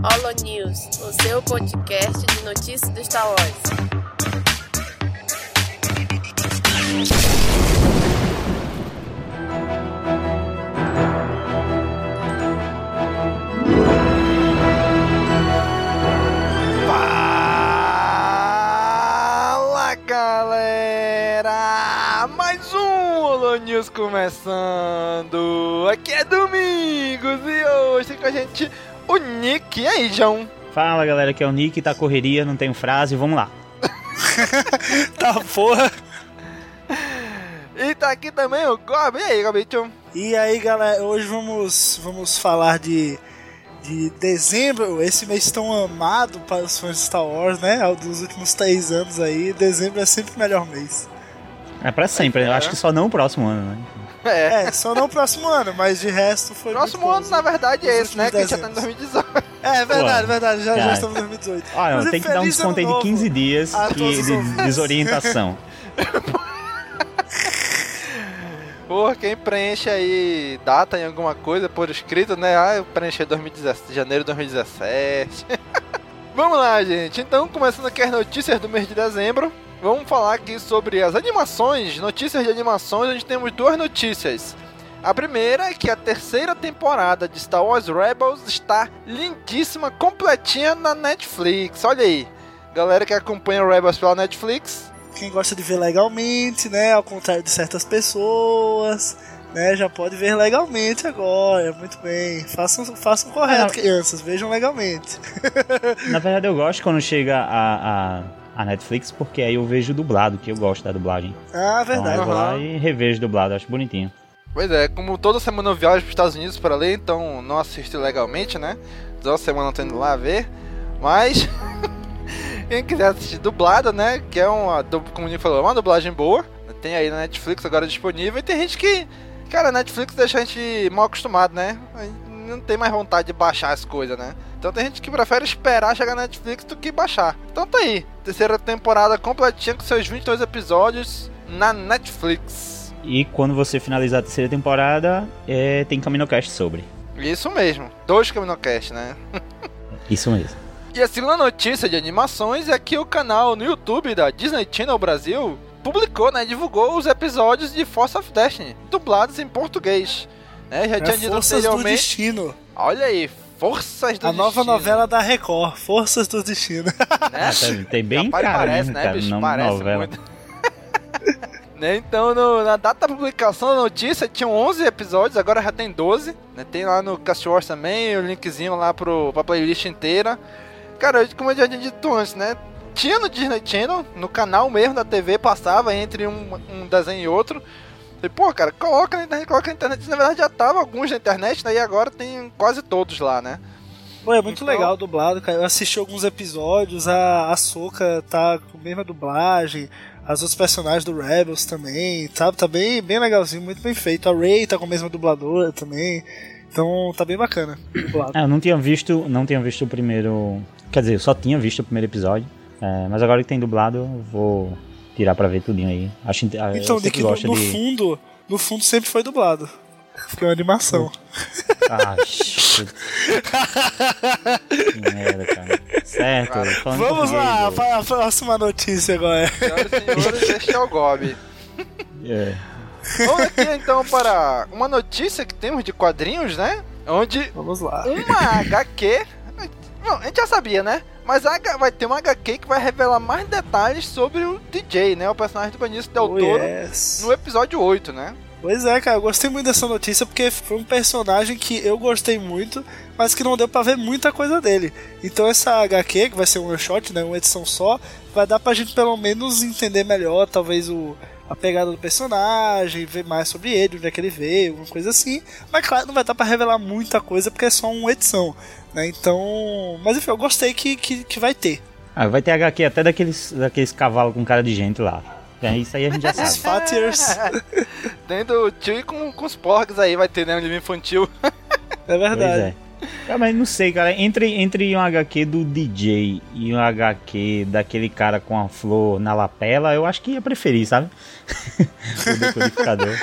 Holo News, o seu podcast de notícias do Star Wars. Fala galera! Mais um Holo News começando! Aqui é Domingos e hoje com a gente o Nick. E aí, João? Fala galera, aqui é o Nick, tá correria, não tenho frase, vamos lá. tá porra! E tá aqui também o Gob. E aí, Gobichon? E aí, galera, hoje vamos, vamos falar de, de dezembro, esse mês tão amado para os fãs de Star Wars, né? Dos últimos três anos aí, dezembro é sempre o melhor mês. É pra sempre, eu acho que só não o próximo ano, né? É. É, só não o próximo ano, mas de resto foi. Próximo muito ano, bom, na verdade, é esse, né? Que a gente já tá em dezembros. 2018. É verdade, Pô, verdade, já, já estamos em 2018. Olha, tem que dar um desconto aí de ano 15 novo dias que, de desorientação. Porra, quem preenche aí data em alguma coisa por escrito, né? Ah, eu preenchi 2017, janeiro de 2017. Vamos lá, gente. Então, começando aqui as notícias do mês de dezembro. Vamos falar aqui sobre as animações, notícias de animações. A gente temos duas notícias. A primeira é que a terceira temporada de Star Wars Rebels está lindíssima, completinha na Netflix. Olha aí. Galera que acompanha o Rebels pela Netflix, Quem gosta de ver legalmente, né? Ao contrário de certas pessoas, né? Já pode ver legalmente agora. Muito bem. Façam, façam correto, Ah. crianças. Vejam legalmente. Na verdade, eu gosto quando chega a, a, a Netflix, porque aí eu vejo dublado, que eu gosto da dublagem. Ah, Então verdade. eu vou lá e revejo dublado, acho bonitinho. Pois é, como toda semana eu viajo para os Estados Unidos para ler, então não assisto legalmente, né? Toda semana eu tô indo lá ver. Mas, quem quiser assistir dublada, né? Que é uma, como o Nico falou, é uma dublagem boa. Tem aí na Netflix agora disponível. E tem gente que, cara, a Netflix deixa a gente mal acostumado, né? Não tem mais vontade de baixar as coisas, né? Então tem gente que prefere esperar chegar na Netflix do que baixar. Então tá aí, terceira temporada completinha com seus 22 episódios na Netflix. E quando você finalizar a terceira temporada, é, tem CaminoCast sobre. Isso mesmo, dois Caminocast, né? Isso mesmo. E a segunda notícia de animações é que o canal no YouTube da Disney Channel Brasil publicou, né, divulgou os episódios de Force of Destiny, dublados em português. Né, já É tinha dito Forças do anteriormente. Destino. Olha aí, Forças do A nova Destino, novela da Record, Forças do Destino. né? Ah, tem, tem bem Rapaz, cara parece, mesmo, né, cara, bicho? nome Parece novela. muito. Né, Então, no- na data da publicação da notícia, tinham 11 episódios, agora já tem 12. né, Tem lá no Cast Wars também, o linkzinho lá pro, pra playlist inteira. Cara, como eu já tinha dito antes, né? Tinha no Disney Channel, no canal mesmo da TV, passava entre um, um desenho e outro. E, pô, cara, coloca na internet, coloca na internet. Na verdade já tava alguns na internet, né? E agora tem quase todos lá, né? Pô, é muito Então- legal dublado, cara. Eu assisti alguns episódios, a, a Soca tá com a mesma dublagem, as outros personagens do Rebels também, sabe? Tá bem, bem legalzinho, muito bem feito. A Ray tá com a mesma dubladora também. Então tá bem bacana. Dublado. É, eu não tinha visto, não tinha visto o primeiro. Quer dizer, eu só tinha visto o primeiro episódio. É, mas agora que tem dublado, eu vou tirar pra ver tudinho aí. Acho, ah, Então, sempre Nick, no, no de. fundo, no fundo sempre foi dublado. Porque é uma animação. Ah, que merda, cara. Certo, Vamos lá, para a próxima notícia agora. Senhoras e senhores, este é o Gob. É. Vamos aqui então para uma notícia que temos de quadrinhos, né? Onde Vamos lá. uma HQ. Bom, a gente já sabia, né? Mas a vai ter uma HQ que vai revelar mais detalhes sobre o DJ, né? O personagem do Benício Del Oh, Toro yes. no episódio 8, né? Pois é, cara, eu gostei muito dessa notícia porque foi um personagem que eu gostei muito, mas que não deu pra ver muita coisa dele. Então essa HQ, que vai ser um one shot, né, uma edição só, vai dar pra gente pelo menos entender melhor, talvez o a pegada do personagem, ver mais sobre ele, onde é que ele veio, alguma coisa assim. Mas claro, não vai dar pra revelar muita coisa porque é só uma edição, né? Então, mas enfim, eu gostei que, que, que vai ter. Ah, vai ter HQ até daqueles, daqueles cavalos com cara de gente lá. É, isso aí a gente já Os sabe. Fatiers, Tem do tio e com, com os porcos aí, vai ter, né? Um livro infantil. é Pois verdade. é. Ah, mas não sei, cara. Entre, entre um HQ do DJ e um HQ daquele cara com a flor na lapela, eu acho que ia preferir, sabe? o decodificador.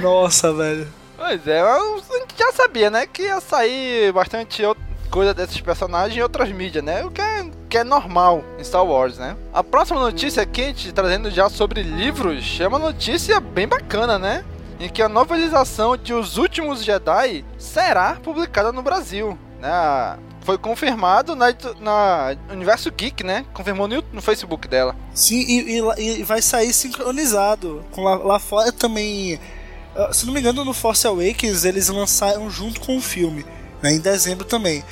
Nossa, velho. Pois é, a gente já sabia, né? Que ia sair bastante. coisas desses personagens em outras mídias, né? O que é, que é normal em Star Wars, né? A próxima notícia quente, trazendo já sobre livros, é uma notícia bem bacana, né? Em que a novelização de Os Últimos Jedi será publicada no Brasil. Né? Foi confirmado na, na Universo Geek, né? Confirmou no, no Facebook dela. Sim, e, e, e, vai sair sincronizado. Lá, lá fora também. Ah, se não me engano, no Force Awakens eles lançaram junto com o filme, né, em dezembro também.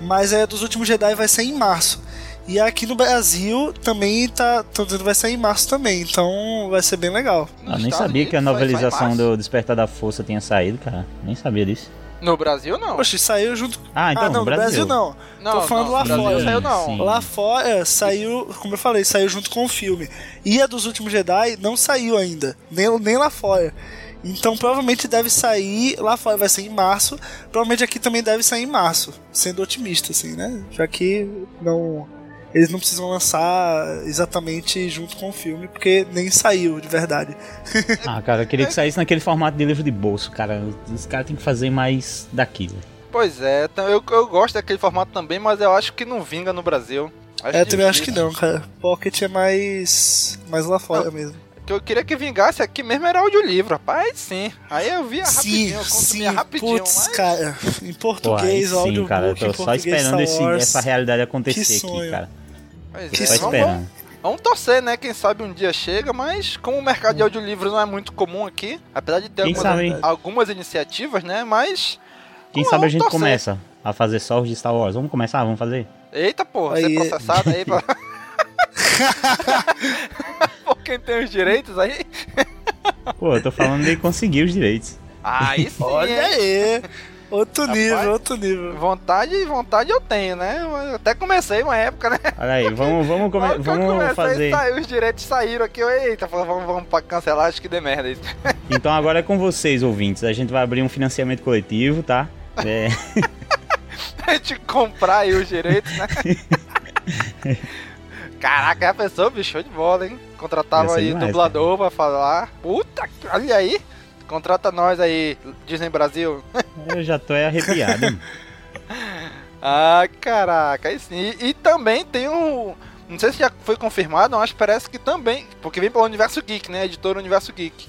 Mas é dos últimos Jedi vai ser em março. E aqui no Brasil também tá, tô dizendo vai sair em março também, então vai ser bem legal. Eu nem sabia que a novelização do Despertar da Força tinha saído, cara. Nem sabia disso. No Brasil não. Poxa, saiu junto. Ah, então ah, não, no Brasil. Brasil não. não Tô falando não, lá Brasil fora. Saiu, não. Sim. Lá fora saiu, como eu falei, saiu junto com o filme. E a dos últimos Jedi não saiu ainda, nem, nem lá fora. Então provavelmente deve sair lá fora, vai ser em março. Provavelmente aqui também deve sair em março, sendo otimista, assim, né? Já que não. Eles não precisam lançar exatamente junto com o filme, porque nem saiu de verdade. Ah, cara, eu queria que saísse naquele formato de livro de bolso, cara. Os caras têm que fazer mais daquilo. Pois é, então eu, eu gosto daquele formato também, mas eu acho que não vinga no Brasil. Acho é, eu também acho que não, cara. Pocket é mais. mais lá fora Não. mesmo. Que eu queria que vingasse aqui mesmo era audiolivro, rapaz, sim. Aí eu via Sim, rapidinho, eu sim, consumia rapidinho, putz, mas... cara, em português, o sim, audiobook, cara. Eu tô só esperando esse, essa realidade acontecer Que aqui, cara. Pois Tô é, só vamos, esperando. vamos torcer, né? Quem sabe um dia chega, mas como o mercado de audiolivro não é muito comum aqui, apesar de ter algumas, algumas iniciativas, né? Mas. Quem sabe a gente torcer. começa a fazer só os de Star Wars. Vamos começar? Vamos fazer? Eita, porra, Aí- ser processado aí pra. Por quem tem os direitos aí? Pô, eu tô falando de conseguir os direitos. Aí sim. Olha aí! Outro Rapaz. nível, outro nível. Vontade, vontade eu tenho, né? Eu até comecei uma época, né? Olha aí, vamos, vamos, come- vamos comecei, fazer. saiu, os direitos saíram aqui. Eu, Eita, vamos, vamos pra cancelar, acho que dê merda isso. Então agora é com vocês, ouvintes. A gente vai abrir um financiamento coletivo, tá? É, A gente comprar aí os direitos, né? Caraca, já pensou, bicho? Show de bola, hein? Contratava aí demais, dublador pra falar. Puta, olha aí. Contrata nós aí, Disney Brasil. eu já tô arrepiado. Ah, caraca, aí sim. E, e também tem um. Não sei se já foi confirmado, mas parece que também. Porque vem pelo Universo Geek, né? Editora Universo Geek.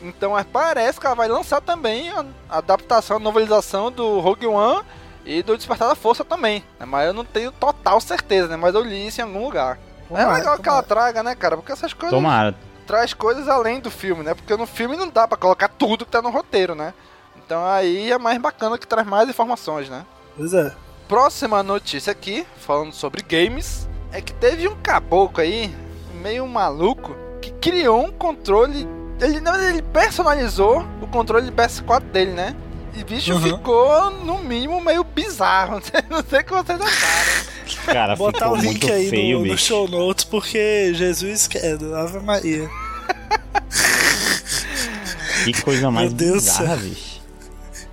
Então parece que ela vai lançar também a, a adaptação, a novelização do Rogue One e do Despertar da Força também. né? Mas eu não tenho total certeza, né? Mas eu li isso em algum lugar. É Tomara, legal que ela tomara. traga, né, cara? Porque essas coisas Tomara. traz coisas além do filme, né? Porque no filme não dá pra colocar tudo que tá no roteiro, né? Então aí é mais bacana que traz mais informações, né? Pois é. Próxima notícia aqui, falando sobre games, é que teve um caboclo aí, meio maluco, que criou um controle. Ele, verdade, ele personalizou o controle de PS4 dele, né? E bicho Uhum. ficou, no mínimo, meio bizarro. Não sei, não sei o que vocês acharam. Cara, Botar ficou o link muito aí feio, no, no show notes, porque Jesus quer, Ave Maria. Que coisa mais Meu Deus do bizarra, céu. bicho.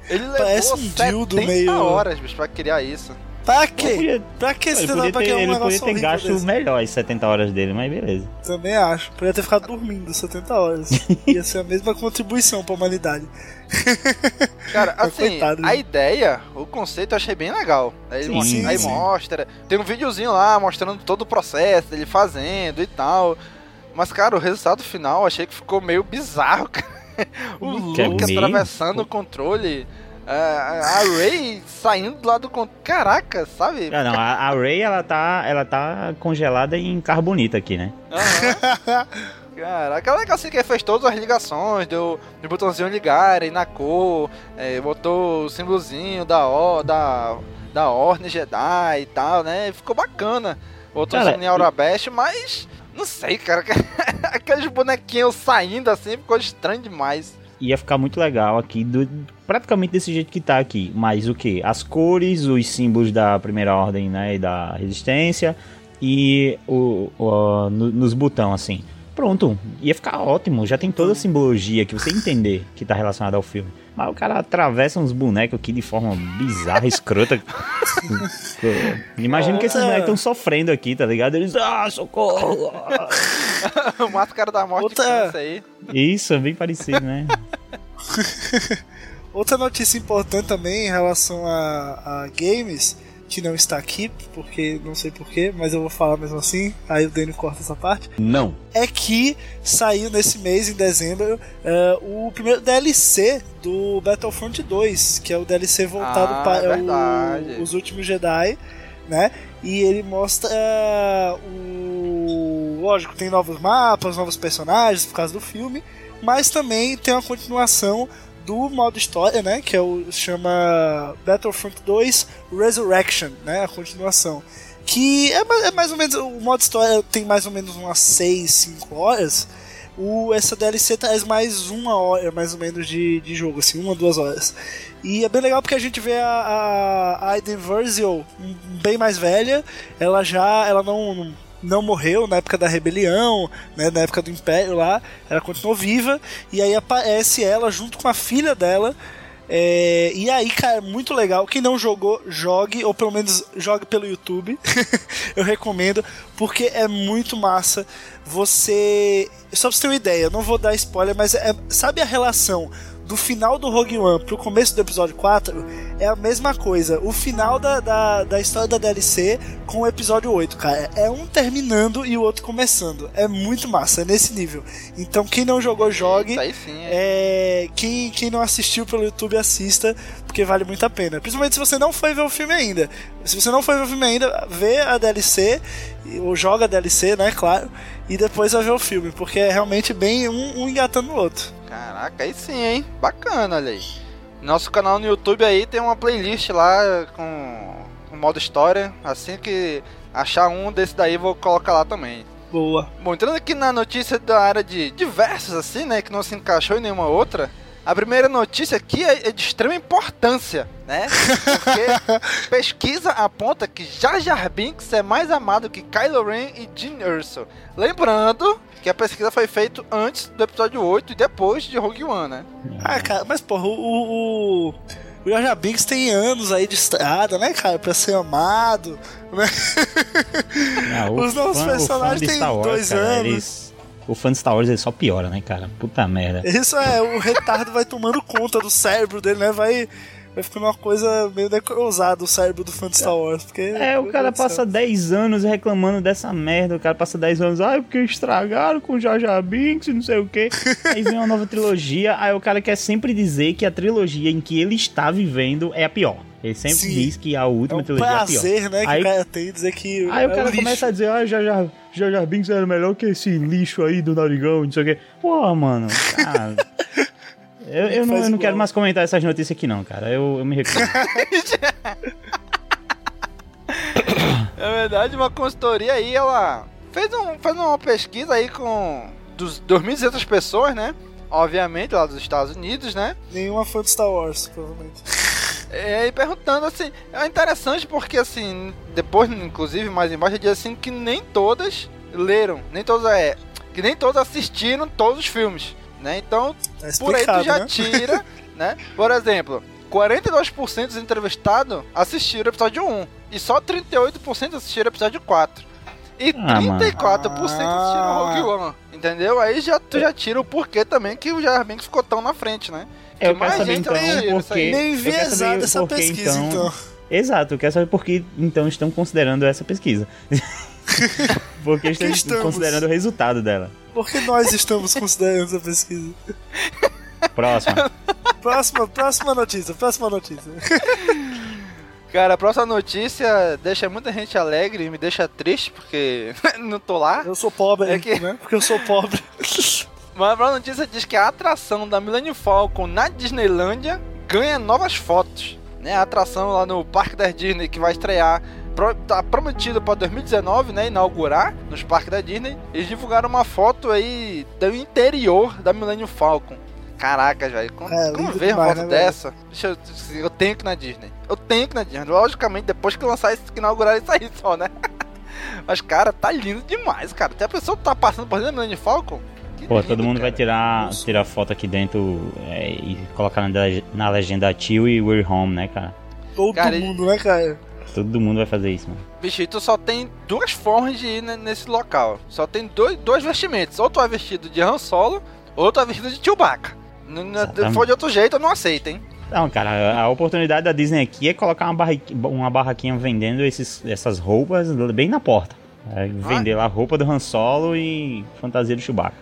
Ele levou Parece um dildo 70 meio- horas, bicho, pra criar isso. Pra quê? podia, Pra que ele você podia pra ter, criar um ele podia ter gasto desse? melhor as 70 horas dele, mas beleza. Também acho. Podia ter ficado dormindo 70 horas. Ia ser a mesma contribuição pra humanidade. Cara, assim, coitado, a né? ideia, o conceito eu achei bem legal. Aí, Sim, sim, aí sim. mostra, tem um videozinho lá mostrando todo o processo dele fazendo e tal. Mas, cara, o resultado final eu achei que ficou meio bizarro, cara. O Que é Luke atravessando o controle, a, a Ray saindo do lado do controle. Caraca, sabe? Ah, não, a, a Ray, ela tá, ela tá congelada em carbonita aqui, né? Aham. Caraca, é legal assim que fez todas as ligações, deu o botãozinho ligar aí na cor, é, botou o símbolozinho da, o, da, da Ordem Jedi e tal, né? Ficou bacana. Botou Cara, o em Aurabest, mas não sei, cara. Aqueles bonequinhos saindo assim ficou estranho demais. Ia ficar muito legal aqui, do, praticamente desse jeito que tá aqui. Mas o que? As cores, os símbolos da primeira ordem, né? E da resistência. E o, o- no- nos botões, assim. Pronto, ia ficar ótimo. Já tem toda a simbologia que você entender que tá relacionada ao filme. Mas o cara atravessa uns bonecos aqui de forma bizarra, escrota. Imagina que esses bonecos estão sofrendo aqui, tá ligado? Eles, ah, socorro! o Máscara da Morte Outra- cansa aí. Isso, é bem parecido, né? Outra notícia importante também em relação a, a games que não está aqui, porque não sei porquê, mas eu vou falar mesmo assim, aí o Dani corta essa parte. Não. É que saiu nesse mês, em dezembro, uh, o primeiro DLC do Battlefront 2, que é o DLC voltado Ah, para verdade. o- os últimos Jedi, né? E ele mostra uh, o. Lógico, tem novos mapas, novos personagens por causa do filme, mas também tem uma continuação do modo história, né? Que é o chama Battlefront 2 Resurrection, né? A continuação. Que é, é mais ou menos. O modo história tem mais ou menos umas 6, 5 horas. O, essa DLC traz mais uma hora, mais ou menos, de, de jogo, assim, uma, duas horas. E é bem legal porque a gente vê a, a Aiden Versio um- bem mais velha. Ela já. Ela não. Não morreu na época da rebelião, né, na época do Império lá, ela continuou viva, e aí aparece ela junto com a filha dela, é, e aí, cara, muito legal. Quem não jogou, jogue, ou pelo menos jogue pelo YouTube. eu recomendo, porque é muito massa. Você. Só pra você ter uma ideia, eu não vou dar spoiler, mas é- sabe a relação do final do Rogue One pro começo do episódio 4? É a mesma coisa. O final da, da, da história da DLC com o episódio 8, cara. É um terminando e o outro começando. É muito massa, é nesse nível. Então, quem não jogou, jogue. Isso aí sim, é. É, quem, quem não assistiu pelo YouTube, assista, porque vale muito a pena. Principalmente se você não foi ver o filme ainda. Se você não foi ver o filme ainda, vê a DLC, ou joga a DLC, né, claro, e depois vai ver o filme, porque é realmente bem um, um engatando o outro. Caraca, aí sim, hein? Bacana, olha aí. Nosso canal no YouTube aí tem uma playlist lá com o modo história. Assim que achar um desse daí, vou colocar lá também. Boa. Bom, entrando aqui na notícia da área de diversos, assim, né? Que não se encaixou em nenhuma outra. A primeira notícia aqui é é de extrema importância, né? Porque pesquisa aponta que Jar Jar Binks é mais amado que Kylo Ren e Jyn Erso. Lembrando que a pesquisa foi feita antes do episódio 8 e depois de Rogue One, né? Ah, cara, mas porra, o. o, o... O Jar Jar Binks tem anos aí de estrada, né, cara? Pra ser amado. Né? Ah, o Os novos fã- personagens de têm Star Wars, dois cara, anos. eles- o fã de Star Wars ele só piora, né, cara? Puta merda. Isso é, o retardo vai tomando conta do cérebro dele, né? Vai, vai ficando uma coisa meio necrosada o cérebro do fã de Star Wars. Porque, É, o cara passa 10 anos reclamando dessa merda. O cara passa 10 anos, ai, porque estragaram com Jar Jar Binks e não sei o quê. Aí vem uma nova trilogia, aí o cara quer sempre dizer que a trilogia em que ele está vivendo é a pior. Ele sempre Sim. diz que a É última um trilogia é a pior. prazer, né, que Aí- o cara tem dizer que. Aí é o cara começa a dizer, ah, Jar Jar, Jar Jar Binks era melhor que esse lixo aí do narigão, não sei o quê. Porra, mano, cara... Eu, eu não, eu não quero mais comentar essas notícias aqui não, cara. Eu, eu me recuso. É verdade, uma consultoria aí, ela fez, um, fez uma pesquisa aí com dos 2.200 pessoas, né? Obviamente, lá dos Estados Unidos, né? Nenhuma fã de Star Wars, provavelmente. É, e perguntando assim, é interessante porque assim, depois, inclusive, mais embaixo, diz assim que nem todas leram, nem todas é. Que nem todas assistiram todos os filmes, né? Então, Tá por aí tu já né? tira, né? Por exemplo, 42% dos entrevistados assistiram o episódio 1 e só 38% assistiram o episódio 4. E Ah, mano. 34% assistiram Ah. Rogue One, entendeu? Aí já, tu já tira o porquê também que o Jar Jar Binks ficou tão na frente, né? Eu Que quero mais saber gente então porque... aí. Meio enviesada essa por que, pesquisa, então. Exato, eu quero saber por que então estão considerando essa pesquisa. Porque estão estamos? considerando o resultado dela. Por que nós estamos considerando essa pesquisa? Próxima. Próxima, próxima notícia, próxima notícia. Cara, a próxima notícia deixa muita gente alegre e me deixa triste porque não tô lá. Eu sou pobre, É que- né? Porque eu sou pobre. Mas a próxima notícia diz que a atração da Millennium Falcon na Disneylândia ganha novas fotos. Né? A atração lá no Parque da Disney que vai estrear, tá prometido para 2019, né? Inaugurar nos parques da Disney. Eles divulgaram uma foto aí do interior da Millennium Falcon. Caraca, velho. Como, É, como ver uma demais, foto né, dessa? Deixa eu, eu tenho que ir na Disney. Eu tenho que ir na Disney. Logicamente, depois que lançar isso, que inaugurar isso aí só, né? Mas, cara, tá lindo demais, cara. Até a pessoa tá passando por dentro da Millennium Falcon. Que Pô, lindo, todo mundo vai tirar, tirar foto aqui dentro é, e colocar na, na legenda Tio e We're Home, né, cara? Todo Cara, mundo, né, cara? Todo mundo vai fazer isso, mano. Bicho, e tu só tem duas formas de ir ne- nesse local. Só tem dois, dois vestimentos. Ou tu é vestido de Han Solo, ou tu é vestido de Chewbacca. Se for de outro jeito, eu não aceito, hein? Não, cara, a oportunidade da Disney aqui é colocar uma, barraquinha, uma barraquinha vendendo esses, essas roupas bem na porta. É, vender lá roupa do Han Solo e fantasia do Chewbacca.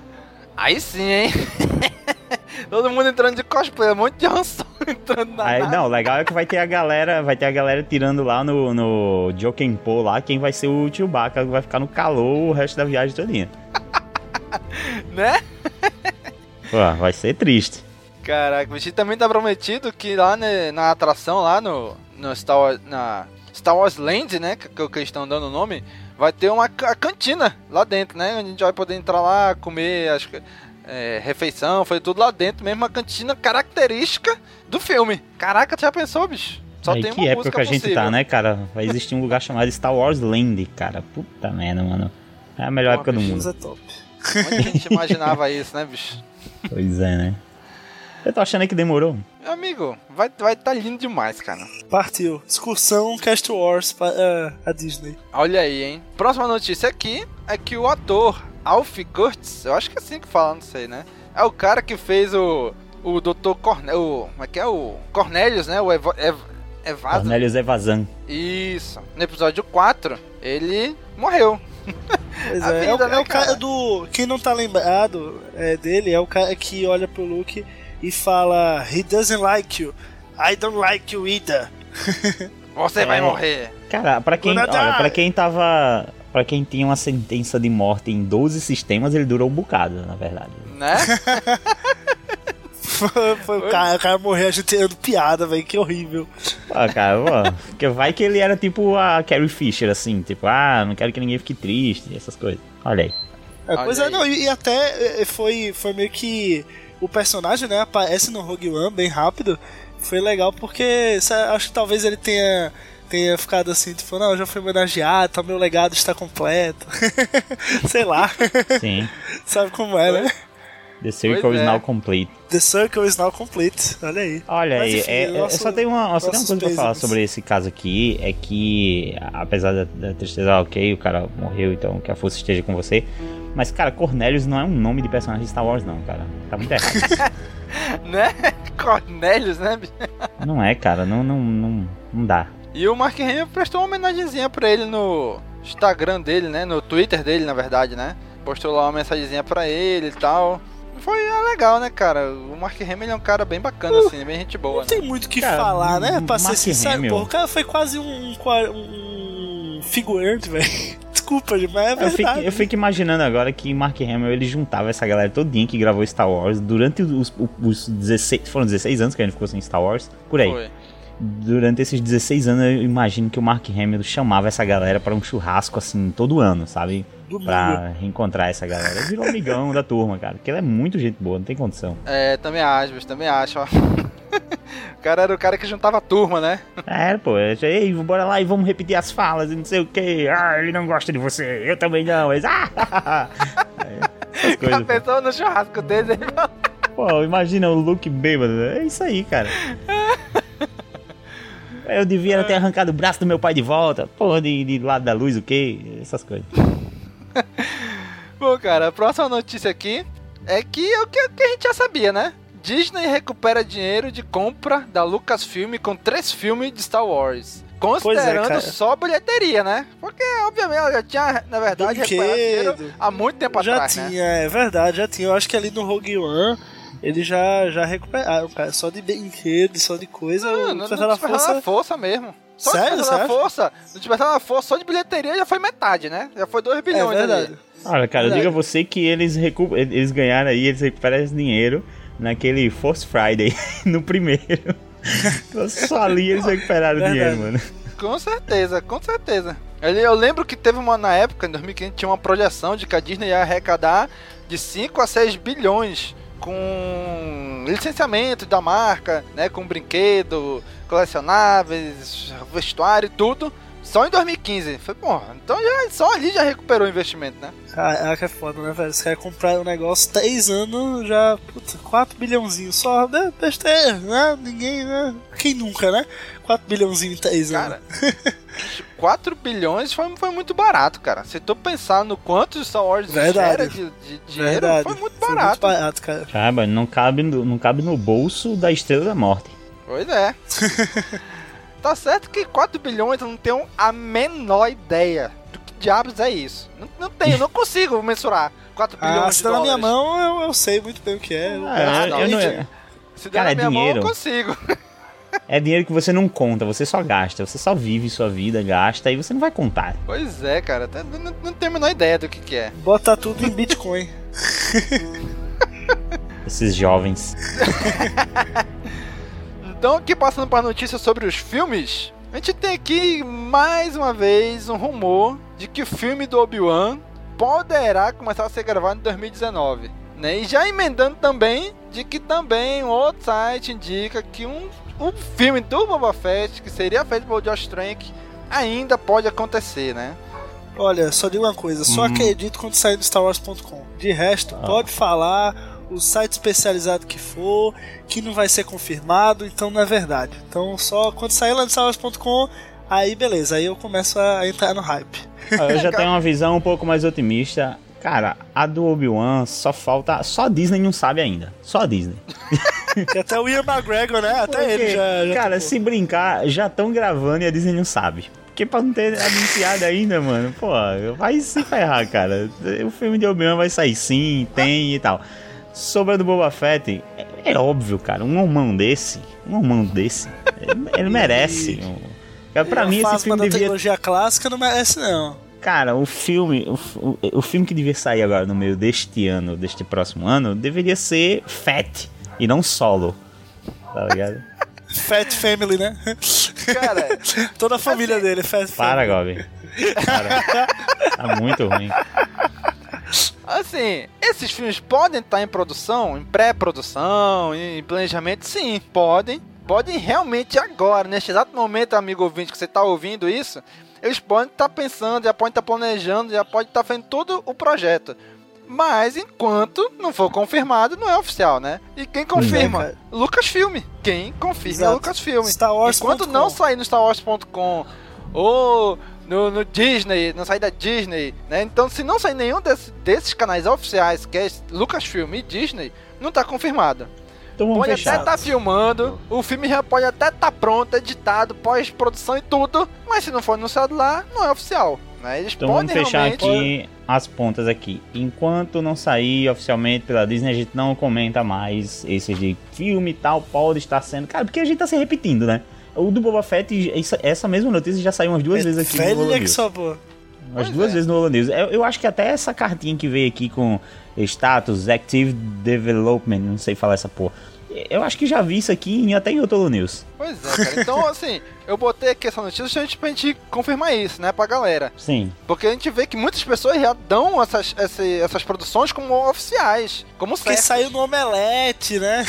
Aí sim, hein? Todo mundo entrando de cosplay, um monte de Solo entrando na Aí, nave. não, legal é que vai ter a galera, vai ter a galera tirando lá no, no Jokenpo lá, quem vai ser o Chewbacca, vai ficar no calor o resto da viagem todinha. Né? Pô, vai ser triste. Caraca, o bichinho também tá prometido que lá né, na atração, lá no, no Star Wars, na Star Wars Land, né, que, que eles estão dando o nome, vai ter uma ca- cantina lá dentro, né, onde a gente vai poder entrar lá, comer, acho que, é, refeição, foi tudo lá dentro, mesmo uma cantina característica do filme. Caraca, tu já pensou, bicho? Só Aí, tem que uma época que a gente possível. tá, né, cara? Vai existir um lugar chamado Star Wars Land, cara. Puta merda, mano. É a melhor Pô, época do Isso mundo. é top. Onde a gente imaginava isso, né, bicho? Pois é, né? Eu tô achando aí que demorou. Meu amigo, vai vai tá lindo demais, cara. Partiu. Excursão Cast Wars para a Disney. Olha aí, hein? Próxima notícia aqui é que o ator Alf Kurtz, eu acho que é assim que fala, não sei, né? É o cara que fez o o Dr. Cornel, como é que é o Cornelius, né? O Evo, Ev, Evasa. Cornelius Evazan. Isso. No episódio 4, ele morreu. Pois A é, é o, vida, né, é o cara cara? do. Quem não tá lembrado é, dele é o cara que olha pro Luke e fala: He doesn't like you. I don't like you either. Você É. vai morrer. Cara, pra quem, Gonna olha, pra quem tava. Pra quem tinha uma sentença de morte em 12 sistemas, ele durou um bocado, na verdade. Né? Foi, foi o, cara, o cara tirando piada, velho. Que horrível. Pô, cara, pô, porque vai que ele era tipo a Carrie Fisher, assim, tipo, ah, não quero que ninguém fique triste, essas coisas. Olha aí. É, Olha pois é, aí. não, e, e até é, foi, foi meio que. O personagem, né, aparece no Rogue One bem rápido. Foi legal porque acho que talvez ele tenha. Tenha ficado assim, tipo, não, eu já fui homenageado, tá, meu legado está completo. Sei lá. Sim. Sabe como é, né? The Circle Pois is é. now complete. The Circle is now complete. Olha aí. Olha Mas, aí, enfim, é, é- nosso- só tem uma, só tem uma coisa pra falar sobre esse caso aqui, é que, apesar da, da tristeza, ok, o cara morreu, então que a força esteja com você, mas, cara, Cornelius não é um nome de personagem de Star Wars, não, cara. Tá muito errado né? Cornelius, né? bicho? não é, cara, não, não, não, não dá. E o Mark Hamill prestou uma homenagenzinha pra ele no Instagram dele, né? No Twitter dele, na verdade, né? Postou lá uma mensagenzinha pra ele e tal. Foi é, legal, né, cara? O Mark Hamill é um cara bem bacana, assim, bem gente boa, Não né? tem muito o que Cara, falar, né? Pra Mark ser sincero, pô, o cara foi quase um, um, figurante, velho. Desculpa, mas é Eu verdade. fico, eu fico imaginando agora que Mark Hamill ele juntava essa galera todinha que gravou Star Wars durante os, os 16. Foram 16 anos que a gente ficou sem Star Wars. Por aí. Foi. Durante esses 16 anos, eu imagino que o Mark Hamill chamava essa galera pra um churrasco assim todo ano, sabe? Domingo. Pra reencontrar essa galera. Ele virou amigão da turma, cara. Porque ele é muito gente boa, não tem condição. É, também acho, também acho, ó. o cara era o cara que juntava a turma, né? É, pô, eu disse, ei, bora lá e vamos repetir as falas e não sei o que. Ah, ele não gosta de você, eu também não. Eles, ah, é, A coisas, pô. pessoa no churrasco dele, ele Pô, imagina o Luke bêbado. É isso aí, cara. Eu devia ter arrancado o braço do meu pai de volta. Porra, de, de lado da luz, o quê? Essas coisas. Bom, cara, a próxima notícia aqui é que é o que, que a gente já sabia, né? Disney recupera dinheiro de compra da Lucasfilm com três filmes de Star Wars. Considerando cara. só bilheteria, né? Porque, obviamente, ela já tinha, na verdade, recuperado dinheiro há muito tempo já atrás, tinha, né? é verdade, já tinha. Eu acho que ali no Rogue One eles já, já recuperaram, cara. Só de brinquedo, só de coisa. Não, o Despertar da Força. Força mesmo. Só Sério, Despertar da? Força, no Despertar da Força, só de bilheteria já foi metade, né? Já foi 2 É bilhões verdade. ali. Olha, cara, eu Verdade. digo a você que eles, recu eles ganharam aí, eles recuperaram esse dinheiro naquele Force Friday, no primeiro. Então, Só ali eles recuperaram o Verdade. dinheiro, mano. Com certeza, com certeza. Eu lembro que teve uma, na época, em 2015, tinha uma projeção de que a Disney ia arrecadar de 5 a 6 bilhões com licenciamento da marca, né, com brinquedo, colecionáveis, vestuário e tudo, só em 2015. Foi, porra, então já, só ali já recuperou o investimento, né? Caraca, é foda, né, velho? Os caras compraram um negócio, 3 anos, já, puta, 4 bilhãozinhos só, né? Besteira, né? Ninguém, né? Quem nunca, né? 4 bilhãozinhos em 3 anos. Cara, 4 bilhões foi, foi muito barato, cara. Se tu pensar no quanto o Star Wars Verdade. gera de, de dinheiro, Verdade. foi muito Foi barato. muito barato, cara. Ah, mas não cabe, no, não cabe no bolso da Estrela da Morte. Pois é. tá certo que 4 bilhões eu não tenho a menor ideia do que diabos é isso. Não, não tenho, não consigo mensurar 4 Ah, bilhões se de tá na minha mão, eu, eu sei muito bem o que é. Ah, Ah, não, eu não- gente. Se der Cara, na é minha dinheiro. mão, eu consigo. É dinheiro que você não conta, você só gasta. Você só vive sua vida, gasta e você não vai contar. Pois é, cara. tá- Não, não tenho a menor ideia do que, que é. Bota tudo em Bitcoin. Esses jovens. Então, aqui passando para notícias sobre os filmes, a gente tem aqui mais uma vez um rumor de que o filme do Obi-Wan poderá começar a ser gravado em 2019. Né? E já emendando também de que também um outro site indica que um, um filme do Boba Fett, que seria feito pelo Josh Trank, ainda pode acontecer, né? Olha, só digo uma coisa, só Hum. acredito quando sair do StarWars.com. De resto, Ah. pode falar o site especializado que for, que não vai ser confirmado, então não é verdade. Então só quando sair lá do StarWars.com, aí beleza, aí eu começo a entrar no hype. Eu já tenho uma visão um pouco mais otimista. Cara, a do Obi-Wan só falta. Só a Disney não sabe ainda. Só a Disney. Até o Ian McGregor, né? Até Porque, ele já. já cara, topou. se brincar, já estão gravando e a Disney não sabe. Porque pra não ter anunciado ainda, mano, pô, vai se ferrar, cara. O filme de Obi-Wan vai sair sim, tem e tal. Sobre a do Boba Fett, é, é óbvio, cara, um homão desse, um homão desse, ele, ele merece. Cara, pra Uma mim, esse filme da devia trilogia clássica não merece, não. Cara, o filme, o, o, o filme que devia sair agora no meio deste ano, deste próximo ano, deveria ser Fat e não Solo. Tá ligado? Fat Family, né? Cara, Toda a família Assim, dele, Fat Para, Family. Gobi. Para. Tá muito ruim. Assim, esses filmes podem estar em produção, em pré-produção, em planejamento? Sim, podem. Podem realmente agora, neste exato momento, amigo ouvinte, que você está ouvindo isso, eles podem estar pensando, já podem estar planejando, já podem estar fazendo todo o projeto. Mas enquanto não for confirmado, não é oficial, né? E quem confirma? cara. Lucasfilm. Quem confirma é Exato. Lucasfilm. Star Wars Enquanto não sair no StarWars.com ou no, no Disney, não sair da Disney, né? Então, se não sair nenhum desse- desses canais oficiais, que é Lucasfilm e Disney, não tá confirmado. Então vamos Pode até estar filmando, o filme já pode até estar pronto, editado, pós-produção e tudo, mas se não for anunciado lá, não é oficial. Né? Eles Então vamos podem fechar realmente. aqui as pontas aqui. Enquanto não sair oficialmente pela Disney, a gente não comenta mais esses de filme e tal, pode estar sendo. Cara, porque a gente tá se repetindo, né? O do Boba Fett, essa- mesma notícia já saiu umas duas vezes aqui no Velho Lola é que só, pô. Umas duas é. vezes no Lola News. Eu, eu acho que até essa cartinha que veio aqui com status Active Development, não sei falar essa porra. Eu acho que já vi isso aqui em, até em outro News. Pois é, cara. Então, assim, eu botei aqui essa notícia justamente pra gente confirmar isso, né, pra galera. Sim. Porque a gente vê que muitas pessoas já dão essas, esse- essas produções como oficiais, como Porque certas, saiu no Omelete, né?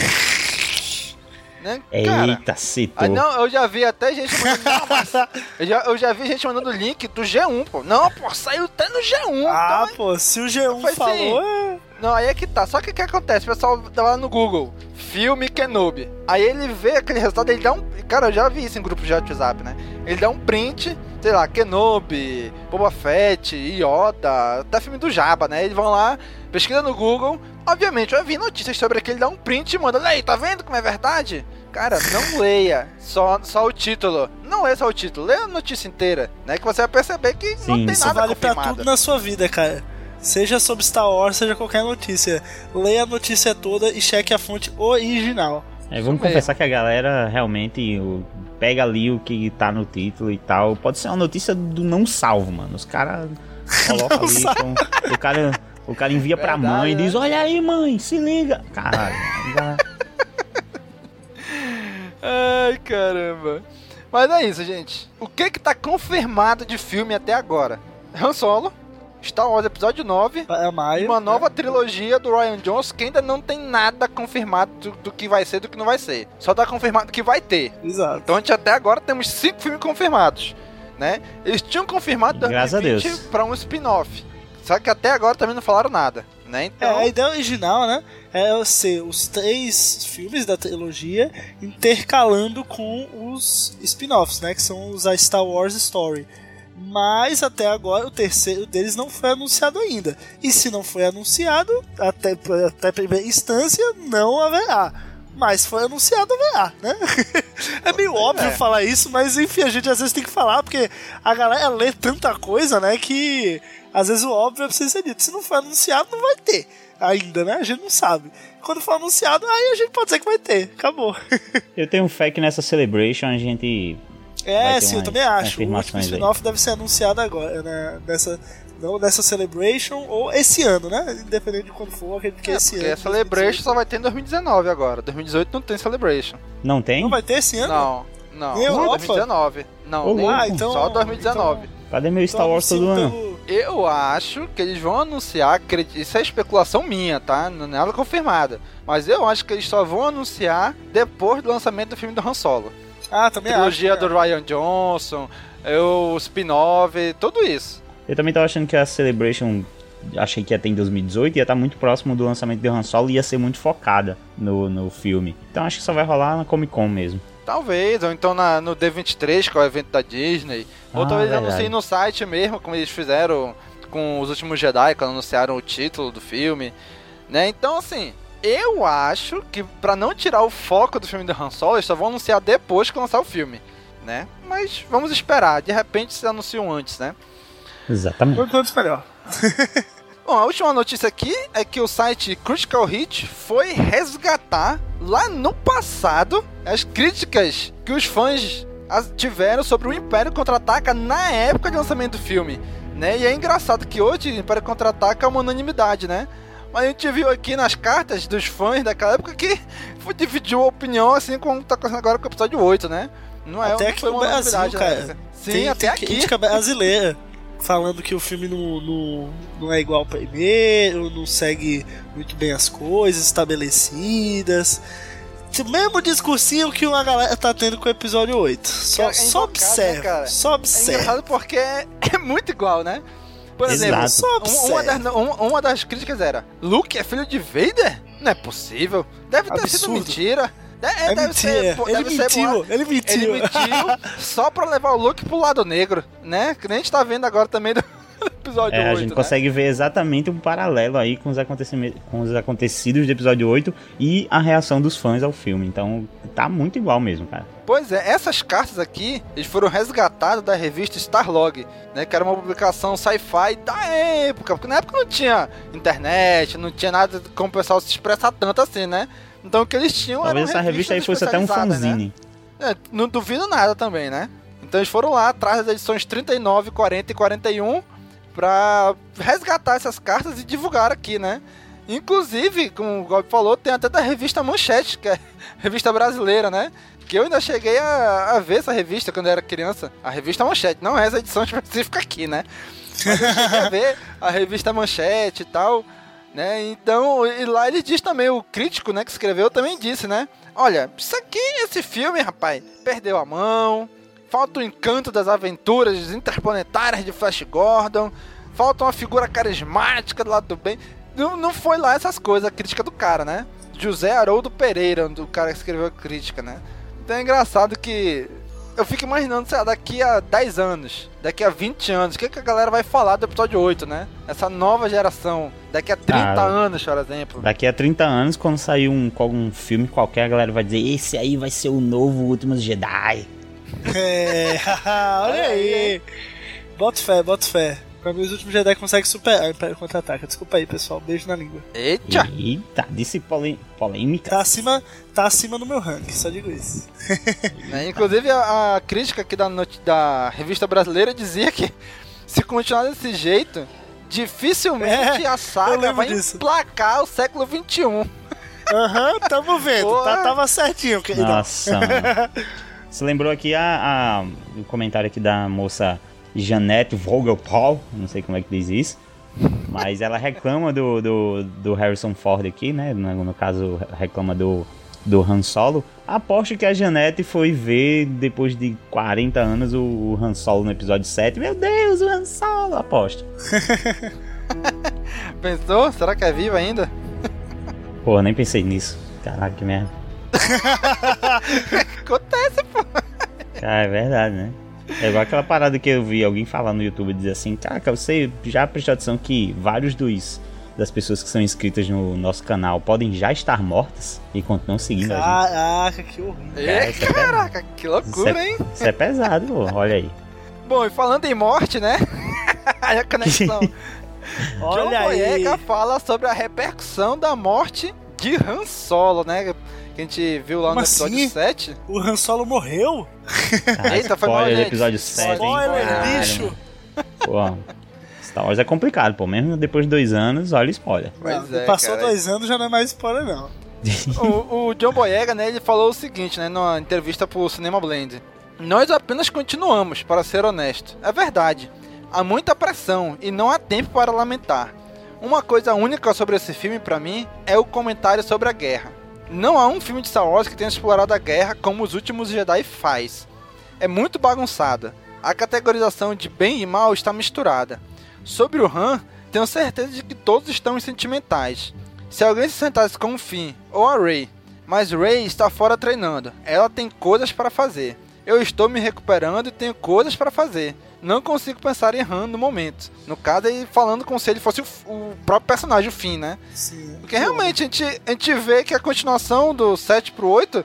né? Cara, Eita, citou. ah, não, eu já vi até gente mandando. Não, mas eu, já, eu já vi gente mandando link do G1, pô. Não, pô, saiu até no G1. Ah, então, pô, se o G1 Foi falou, sim. É... Não, aí é que tá. Só que o que acontece? O pessoal tá lá no Google, filme Kenobi. Aí ele vê aquele resultado, ele dá um. Cara, eu já vi isso em grupos de WhatsApp, né? Ele dá um print, sei lá, Kenobi, Boba Fett, Yoda, até filme do Jabba, né? Eles vão lá, pesquisa no Google. Obviamente, vai vir notícias sobre aquele, dá um print e manda. Aí, tá vendo como é verdade? Cara, não leia só, só o título. Não leia só o título, leia a notícia inteira, né? Que você vai perceber que não Sim. tem Isso nada vale pra confirmado. tudo na sua vida, cara. Seja sobre Star Wars, seja qualquer notícia. Leia a notícia toda e cheque a fonte original. É, vamos confessar que a galera realmente o- pega ali o que tá no título e tal. Pode ser uma notícia do não salvo, mano. Os caras colocam Não ali com. O cara, o cara envia pra Verdade, mãe e né? diz: Olha aí, mãe, se liga. Caralho. já- Ai, caramba. Mas é isso, gente. O que que tá confirmado de filme até agora? Han Solo, Star Wars Episódio 9 É maio. uma nova trilogia do Ryan Jones que ainda não tem nada confirmado do, do que vai ser do que não vai ser. Só tá confirmado que vai ter. Exato. Então a gente até agora temos cinco filmes confirmados, né? Eles tinham confirmado Graças a 2020 Deus. pra um spin-off. Só que até agora também não falaram nada, né? É, Então, a ideia original, né? É ser os três filmes da trilogia intercalando com os spin-offs, né? Que são os a Star Wars Story. Mas até agora o terceiro deles não foi anunciado ainda. E se não foi anunciado, até, até primeira instância, não haverá. mas foi anunciado VA, né? é meio óbvio é. falar isso, mas enfim, a gente às vezes tem que falar, porque a galera lê tanta coisa, né, que às vezes o óbvio é preciso ser dito. Se não for anunciado, não vai ter ainda, né? A gente não sabe. Quando for anunciado, aí a gente pode dizer que vai ter. Acabou. Eu tenho fé que nessa Celebration a gente. É, sim, eu também acho. O último spin-off deve ser anunciado agora, né? Nessa, não nessa Celebration ou esse ano, né? Independente de quando for, acredito que É, esse porque ano. a Celebration só vai ter em 2019 agora. 2018 não tem Celebration. Não tem? Não vai ter esse ano? Não, não. Nem Europa? 2019. Não, nem- louco. Ah, então. só 2019. Cadê meu então Star Wars todo anunciam ano? Eu acho que eles vão anunciar, isso é especulação minha, tá? Não é nada confirmada. Mas eu acho que eles só vão anunciar depois do lançamento do filme do Han Solo. Ah, também Trilogia acho. do Ryan Johnson, o spin-off, tudo isso. Eu também tava achando que a Celebration. Achei que ia ter em 2018, ia estar muito próximo do lançamento de Han Solo e ia ser muito focada no, no filme. Então acho que só vai rolar na Comic Con mesmo. Talvez, ou então na- no D23, que é o evento da Disney. ou Ah, talvez verdade. anunciem no site mesmo, como eles fizeram com os últimos Jedi, quando anunciaram o título do filme. Né? Então, assim, eu acho que pra não tirar o foco do filme do Han Solo, eles só vão anunciar depois que lançar o filme. Né? Mas vamos esperar, de repente se anunciam antes, né? Exatamente. Quanto antes melhor. Bom, a última notícia aqui é que o site Critical Hit foi resgatar lá no passado as críticas que os fãs tiveram sobre o Império Contra-Ataca na época de lançamento do filme, né? E é engraçado que hoje o Império Contra-Ataca é uma unanimidade, né? Mas a gente viu aqui nas cartas dos fãs daquela época que foi- dividiu a opinião assim como tá acontecendo agora com o episódio 8, né? Não é Até aqui no Brasil, unanimidade na cara. época. Sim, tem, até tem aqui. crítica brasileira falando que o filme não, não, não é igual ao primeiro, não segue muito bem as coisas estabelecidas. O mesmo discursinho que uma galera tá tendo com o episódio 8. Só, Cara, é só invocado, observa. né, só É observa. engraçado porque é, é muito igual, né? Por exemplo, um- uma, das, um- uma das críticas era: Luke é filho de Vader? Não é possível. Deve ter sido Absurdo. mentira. De- é, É deve mentira. ser, pô, ele deve ser mentiu. boa- ele mentiu. Ele mentiu só pra levar o Luke pro lado negro, né? Que nem a gente tá vendo agora também do episódio É, 8. a gente né? consegue ver exatamente um paralelo aí com os, acontecimentos, com os acontecidos do episódio 8 e a reação dos fãs ao filme. Então tá muito igual mesmo, cara. Pois é, essas cartas aqui, eles foram resgatadas da revista Starlog, né? Que era uma publicação sci-fi da época, porque na época não tinha internet, não tinha nada como o pessoal se expressar tanto assim, né? Então o que eles tinham Talvez essa revista aí fosse até um né? fanzine. É, não duvido nada também, né? Então eles foram lá atrás das edições 39, 40 e 41 pra resgatar essas cartas e divulgar aqui, né? Inclusive, como o Gob falou, tem até da revista Manchete, que é revista brasileira, né? Que eu ainda cheguei a, a ver essa revista quando eu era criança. A revista Manchete, não é essa edição específica aqui, né? Mas eu a ver a revista Manchete e tal, né? Então, e lá ele diz também, o crítico, né, que escreveu também disse, né? Olha, isso aqui, esse filme, rapaz, perdeu a mão, falta o encanto das aventuras interplanetárias de Flash Gordon, falta uma figura carismática do lado do bem. Não, não foi lá essas coisas, a crítica do cara, né? José Haroldo Pereira, do cara que escreveu a crítica, né? Então é engraçado que eu fico imaginando, sei lá, daqui a 10 anos, daqui a 20 anos, o que, que a galera vai falar do episódio 8, né? Essa nova geração, daqui a 30 Ah, anos, por exemplo. Daqui a 30 anos, quando sair um, um filme qualquer, a galera vai dizer: Esse aí vai ser o novo Últimos Jedi. É, olha aí. Bota fé, bota fé. Pra mim, os últimos Jedi conseguem superar o Império Contra-Ataca. Desculpa aí, pessoal. Beijo na língua. Eita! Eita, disse polê- polêmica. Tá acima, tá acima no meu ranking, só digo isso. Né? Inclusive, a, a crítica aqui da, da revista brasileira dizia que se continuar desse jeito, dificilmente É, a saga vai disso. emplacar o século XXI. Aham, tamo vendo. Tá, tava certinho, querido. Nossa. Você lembrou aqui a, a- o comentário aqui da moça Janete Vogelpaul, não sei como é que diz isso, mas ela reclama do, do, do Harrison Ford aqui, né? No, no caso, reclama do, do Han Solo. Aposto que a Janete foi ver, depois de 40 anos, o, o Han Solo no episódio 7. Meu Deus, o Han Solo, aposto. Pensou? Será que é vivo ainda? Pô, nem pensei nisso. Caraca, que merda. Acontece, pô. Cara, é verdade, né? É igual aquela parada que eu vi alguém falar no YouTube dizer assim, caraca, você já prestou atenção que vários dos, das pessoas que são inscritas no nosso canal podem já estar mortas e continuam seguindo a gente. Caraca, que horrível. É, isso é caraca, que loucura, Isso é- hein? Isso é pesado, pô. Olha aí. Bom, e falando em morte, né? Aí a conexão. John Olha aí. Boyega fala sobre a repercussão da morte de Han Solo, né? Que a gente viu lá Como no episódio assim? 7. O Han Solo morreu? Ah, Eita, foi mal, spoiler do gente. episódio 7, hein? Spoiler, Caralho, bicho. Pô, Star Wars é complicado, pô. Mesmo depois de dois anos, olha o spoiler. Pois Não, é, passou cara. dois anos, já não é mais spoiler, não. o, o John Boyega, né, ele falou o seguinte, né, numa entrevista pro Cinema Blend. Nós apenas continuamos, para ser honesto. É verdade. Há muita pressão e não há tempo para lamentar. Uma coisa única sobre esse filme para mim é o comentário sobre a guerra. Não há um filme de Star Wars que tenha explorado a guerra como os últimos Jedi faz. É muito bagunçada. A categorização de bem e mal está misturada. Sobre o Han, tenho certeza de que todos estão sentimentais. Se alguém se sentasse com o Finn ou a Rey, mas Rey está fora treinando, ela tem coisas para fazer. Eu estou me recuperando e tenho coisas para fazer. Não consigo pensar em Han no momento. No caso, ele falando como se ele fosse o, o próprio personagem, o Finn, né? Sim. Porque realmente a gente, a gente vê que a continuação do 7 pro 8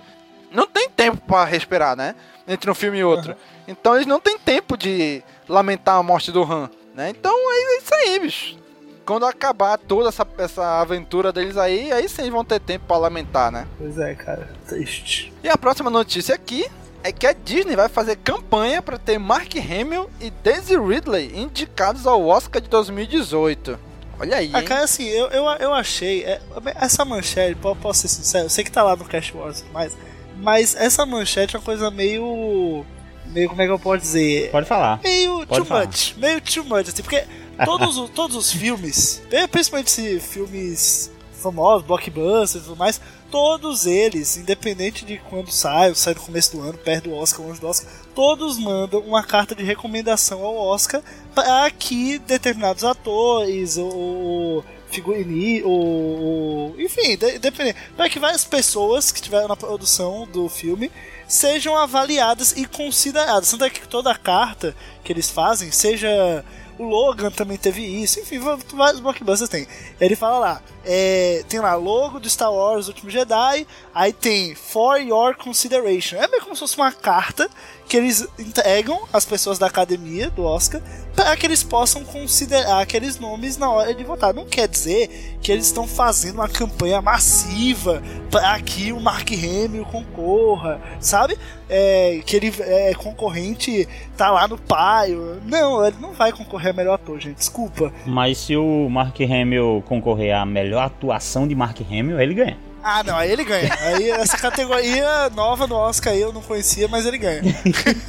não tem tempo para respirar, né? Entre um filme e outro. Então eles não têm tempo de lamentar a morte do Han, né? Então é isso aí, bicho. Quando acabar toda essa, essa aventura deles aí, aí sim vão ter tempo para lamentar, né? Pois é, cara. Triste. E a próxima notícia aqui é que a Disney vai fazer campanha para ter Mark Hamill e Daisy Ridley indicados ao Oscar de 2018. Olha aí, Ah, hein? cara, assim, eu, eu, eu achei. é, essa manchete, po- posso ser sincero, eu sei que tá lá no Cash Wars e tudo mais, mas essa manchete é uma coisa meio. meio, como é que eu posso dizer? Pode falar. Meio Pode too falar. much, meio too much, assim, porque todos, os- todos os filmes, principalmente se filmes famosos, blockbusters e tudo mais, todos eles, independente de quando sai, ou sai no começo do ano, perto do Oscar, longe do Oscar, todos mandam uma carta de recomendação ao Oscar para que determinados atores ou figurini ou, enfim, de, dependendo, para que várias pessoas que estiveram na produção do filme sejam avaliadas e consideradas. Tanto é que toda a carta que eles fazem, seja o Logan também teve isso, enfim, vários blockbusters tem. Ele fala lá, é, tem lá logo do Star Wars Último Jedi, aí tem For Your Consideration. É meio como se fosse uma carta que eles entregam às pessoas da academia do Oscar para que eles possam considerar aqueles nomes na hora de votar. Não quer dizer que eles estão fazendo uma campanha massiva para que o Mark Hamill concorra, sabe? É, que ele é concorrente, tá lá no paio. Não, ele não vai concorrer a melhor ator, gente. Desculpa. Mas se o Mark Hamill concorrer à melhor atuação de Mark Hamill, ele ganha. Ah, não, aí ele ganha. Aí essa categoria nova no Oscar aí eu não conhecia, mas ele ganha.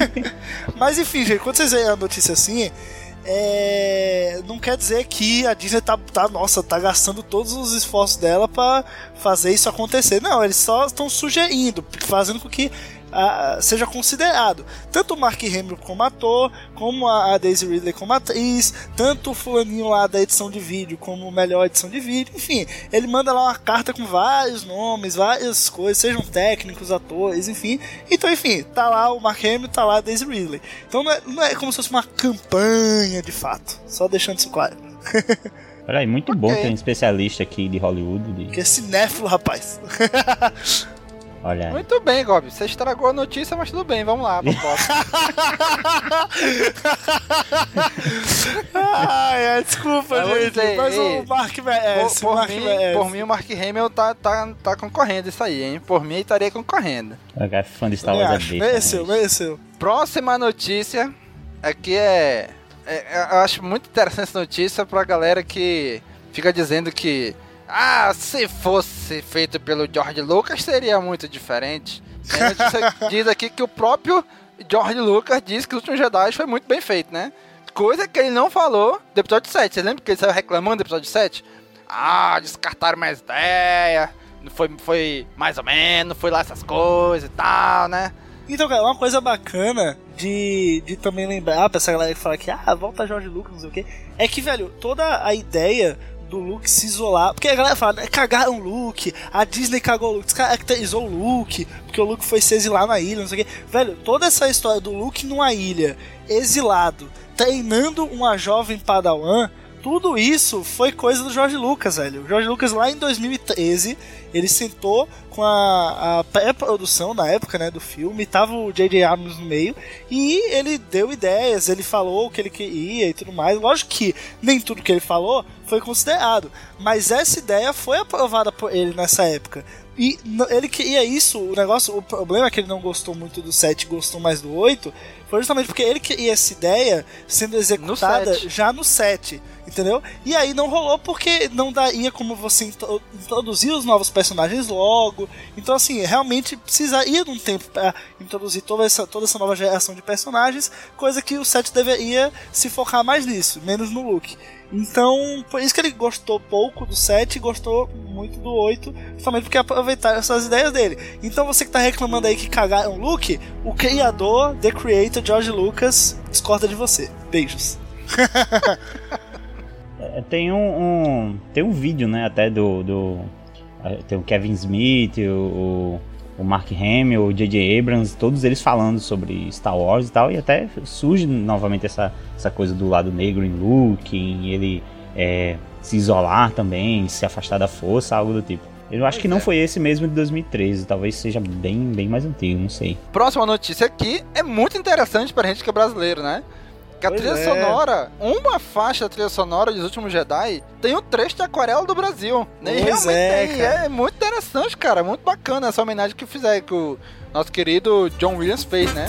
mas enfim, gente, quando vocês veem a notícia assim, é... não quer dizer que a Disney tá, tá, nossa, tá gastando todos os esforços dela pra fazer isso acontecer. Não, eles só estão sugerindo, fazendo com que ah, seja considerado. Tanto o Mark Hamill como ator, como a, a Daisy Ridley como atriz, tanto o fulaninho lá da edição de vídeo como melhor edição de vídeo, enfim, ele manda lá uma carta com vários nomes, várias coisas, sejam técnicos, atores, enfim. Então, enfim, tá lá o Mark Hamill, tá lá a Daisy Ridley. Então não é, não é como se fosse uma campanha de fato, só deixando isso claro. Olha aí, muito bom Ok. ter um especialista aqui de Hollywood. de- Que é cinéfilo, rapaz. Olha aí. Muito bem, Gob. Você estragou a notícia, mas tudo bem. Vamos lá, ai, ai, desculpa, Eu gente. dizer, mas ei, o Mark por, merece. o por Mark mim, merece. por mim, o Mark Hamill tá, tá, tá concorrendo isso aí, hein? Por mim, ele estaria concorrendo. O cara é fã de Star Wars é besta. Mereceu, né? mereceu. Próxima notícia. Aqui é, é- Eu acho muito interessante essa notícia pra galera que fica dizendo que. Ah, se fosse feito pelo George Lucas seria muito diferente. Diz aqui que o próprio George Lucas disse que o último Jedi foi muito bem feito, né? Coisa que ele não falou do episódio 7. Você lembra que ele saiu reclamando do episódio 7? Ah, descartaram ideias. Não foi, foi mais ou menos, foi lá essas coisas e tal, né? Então, cara, uma coisa bacana de, de também lembrar pra essa galera que fala que, ah, volta Jorge Lucas, não sei o quê, é que, velho, toda a ideia do Luke se isolar. Porque a galera fala, né, cagaram o Luke, a Disney cagou o Luke, descaracterizou o Luke, porque o Luke foi se exilar na ilha, não sei o quê. Velho, toda essa história do Luke numa ilha, exilado, treinando uma jovem Padawan, Tudo isso foi coisa do George Lucas, velho. O George Lucas, lá em 2013, ele sentou com a, a pré-produção na época, né, do filme, tava o J.J. Abrams no meio, e ele deu ideias, ele falou o que ele queria e tudo mais. Lógico que nem tudo que ele falou foi considerado, mas essa ideia foi aprovada por ele nessa época. E ele queria isso, o negócio, o problema é que ele não gostou muito do 7, gostou mais do 8, foi justamente porque ele queria essa ideia sendo executada no já no 7 entendeu? E aí não rolou porque não daria como você introduzir os novos personagens logo. Então, assim, realmente precisaria de um tempo para introduzir toda essa, toda essa nova geração de personagens, coisa que o 7 deveria se focar mais nisso, menos no look. Então, por isso que ele gostou pouco do 7 e gostou muito do 8, justamente porque aproveitaram essas ideias dele. Então, você que tá reclamando aí que cagaram o look, o criador, The Creator, George Lucas, discorda de você. Beijos. É, tem um, um, tem um vídeo, né, até do, do tem o Kevin Smith, o, o Mark Hamill, o J.J. Abrams, todos eles falando sobre Star Wars e tal, e até surge novamente essa, essa coisa do lado negro em Luke, em ele é, se isolar também, se afastar da força, algo do tipo. Eu acho pois que não é. foi esse mesmo de 2013, talvez seja bem, bem mais antigo, não sei. Próxima notícia aqui é muito interessante pra gente que é brasileiro, né? Que a trilha é. sonora, uma faixa da trilha sonora dos últimos Jedi tem um trecho de aquarela do Brasil. Né? E realmente é, tem. É muito interessante, cara. Muito bacana essa homenagem que fizeram, que o nosso querido John Williams fez, né?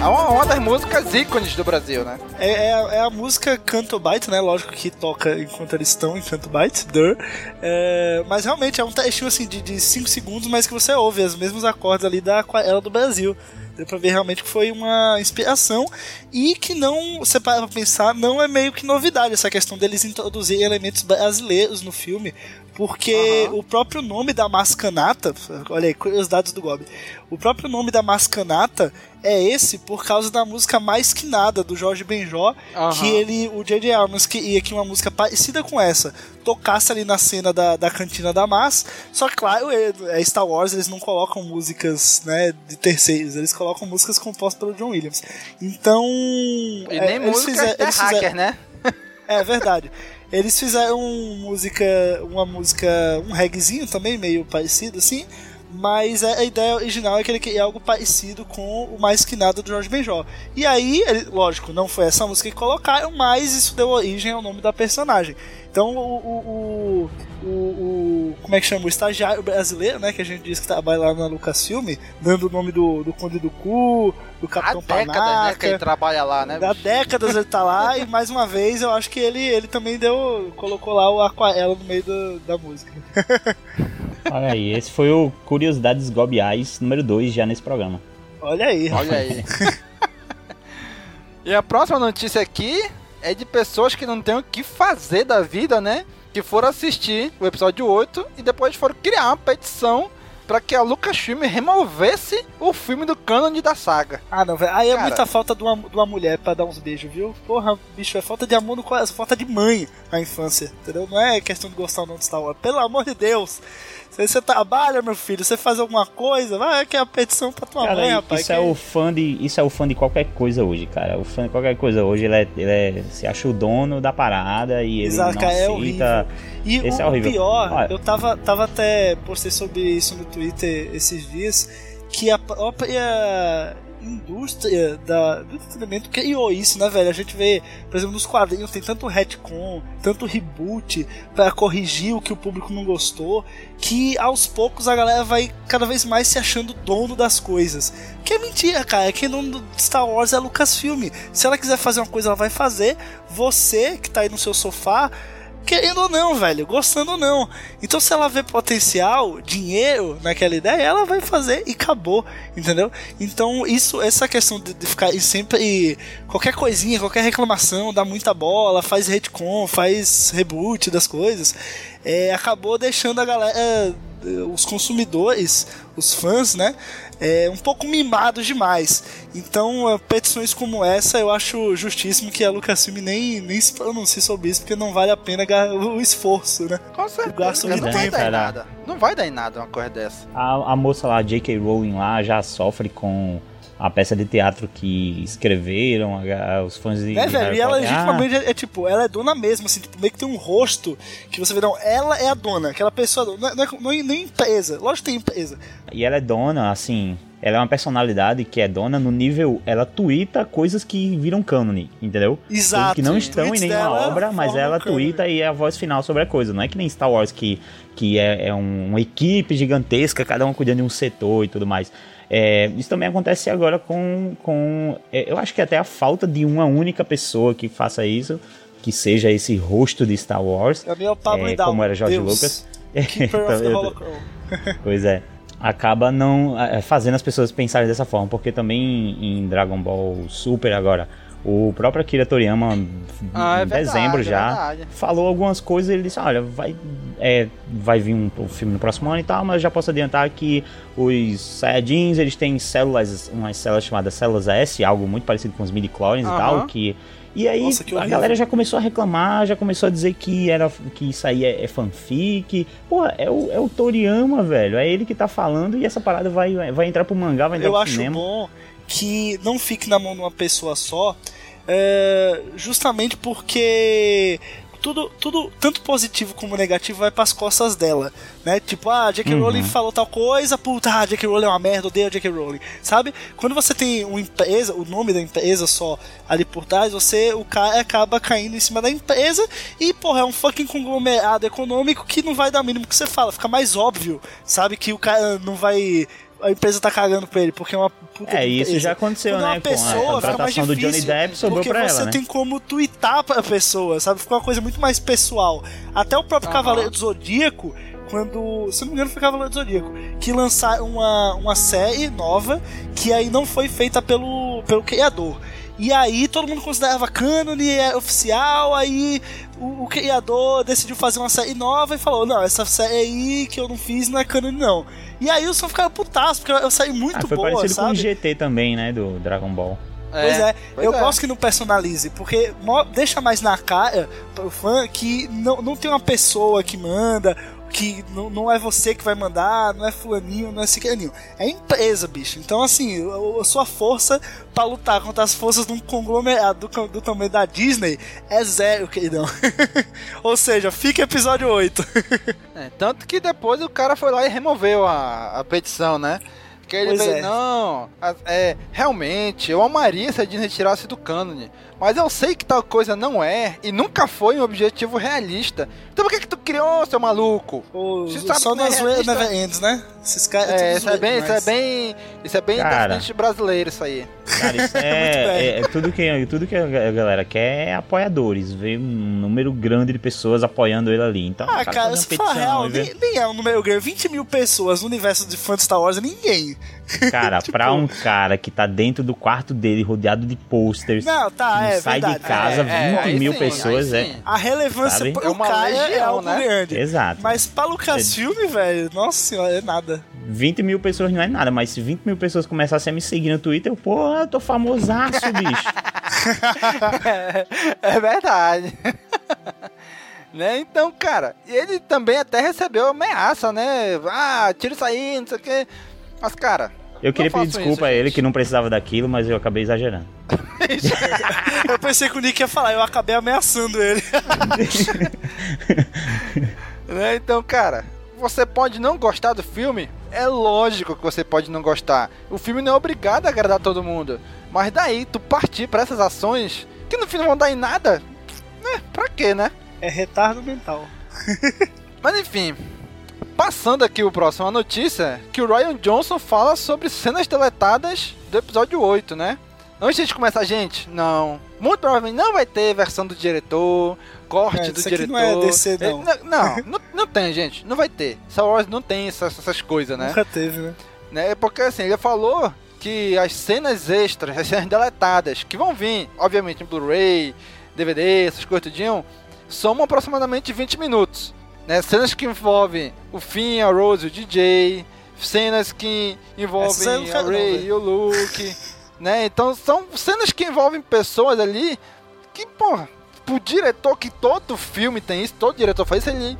É uma, uma das músicas ícones do Brasil, né? É, é, é, a música Canto Byte, né? Lógico que toca enquanto eles estão em Canto Byte, Dur. É, mas realmente é um trechinho assim de 5 segundos, mas que você ouve os mesmos acordes ali da Aquarela do Brasil. Deu pra ver realmente que foi uma inspiração e que não, você para pra pensar, não é meio que novidade essa questão deles introduzirem elementos brasileiros no filme, porque uhum. o próprio nome da mascanata, olha aí, curiosidades do Gob, o próprio nome da mascanata é esse por causa da música Mais Que Nada, do Jorge Benjó, uhum. que ele, o J.J. Abrams queria que uma música parecida com essa tocasse ali na cena da, da cantina da Mas, só que claro, é, é Star Wars, eles não colocam músicas né, de terceiros, eles colocam músicas compostas pelo John Williams. Então... E é, nem música fizer, é hacker, né? É verdade. Eles fizeram música, uma música, um reggaezinho também, meio parecido assim, mas a ideia original é que ele queria algo parecido com o Mais Que Nada do Jorge Benjó. E aí, ele, lógico, não foi essa música que colocaram, mas isso deu origem ao nome da personagem. Então, o, o, o, o como é que chama? O estagiário brasileiro, né, que a gente diz que trabalha lá na Lucasfilm, dando o nome do, do Conde do Cu, do Capitão Há décadas, Panaca. né, que ele trabalha lá, né? Há décadas ele tá lá e mais uma vez eu acho que ele, ele também deu, colocou lá o aquarela no meio do, da música. Olha aí, esse foi o Curiosidades Gobiais número 2 já nesse programa. Olha aí. Olha aí. e a próxima notícia aqui é de pessoas que não têm o que fazer da vida, né? Que foram assistir o episódio 8 e depois foram criar uma petição para que a Lucasfilm removesse o filme do canon da saga. Ah, não, velho. Aí é Cara, muita falta de uma, de uma mulher para dar uns beijos, viu? Porra, bicho, é falta de amor no coração, falta de mãe na infância, entendeu? Não é questão de gostar ou não de Star Wars. Pelo amor de Deus. Se você trabalha, meu filho, você faz alguma coisa, vai que é a petição pra tua cara, mãe, rapaz. Isso, que... é o fã de, isso é o fã de qualquer coisa hoje, cara. O fã de qualquer coisa hoje, ele, é, ele é, se acha o dono da parada e ele Exato, não é aceita. E Esse o, é horrível. pior, Olha, eu tava, tava até postei sobre isso no Twitter esses dias, que a própria indústria da, do entretenimento criou isso, né, velho? A gente vê, por exemplo, nos quadrinhos tem tanto retcon, tanto reboot para corrigir o que o público não gostou, que aos poucos a galera vai cada vez mais se achando dono das coisas. Que é mentira, cara. Quem dono do Star Wars é a Lucasfilm. Se ela quiser fazer uma coisa, ela vai fazer. Você que tá aí no seu sofá querendo ou não, velho, gostando ou não. Então, se ela vê potencial, dinheiro naquela ideia, ela vai fazer e acabou, entendeu? Então, isso, essa questão de, de ficar sempre qualquer coisinha, qualquer reclamação, dá muita bola, faz retcon, faz reboot das coisas, é, acabou deixando a galera os consumidores, os fãs, né? É, um pouco mimados demais. Então, uh, petições como essa eu acho justíssimo que a Lucasfilm nem, nem se pronuncie sobre isso, porque não vale a pena o esforço, né? Com certeza. O gasto de não vai tempo. dar em nada. Não vai dar em nada uma coisa dessa. A, a moça lá, J.K. Rowling lá, já sofre com a peça de teatro que escreveram, a- a- os fãs de. É, de velho, e ela Potter, ah, legitimamente é, é tipo, ela é dona mesmo, assim, tipo, meio que tem um rosto que você vê, não, ela é a dona, aquela pessoa, não é, não é, não é nem empresa, lógico que tem empresa. E ela é dona, assim. Ela é uma personalidade que é dona no nível. Ela twitta coisas que viram cânone, entendeu? Exato. Coisas que não estão em nenhuma obra, mas ela twitta e é a voz final sobre a coisa. Não é que nem Star Wars, que, que é, é um- uma equipe gigantesca, cada um cuidando de um setor e tudo mais. É, isso também acontece agora com. com é, eu acho que até a falta de uma única pessoa que faça isso, que seja esse rosto de Star Wars. Mim é o Pablo É, Hidalgo, como era George Deus. Lucas. Keeper of the Eu- Holocron. Pois é. Acaba não é, fazendo as pessoas pensarem dessa forma, porque também em Dragon Ball Super agora, o próprio Akira Toriyama, em Ah, é verdade, dezembro é já, verdade. falou algumas coisas ele disse, olha, vai, é, vai vir um, um filme no próximo ano e tal, mas eu já posso adiantar que os Saiyajins, eles têm células, umas células chamadas células S, algo muito parecido com os midi-chlorians e Aham. tal, que... E aí Nossa, que a galera já começou a reclamar, já começou a dizer que, era, que isso aí é, é fanfic. Pô, é o, é o Toriyama, velho. É ele que tá falando e essa parada vai, vai entrar pro mangá, vai entrar Eu pro acho cinema. bom que não fique na mão de uma pessoa só, é, justamente porque tudo, tudo, tanto positivo como negativo, vai pras costas dela, né? Tipo, ah, J.K. Uhum. Rowling falou tal coisa, puta, ah, J.K. Rowling é uma merda, odeio a J.K. Rowling, sabe? Quando você tem uma empresa, o nome da empresa só ali por trás, você, o cara acaba caindo em cima da empresa e, porra, é um fucking conglomerado econômico que não vai dar o mínimo que você fala, fica mais óbvio, sabe? Que o cara não vai... A empresa tá cagando pra ele, porque é uma puta É, isso empresa. já aconteceu, Quando é né? uma Com a pessoa, fica mais contratação do Johnny difícil, Depp sobrou porque pra você ela, né? tem como twittar pra pessoa, sabe? Ficou uma coisa muito mais pessoal. Até o próprio Aham. Cavaleiro do Zodíaco, quando. Se não me engano, foi Cavaleiro do Zodíaco, que lançaram uma, uma série nova que aí não foi feita pelo, pelo criador. E aí todo mundo considerava cânone, é oficial, aí o, o criador decidiu fazer uma série nova e falou, não, essa série aí que eu não fiz não é cânone não. E aí os fãs ficaram putaços, porque é uma série muito Ah, foi boa, parecido sabe? com o GT também, né? Do Dragon Ball. Pois é, pois eu é. gosto que não personalize, porque deixa mais na cara pro fã que não, não tem uma pessoa que manda, que não, não é você que vai mandar, não é fulaninho, não é ciclaninho. É empresa, bicho. Então, assim, a, a sua força pra lutar contra as forças de um conglomerado do, do tamanho da Disney é zero, queridão. Ou seja, fica episódio 8. É, tanto que depois o cara foi lá e removeu a, a petição, né? Que ele Pois veio, é. não, é, realmente, eu amaria se a Disney tirasse do cânone, mas eu sei que tal coisa não é, e nunca foi um objetivo realista. Então por que que tu criou, seu maluco? Só é nas realista. never ends, né? Esses caras É, tudo isso é bem, zoeiro isso é bem, isso é bem Cara. descendente brasileiro isso aí. Cara, isso Muito é, bem. é- é tudo, que, tudo que a galera quer é apoiadores. Ver um número grande de pessoas apoiando ele ali. Então, Ah, cara, for petição real, vê- nem, nem é um número grande. 20 mil pessoas no universo de fã de Star Wars é ninguém. Cara, Tipo- pra um cara que tá dentro do quarto dele, rodeado de posters, Não, tá, é sai verdade. de casa, É, é, 20 aí mil sim, pessoas, é. A relevância Sabe? pro É uma cara é legião, algo né? grande. Exato. Mas pra Lucasfilm, velho, nossa senhora, é nada. 20 mil pessoas não é nada, mas se 20 mil pessoas começassem a me seguir no Twitter, eu, pô, eu tô famosaço, bicho. é verdade. né? Então, cara, ele também até recebeu ameaça, né? Ah, tira isso aí, não sei o quê. Mas, cara, Eu queria pedir desculpa isso, a ele gente. que não precisava daquilo, mas eu acabei exagerando. Eu pensei que o Nick ia falar, eu acabei ameaçando ele. né? Então, cara, você pode não gostar do filme. É lógico que você pode não gostar. O filme não é obrigado a agradar todo mundo. Mas daí, tu partir pra essas ações que no fim não vão dar em nada, né? Pra quê, né? É retardo mental. Mas enfim, passando aqui o próximo a notícia, que o Ryan Johnson fala sobre cenas deletadas do episódio 8, né? Antes de começar, gente, não. Muito provavelmente não vai ter versão do diretor, corte É, do isso aqui diretor. não é DC, não. É, não, não, não tem, gente. Não vai ter. Star Wars não tem essas, essas coisas, né? Nunca teve, né? né? Porque assim, ele falou que as cenas extras, as cenas deletadas, que vão vir, obviamente, em Blu-ray, DVD, essas coisas tudinho, somam aproximadamente 20 minutos. Né? Cenas que envolvem o Finn, a Rose, o DJ, cenas que envolvem a Ray e o Luke, né? Então são cenas que envolvem pessoas ali que, porra, pro diretor que todo filme tem isso, todo diretor faz isso, ele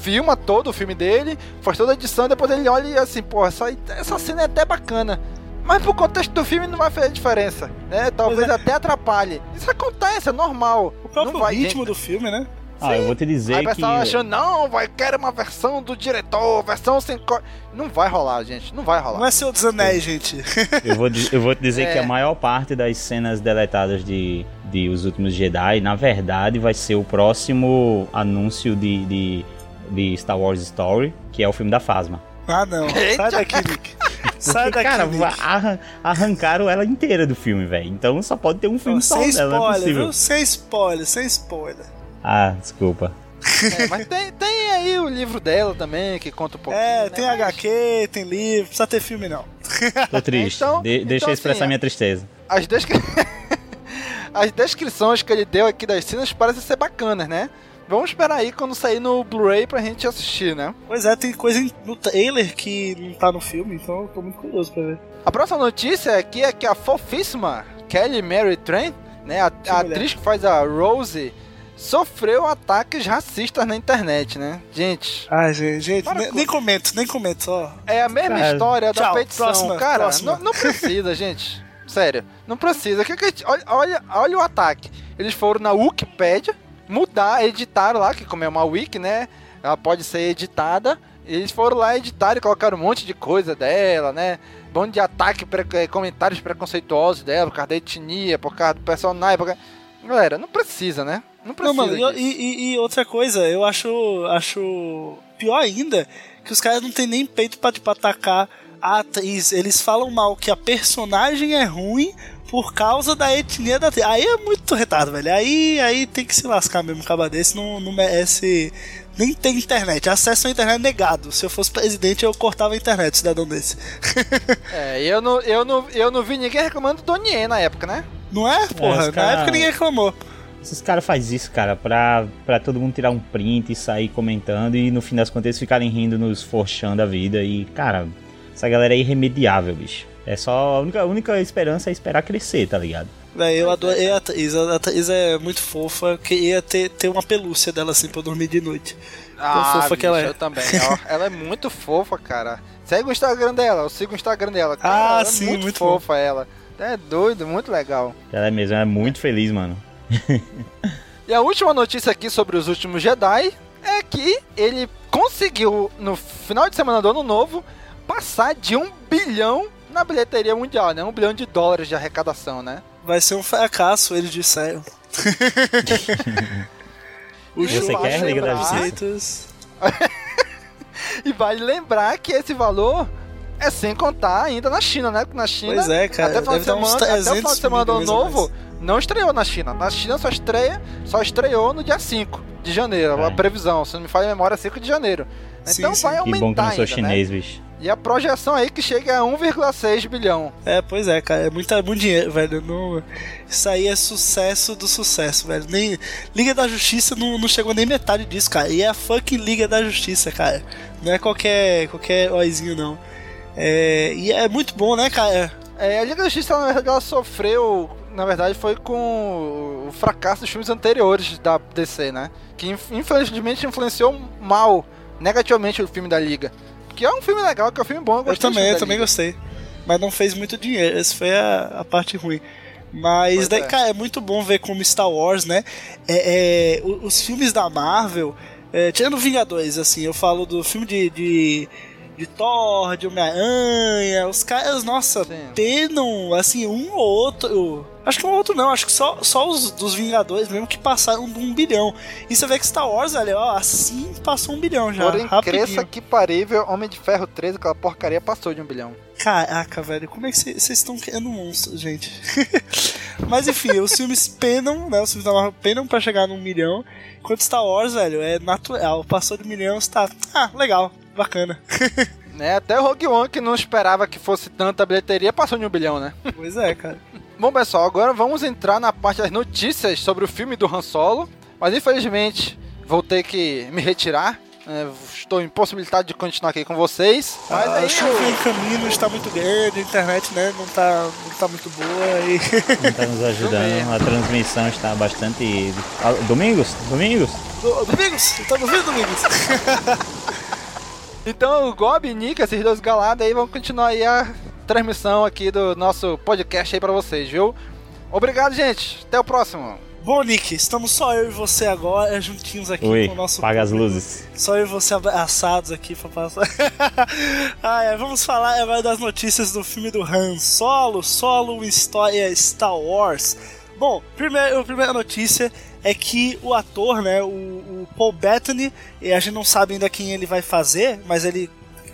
filma todo o filme dele, faz toda a edição, depois ele olha e assim, porra, essa, essa cena é até bacana. Mas pro contexto do filme não vai fazer diferença, né? Talvez é. até atrapalhe. Isso acontece, é normal. O próprio ritmo do filme, né? Ah, eu vou te Aí dizer o que. pessoal achando, não, vai, quero uma versão do diretor, versão sem. co-". Não vai rolar, gente, não vai rolar. Não é Senhor dos Anéis, gente. Eu vou, eu vou te dizer É. que a maior parte das cenas deletadas de, de Os Últimos Jedi, na verdade, vai ser o próximo anúncio de, de, de Star Wars Story, que é o filme da Phasma. Ah, não. Sai daqui, Nick. Sai daqui, cara, Nick. arran- arrancaram ela inteira do filme, velho. Então só pode ter um filme só sem dela, não é spoiler, possível. viu? Sem spoiler, sem spoiler. Ah, desculpa. É, mas tem, tem aí o livro dela também, que conta um pouquinho. É, né? tem Mas- HQ, tem livro, precisa ter filme não. Tô triste. Então- De- deixa então, eu expressar assim, minha tristeza. As, descri... As descrições que ele deu aqui das cenas parecem ser bacanas, né? Vamos esperar aí quando sair no Blu-ray pra gente assistir, né? Pois é, tem coisa no trailer que não tá no filme, então eu tô muito curioso pra ver. A próxima notícia aqui é que a fofíssima Kelly Mary Tran, né, a, a atriz que faz a Rose, sofreu ataques racistas na internet, né? Gente, Ai, gente, gente Para nem, nem comento, nem comento, só. é a mesma Cara, história da tchau, petição. próxima, Cara, próxima. Não, não precisa, gente. Sério, não precisa. Que que gente- olha, olha, olha o ataque. Eles foram na Wikipedia, mudar, editaram lá, que como é uma wiki, né? Ela pode ser editada. Eles foram lá editar e colocaram um monte de coisa dela, né? Um monte de ataque, pre- eh, comentários preconceituosos dela, por causa da etnia, por causa do personagem. Por causa... Galera, não precisa, né? Não Não, precisa. mano, e, disso. e- e outra coisa, eu acho, acho pior ainda que os caras não tem nem peito pra, tipo, atacar a atriz. Eles falam mal que a personagem é ruim por causa da etnia da atriz. Aí é muito retado, velho. Aí, aí tem que se lascar mesmo, caba desse não, não merece. Nem tem internet. Acesso à internet negado. Se eu fosse presidente, eu cortava a internet, cidadão desse. É, eu não, eu, não, eu não vi ninguém reclamando do Donnie na época, né? Não é? Porra, na cara- época ninguém reclamou. Esses caras fazem isso, cara, pra, pra todo mundo tirar um print e sair comentando e no fim das contas eles ficarem rindo nos forchando da vida. E, cara, essa galera é irremediável, bicho. É só. A única, a única esperança é esperar crescer, tá ligado? Véi, eu adorei a atriz. A é muito fofa. Queria ter, ter uma pelúcia dela assim pra eu dormir de noite. Ah, fofa que ela é. eu também. ó. ela é muito fofa, cara. Segue o Instagram dela, eu sigo o Instagram dela. Cara, Ah, ela é sim, muito, muito fofa ela. É doido, muito legal. Ela é mesmo, ela é muito feliz, mano. E a última notícia aqui sobre os últimos Jedi é que ele conseguiu, no final de semana do ano novo, passar de um bilhão na bilheteria mundial, né? Um bilhão de dólares de arrecadação, né? Vai ser um fracasso, eles disseram. o Você quer, Liga da Justiça? E vale lembrar que esse valor é sem contar ainda na China, né? Na China, Pois é, cara, até, o final de semana, até o final 300 de semana do ano novo, não estreou na China. Na China só estreia, só estreou no dia 5 de janeiro, É. a previsão, se não me falha a memória, é 5 de janeiro. Sim, Então sim. vai Que aumentar bom que eu não sou ainda, chinês, né? bicho. E a projeção aí que chega a 1,6 bilhão. É, pois é, cara. É muita, muito dinheiro, velho. Não... Isso aí é sucesso do sucesso, velho. Nem... Liga da Justiça não, não chegou nem metade disso, cara. E é a fucking Liga da Justiça, cara. Não é qualquer, qualquer oizinho, não. É... E é muito bom, né, cara? É, a Liga da Justiça, na verdade, ela sofreu, na verdade, foi com o fracasso dos filmes anteriores da DC, né? Que inf- infelizmente influenciou mal, negativamente, o filme da Liga. Que é um filme legal, que é um filme bom, eu Eu também, eu também Liga. gostei. Mas não fez muito dinheiro. Essa foi a, a parte ruim. Mas Pois daí, é. cara, é muito bom ver como Star Wars, né? É, é, os filmes da Marvel, é, tirando Vingadores, assim, eu falo do filme de, de, de Thor, de Homem-Aranha, os caras, nossa, Sim. penam, assim, um ou outro. Acho que um ou outro não, acho que só, só os dos Vingadores mesmo que passaram de um bilhão. E você vê que Star Wars, olha, ó, assim passou um bilhão já. Porém, rapidinho. cresça que parível, Homem de Ferro 3, aquela porcaria passou de um bilhão. Caraca, velho, como é que vocês estão criando monstro, gente? Mas enfim, os filmes penam, né? Os filmes da Marvel penam pra chegar num milhão. Enquanto Star Wars, velho, é natural. Passou de um milhão, você tá. Ah, legal, bacana. Né? Até o Rogue One, que não esperava que fosse tanta bilheteria, passou de um bilhão, né? pois é, cara. Bom, pessoal, agora vamos entrar na parte das notícias sobre o filme do Han Solo. Mas infelizmente vou ter que me retirar É, estou impossibilitado de continuar aqui com vocês. Mas Ah, aí, a chuva em caminho está muito grande, a internet né, não, tá, não tá muito boa e. Não tá nos ajudando, a transmissão está bastante. Ah, Domingos? Domingos? Do- Domingos, me ouvindo, Domingos? Então o Gob e Nick, esses dois galados aí, vão continuar aí a transmissão aqui do nosso podcast aí pra vocês, viu? Obrigado, gente. Até o próximo. Bom, Nick, estamos só eu e você agora, juntinhos aqui Oi, com o nosso. paga as luzes. Só eu e você abraçados aqui pra passar. ah, é, vamos falar agora das notícias do filme do Han Solo, Solo História Star Wars. Bom, primeiro, a primeira notícia é que o ator, né, o, o Paul Bettany, e a gente não sabe ainda quem ele vai fazer, mas ele,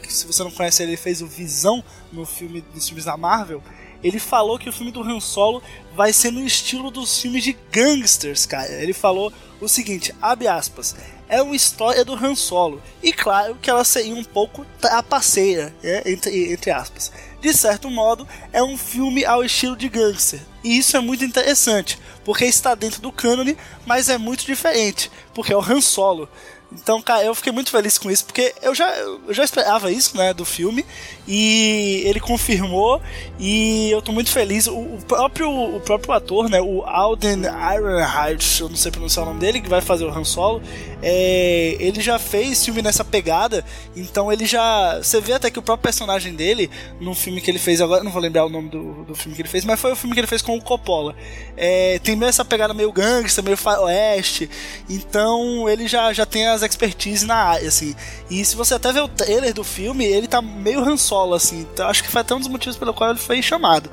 se você não conhece ele, fez o Visão no filme dos filmes da Marvel. Ele falou que o filme do Han Solo vai ser no estilo dos filmes de gangsters, cara. Ele falou o seguinte, abre aspas, é uma história do Han Solo. E claro que ela seria um pouco trapaceira, né, entre, entre aspas. De certo modo, é um filme ao estilo de gangster. E isso é muito interessante, porque está dentro do cânone, mas é muito diferente, porque é o Han Solo. Então, cara, eu fiquei muito feliz com isso, porque eu já, eu já esperava isso, né, do filme, e ele confirmou, e eu tô muito feliz. O, o próprio, o próprio ator, né, o Alden Ehrenreich, eu não sei pronunciar o nome dele, que vai fazer o Han Solo, é, ele já fez filme nessa pegada, então ele já. Você vê até que o próprio personagem dele, no filme que ele fez agora, não vou lembrar o nome do, do filme que ele fez, mas foi o filme que ele fez com o Coppola. É, tem meio essa pegada meio gangster, meio faroeste, então ele já, já tem as expertise na área, assim. E se você até ver o trailer do filme, ele tá meio Han Solo, assim. Então acho que foi até um dos motivos pelo qual ele foi chamado.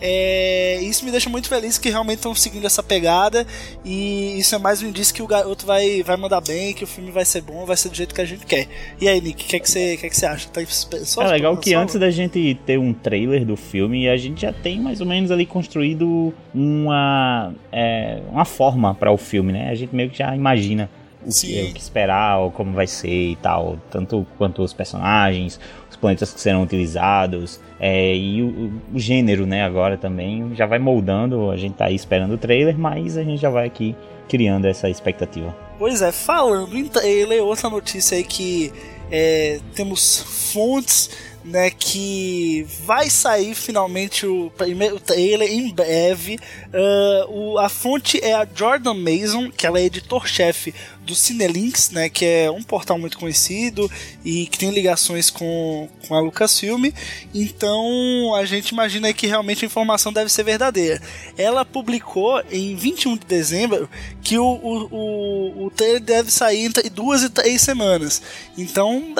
É, isso me deixa muito feliz que realmente estão seguindo essa pegada. E isso é mais um indício que o garoto vai, vai mandar bem, que o filme vai ser bom, vai ser do jeito que a gente quer. E aí, Nick, o que, é que, você, que, é que você acha? Tá só É legal que antes da gente ter um trailer do filme, a gente já tem mais ou menos ali construído uma, é, uma forma para o filme, né? A gente meio que já imagina o que, o que esperar, ou como vai ser e tal, tanto quanto os personagens, os planetas que serão utilizados, é, e o, o gênero, né, agora também já vai moldando, a gente tá aí esperando o trailer, mas a gente já vai aqui criando essa expectativa. Pois é, falando em trailer, outra notícia aí que é, temos fontes né, que vai sair finalmente o primeiro trailer em breve. Uh, o, a fonte é a Jordan Mason, que ela é editor-chefe do Cinelinks, né, que é um portal muito conhecido e que tem ligações com, com a Lucasfilm. Então a gente imagina que realmente a informação deve ser verdadeira. Ela publicou em 21 de dezembro que o, o, o, o trailer deve sair entre duas e três semanas. Então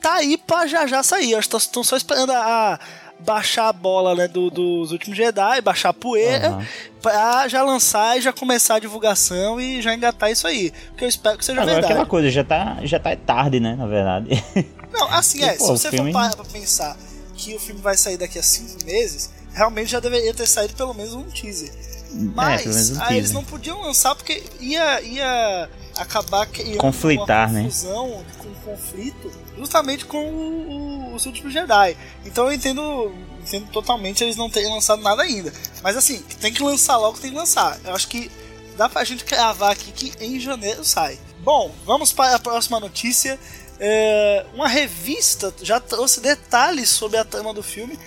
tá aí pra já já sair. Estão só esperando a, a baixar a bola né, do, dos últimos Jedi, baixar a poeira, Aham. pra já lançar e já começar a divulgação e já engatar isso aí. Que eu espero que seja Agora verdade. aquela coisa, já tá, já tá tarde, né, na verdade. Não, assim é, E, pô, se você filme- for parar pra pensar que o filme vai sair daqui a cinco meses, realmente já deveria ter saído pelo menos um teaser. Mas É, pelo menos um aí eles teaser. não podiam lançar porque ia, ia acabar Conflitar, uma né? confusão, com um conflito, justamente com o, o, os últimos Jedi. Então eu entendo, entendo totalmente eles não terem lançado nada ainda. Mas assim, tem que lançar logo, tem que lançar. Eu acho que dá pra gente cravar aqui que em janeiro sai. Bom, vamos para a próxima notícia. É, uma revista já trouxe detalhes sobre a trama do filme,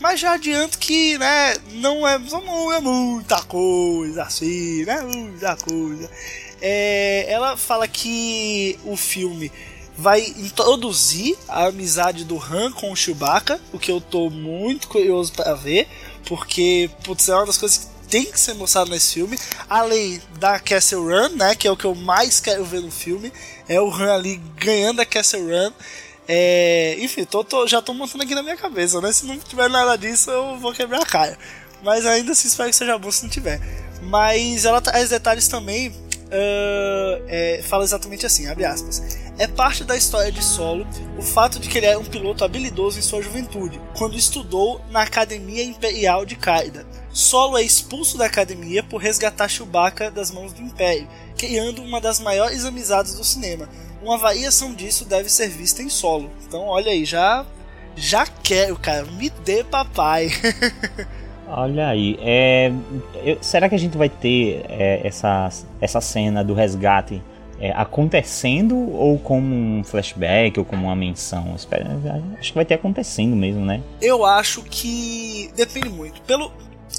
mas já adianto que, né, não é, não é muita coisa assim, né, muita coisa. É, ela fala que o filme vai introduzir a amizade do Han com o Chewbacca, o que eu tô muito curioso para ver, porque, putz, é uma das coisas que tem que ser mostrado nesse filme, além da Castle Run, né, que é o que eu mais quero ver no filme, é o Han ali ganhando a Castle Run. É, enfim, tô, tô- já tô montando aqui na minha cabeça, né? Se não tiver nada disso, eu vou quebrar a cara. Mas ainda assim espero que seja bom se não tiver. Mas ela traz detalhes também. Ah, é, fala exatamente assim, abre aspas. É parte da história de Solo o fato de que ele era um piloto habilidoso em sua juventude, quando estudou na Academia Imperial de Kaida. Solo é expulso da academia por resgatar Chewbacca das mãos do Império, criando uma das maiores amizades do cinema. Uma variação disso deve ser vista em Solo. Então, olha aí, já já quero, cara, me dê papai. Olha aí, é, eu- será que a gente vai ter é, essa, essa cena do resgate é, acontecendo ou como um flashback ou como uma menção? Espera, acho que vai ter acontecendo mesmo, né? Eu acho que depende muito. Pelo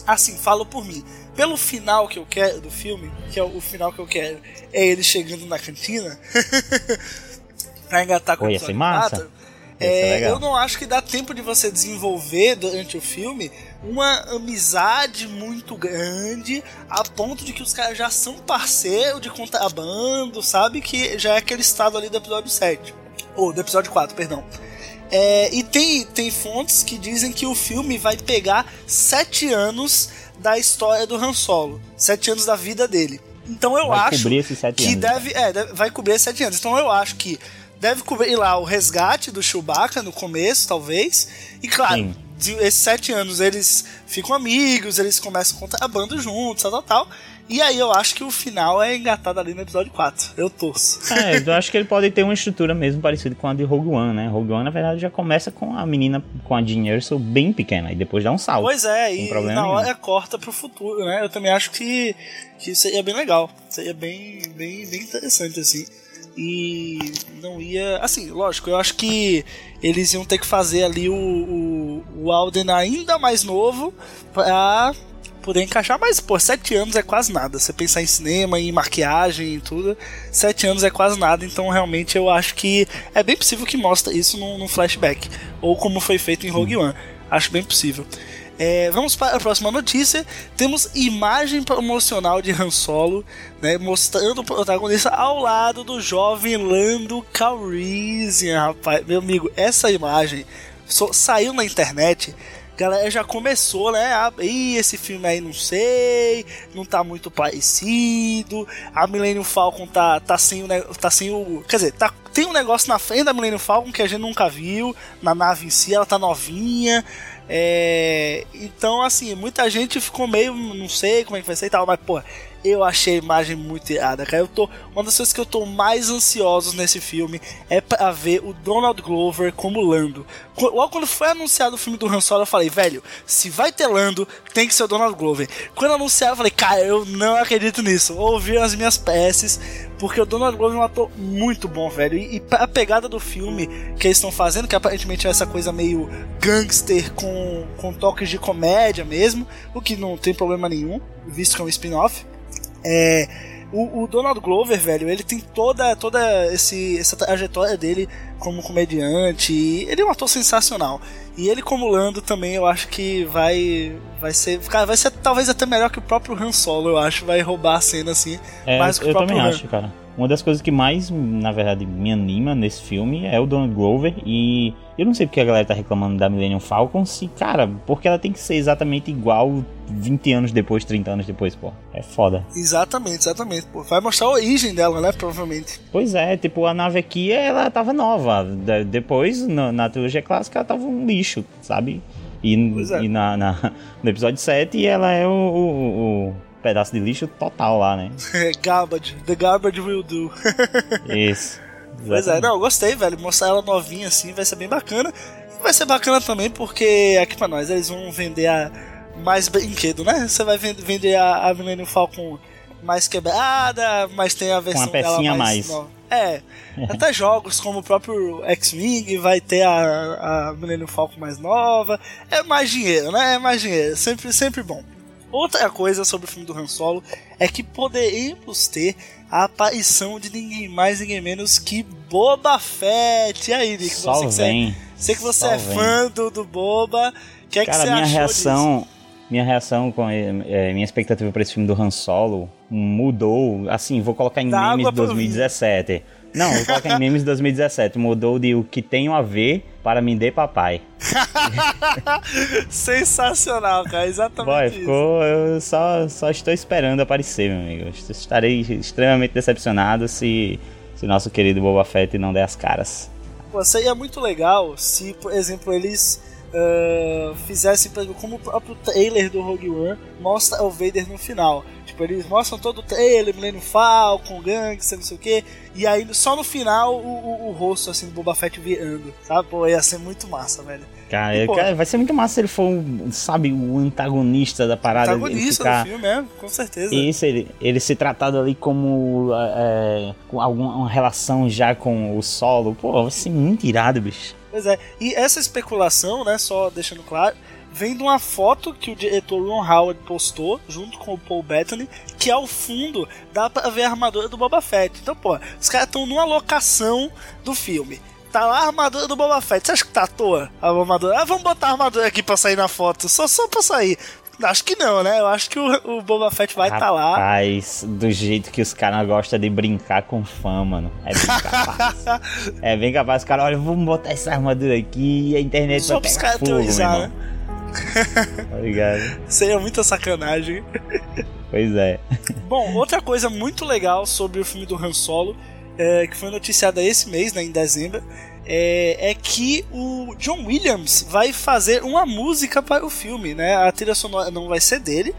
assim, falo por mim. Pelo final que eu quero do filme, que é o final que eu quero, é ele chegando na cantina pra engatar com Pô, o episódio massa. 4, Ia ser é, legal. eu não acho que dá tempo de você desenvolver durante o filme uma amizade muito grande a ponto de que os caras já são parceiros de contrabando, sabe? Que já é aquele estado ali do episódio 7. Ou do episódio 4, perdão. É, e tem, tem fontes que dizem que o filme vai pegar sete anos da história do Han Solo. Sete anos da vida dele. Então eu Vai acho que anos. deve, é, deve- vai cobrir esses sete anos. Então eu acho que deve cobrir lá o resgate do Chewbacca no começo, talvez. E claro, Sim. De- esses sete anos eles ficam amigos, eles começam a contar a banda juntos, tal, tal, tal. E aí eu acho que o final é engatado ali no episódio 4. Eu torço. É, eu acho que ele pode ter uma estrutura mesmo parecida com a de Rogue One, né? Rogue One, na verdade, já começa com a menina, com a Jean Erso bem pequena, e depois dá um salto. Pois é, e na nenhum. hora corta pro futuro, né? Eu também acho que, que seria bem legal. Seria bem, bem, bem interessante, assim. E não ia. Assim, lógico, eu acho que eles iam ter que fazer ali o, o, o Alden ainda mais novo pra poder encaixar. Mas, pô, sete anos é quase nada. Você pensar em cinema, em maquiagem e tudo, sete anos é quase nada. Então, realmente, eu acho que é bem possível que mostre isso num, num flashback. Ou como foi feito em Rogue One. Acho bem possível. É, vamos para a próxima notícia. Temos imagem promocional de Han Solo, né, mostrando o protagonista ao lado do jovem Lando Calrissian, rapaz. Meu amigo, essa imagem saiu na internet. Galera já começou, né? A, Ih, esse filme aí não sei, não tá muito parecido. A Millennium Falcon tá, tá sem o. Tá sem o quer dizer, tá, tem um negócio na frente da Millennium Falcon que a gente nunca viu. Na nave em si, ela tá novinha. É, então, assim, muita gente ficou meio, não sei como é que vai ser e tal, mas, pô, eu achei a imagem muito irada, cara. Eu tô, uma das coisas que eu tô mais ansioso nesse filme é pra ver o Donald Glover como Lando. Logo quando foi anunciado o filme do Han Solo, eu falei, velho, se vai ter Lando, tem que ser o Donald Glover. Quando anunciaram, eu falei, cara, eu não acredito nisso. Ouvi as minhas peças, porque o Donald Glover é um ator muito bom, velho. E, e a pegada do filme que eles estão fazendo, que aparentemente é essa coisa meio gangster com, com toques de comédia mesmo, o que não tem problema nenhum, visto que é um spin-off. É, o, o Donald Glover, velho, ele tem toda, toda esse, essa trajetória dele como comediante. E ele é um ator sensacional. E ele como Lando também, eu acho que vai vai ser, cara, vai ser talvez até melhor que o próprio Han Solo, eu acho, vai roubar a cena assim, É, mais que o eu próprio também Han. acho, cara. Uma das coisas que mais, na verdade, me anima nesse filme é o Donald Glover. E eu não sei porque a galera tá reclamando da Millennium Falcon, se, cara, porque ela tem que ser exatamente igual 20 anos depois, 30 anos depois, pô. É foda. Exatamente, exatamente. Pô, vai mostrar a origem dela, né, provavelmente. Pois é, tipo, a nave aqui, ela tava nova. De- depois, no- na trilogia clássica, ela tava um lixo, sabe? E, é. e na, na- no episódio 7, ela é o, o- o pedaço de lixo total lá, né? garbage, the garbage will do. Isso. Pois é, não, gostei, velho. Mostrar ela novinha assim vai ser bem bacana. E vai ser bacana também porque aqui pra nós eles vão vender a mais brinquedo, né? Você vai ven- vender a, a Millennium Falcon mais quebrada, mas tem a versão dela pecinha a mais. mais. É, até jogos como o próprio X-Wing vai ter a, a Millennium Falcon mais nova. É mais dinheiro, né? É mais dinheiro. Sempre, sempre bom. Outra coisa sobre o filme do Han Solo é que poderíamos ter a aparição de ninguém mais, ninguém menos que Boba Fett. E aí, Nick? Só você que, você é- vem. sei que você só é vem. fã do, do Boba. O que é que Cara, você minha achou reação, minha reação com é, minha expectativa para esse filme do Han Solo mudou. Assim, vou colocar em Dá memes de pro 2017. Não, vou colocar em memes de 2017. Mudou de o que tenho a ver para me dê papai. Sensacional, cara. Exatamente Boy, isso. ficou. Eu só, só estou esperando aparecer, meu amigo. Estarei extremamente decepcionado se, se nosso querido Boba Fett não der as caras. Pô, seria muito legal se, por exemplo, eles uh, fizesse, por exemplo, como o próprio trailer do Rogue One mostra o Vader no final. Tipo, eles mostram todo o trailer, Millennium Falcon, Gangster, não sei o que, e aí só no final o, o, o, rosto assim do Boba Fett virando, sabe? Pô, ia ser muito massa, velho. Cara, e, pô, cara, vai ser muito massa se ele for, sabe, o antagonista da parada. Antagonista ficar... do filme, é, com certeza. Isso, ele, ele se tratado ali como é, com alguma relação já com o solo. Pô, vai ser muito irado, bicho. Pois é, e essa especulação, né, só deixando claro, vem de uma foto que o diretor Ron Howard postou junto com o Paul Bettany, que ao fundo dá pra ver a armadura do Boba Fett. Então, pô, os caras estão numa locação do filme. Tá lá a armadura do Boba Fett. Você acha que tá à toa a armadura? Ah, vamos botar a armadura aqui pra sair na foto. Só, só pra sair. Acho que não, né? Eu acho que o, o Boba Fett vai estar tá lá. Rapaz, do jeito que os caras gostam de brincar com fã, mano. É bem capaz. é bem capaz. Os caras, olha, vamos botar essa armadura aqui e a internet Só vai pegar fogo, teorizar, né? Obrigado. Seria muita sacanagem. Pois é. Bom, outra coisa muito legal sobre o filme do Han Solo, é, que foi noticiada esse mês, né, em dezembro, é, é, que o John Williams vai fazer uma música para o filme, né? A trilha sonora não vai ser dele,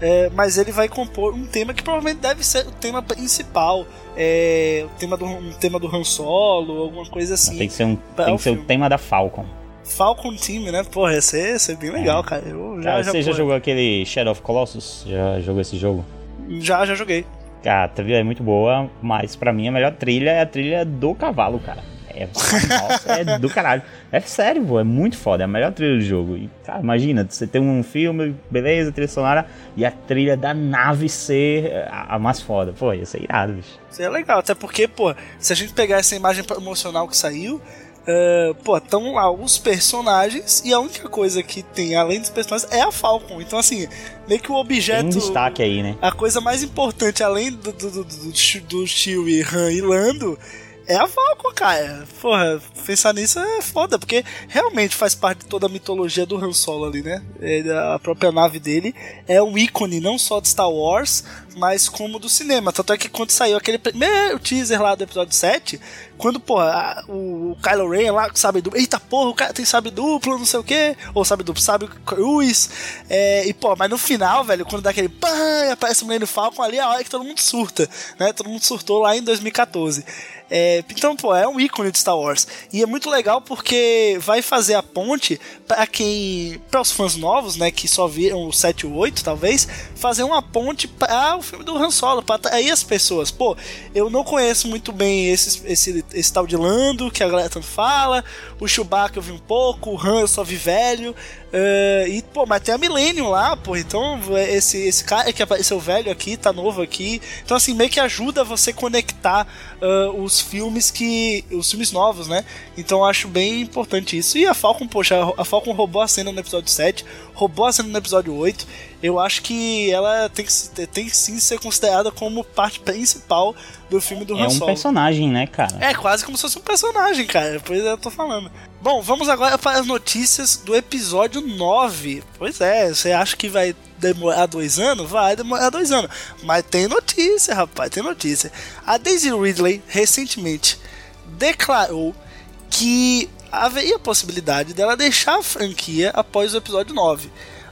é, mas ele vai compor um tema que provavelmente deve ser o tema principal, é, o tema do, um tema do Han Solo, alguma coisa assim. Tem que ser, um, tem que ser o tema da Falcon. Falcon Team, né? Porra, ia ser, ia ser bem legal, é. cara. Eu já, cara, já, você já jogou aquele Shadow of Colossus? Já jogou esse jogo? Já, já joguei. Cara, a trilha é muito boa, mas para mim a melhor trilha é a trilha do cavalo, cara. É, nossa, é do caralho. É sério, pô, é muito foda. É a melhor trilha do jogo. E, cara, imagina, você tem um filme, beleza, trilha sonora, e a trilha da nave ser a, a mais foda. Pô, ia ser irado, bicho. Isso é legal, até porque, pô, se a gente pegar essa imagem promocional que saiu, Uh, pô, estão lá os personagens e a única coisa que tem além dos personagens é a Falcon. Então, assim, meio que o objeto. Tem um destaque aí, né? A coisa mais importante, além do, do, do, do, do Chewie, Han e Lando, é a Falcon, cara. Porra, pensar nisso é foda, porque realmente faz parte de toda a mitologia do Han Solo ali, né? É, a própria nave dele é um ícone não só de Star Wars, mas como do cinema. Tanto é que quando saiu aquele primeiro teaser lá do episódio 7, quando, porra, o, Kylo Ren lá, sabe duplo, eita porra, o cara tem sabe duplo, não sei o que, ou sabe duplo, sabe cruz, é, e pô, mas no final, velho, quando dá aquele pã, aparece o Millennium Falcon ali, é a hora que todo mundo surta, né? Todo mundo surtou lá em 2014. É, então, pô, é um ícone de Star Wars. E é muito legal porque vai fazer a ponte para quem. para os fãs novos, né, que só viram o 7 e o 8, talvez, fazer uma ponte para o filme do Han Solo, para atrair as pessoas. Pô, eu não conheço muito bem esse, esse, esse tal de Lando, que a galera tanto fala, o Chewbacca eu vi um pouco, o Han eu só vi velho. Uh, e, pô, mas tem a Millennium lá, pô. Então, esse, esse cara que apareceu velho aqui, tá novo aqui. Então, assim, meio que ajuda você conectar uh, os filmes que. os filmes novos, né? Então, acho bem importante isso. E a Falcon, poxa, a Falcon roubou a cena no episódio 7, roubou a cena no episódio 8. Eu acho que ela tem que, tem que sim ser considerada como parte principal do filme do é Han Solo. É um personagem, né, cara? É, quase como se fosse um personagem, cara. Pois é, eu tô falando. Bom, vamos agora para as notícias do episódio 9. Pois é, você acha que vai demorar dois anos? Vai demorar dois anos. Mas tem notícia, rapaz, tem notícia. A Daisy Ridley recentemente declarou que haveria possibilidade dela deixar a franquia após o episódio 9.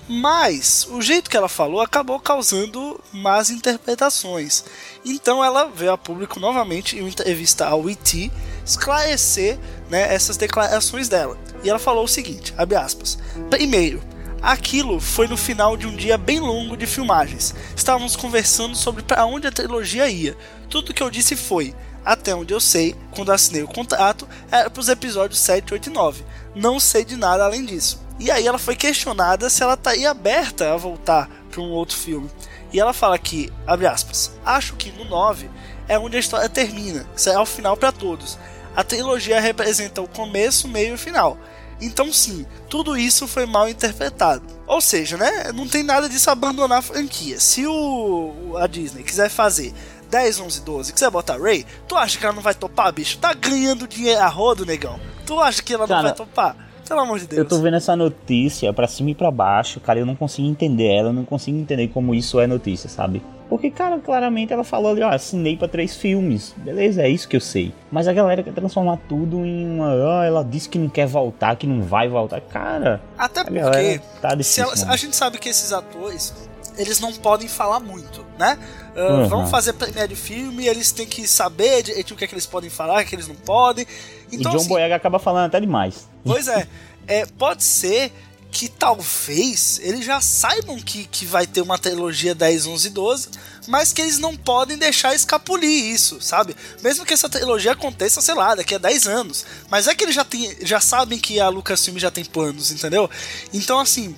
Mas o jeito que ela falou acabou causando más interpretações. Então ela veio a público novamente em uma entrevista ao ET esclarecer né, essas declarações dela. E ela falou o seguinte, abre aspas. Primeiro, aquilo foi no final de um dia bem longo de filmagens. Estávamos conversando sobre para onde a trilogia ia. Tudo que eu disse foi, até onde eu sei, quando assinei o contrato, era para os episódios 7, 8 e 9. Não sei de nada além disso. E aí ela foi questionada se ela estaria aberta a voltar para um outro filme. E ela fala que, abre aspas, acho que no 9 é onde a história termina, será o final para todos. A trilogia representa o começo, meio e final. Então, sim, tudo isso foi mal interpretado. Ou seja, né, não tem nada disso abandonar a franquia. Se o a Disney quiser fazer 10, 11, 12, quiser botar Ray, tu acha que ela não vai topar, bicho? Tá ganhando dinheiro a rodo, negão. Tu acha que ela Cara, não vai topar? Pelo amor de Deus. Eu tô vendo essa notícia pra cima e pra baixo, cara, eu não consigo entender ela, eu não consigo entender como isso é notícia, sabe? Porque, cara, claramente ela falou ali, ó, assinei pra três filmes. Beleza, é isso que eu sei. Mas a galera quer transformar tudo em uma. Ó, ela disse que não quer voltar, que não vai voltar. Cara. Até porque. Tá se ela, a gente sabe que esses atores. Eles não podem falar muito, né? Uh, uhum. Vão fazer premiere de filme, eles têm que saber de, de, o que é que eles podem falar, o que eles não podem. Então, e John assim, Boyega acaba falando até demais. Pois é. é pode ser que talvez eles já saibam que, que vai ter uma trilogia 10, 11 e 12, mas que eles não podem deixar escapulir isso, sabe? Mesmo que essa trilogia aconteça, sei lá, daqui a 10 anos. Mas é que eles já, tem, já sabem que a Lucasfilm já tem planos, entendeu? Então, assim,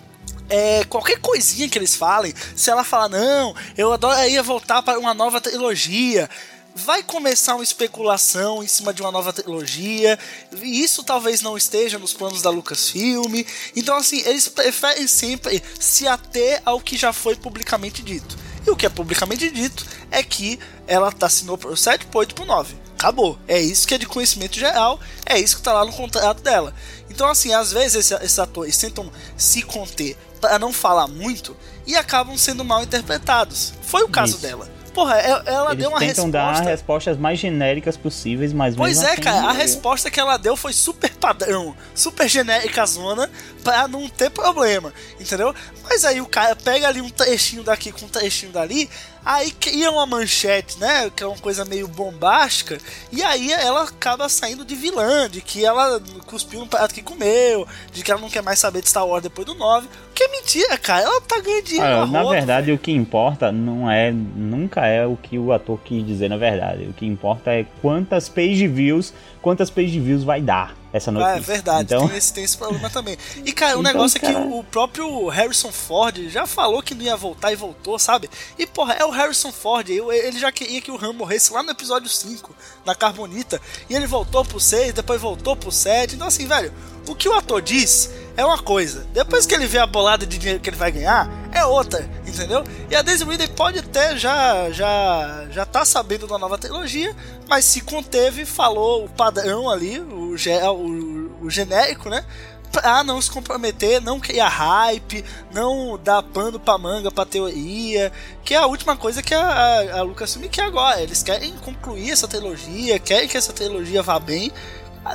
é, qualquer coisinha que eles falem, se ela falar, não, eu adoraria voltar para uma nova trilogia, vai começar uma especulação em cima de uma nova trilogia, e isso talvez não esteja nos planos da Lucasfilm. Então, assim, eles preferem sempre se ater ao que já foi publicamente dito. E o que é publicamente dito é que ela assinou pro 7, pro 8, pro 9. Acabou. É isso que é de conhecimento geral, é isso que tá lá no contrato dela. Então, assim, às vezes esses atores tentam se conter para não falar muito e acabam sendo mal interpretados. Foi o caso isso. dela. Porra, é, ela Eles deu uma tentam resposta. dar respostas mais genéricas possíveis, mas Pois é, assim, cara, a resposta que ela deu foi super padrão, super genérica zona, pra não ter problema, entendeu? Mas aí o cara pega ali um trechinho daqui com um trechinho dali, aí cria uma manchete, né? Que é uma coisa meio bombástica, e aí ela acaba saindo de vilã, de que ela cuspiu no prato que comeu, de que ela não quer mais saber de Star Wars depois do 9. Que é mentira, cara. Ela tá ganhando dinheiro. Na roda, verdade, véio. o que importa não é. Nunca é o que o ator quis dizer, na verdade. O que importa é quantas page views, quantas page views vai dar essa notícia. Ah, é verdade, então... tem, esse, tem esse problema também. E, cara, o então, negócio cara... é que o próprio Harrison Ford já falou que não ia voltar e voltou, sabe? E, porra, é o Harrison Ford, ele já queria que o Han morresse lá no episódio 5, na Carbonita, e ele voltou pro 6, depois voltou pro 7, então assim, velho, o que o ator diz é uma coisa. Depois que ele vê a bolada de dinheiro que ele vai ganhar, é outra, entendeu? E a Daisy Ridley pode até já já já tá sabendo da nova trilogia, mas se conteve, falou o padrão ali, o, o, o genérico, né? Pra não se comprometer, não criar hype, não dar pano pra manga, pra teoria, que é a última coisa que a, a, a Lucasfilm quer agora. Eles querem concluir essa trilogia, querem que essa trilogia vá bem,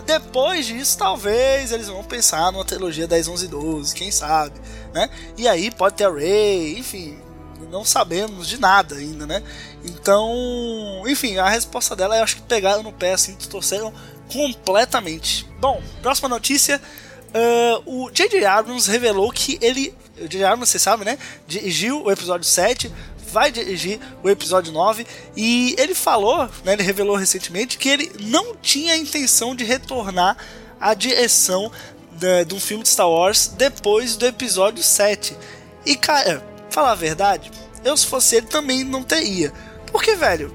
depois disso, talvez eles vão pensar numa trilogia 10, 11 12, quem sabe, né? E aí pode ter a Ray, enfim, não sabemos de nada ainda, né? Então, enfim, a resposta dela eu acho que pegaram no pé, assim, torceram completamente. Bom, próxima notícia. Uh, o J.J. Abrams revelou que ele. O J.J. Abrams, você sabe, né? Dirigiu o episódio 7, vai dirigir o episódio 9 e ele falou, né, ele revelou recentemente que ele não tinha a intenção de retornar à direção de, de um filme de Star Wars depois do episódio 7. E cara, falar a verdade, eu se fosse ele também não teria. Porque, velho,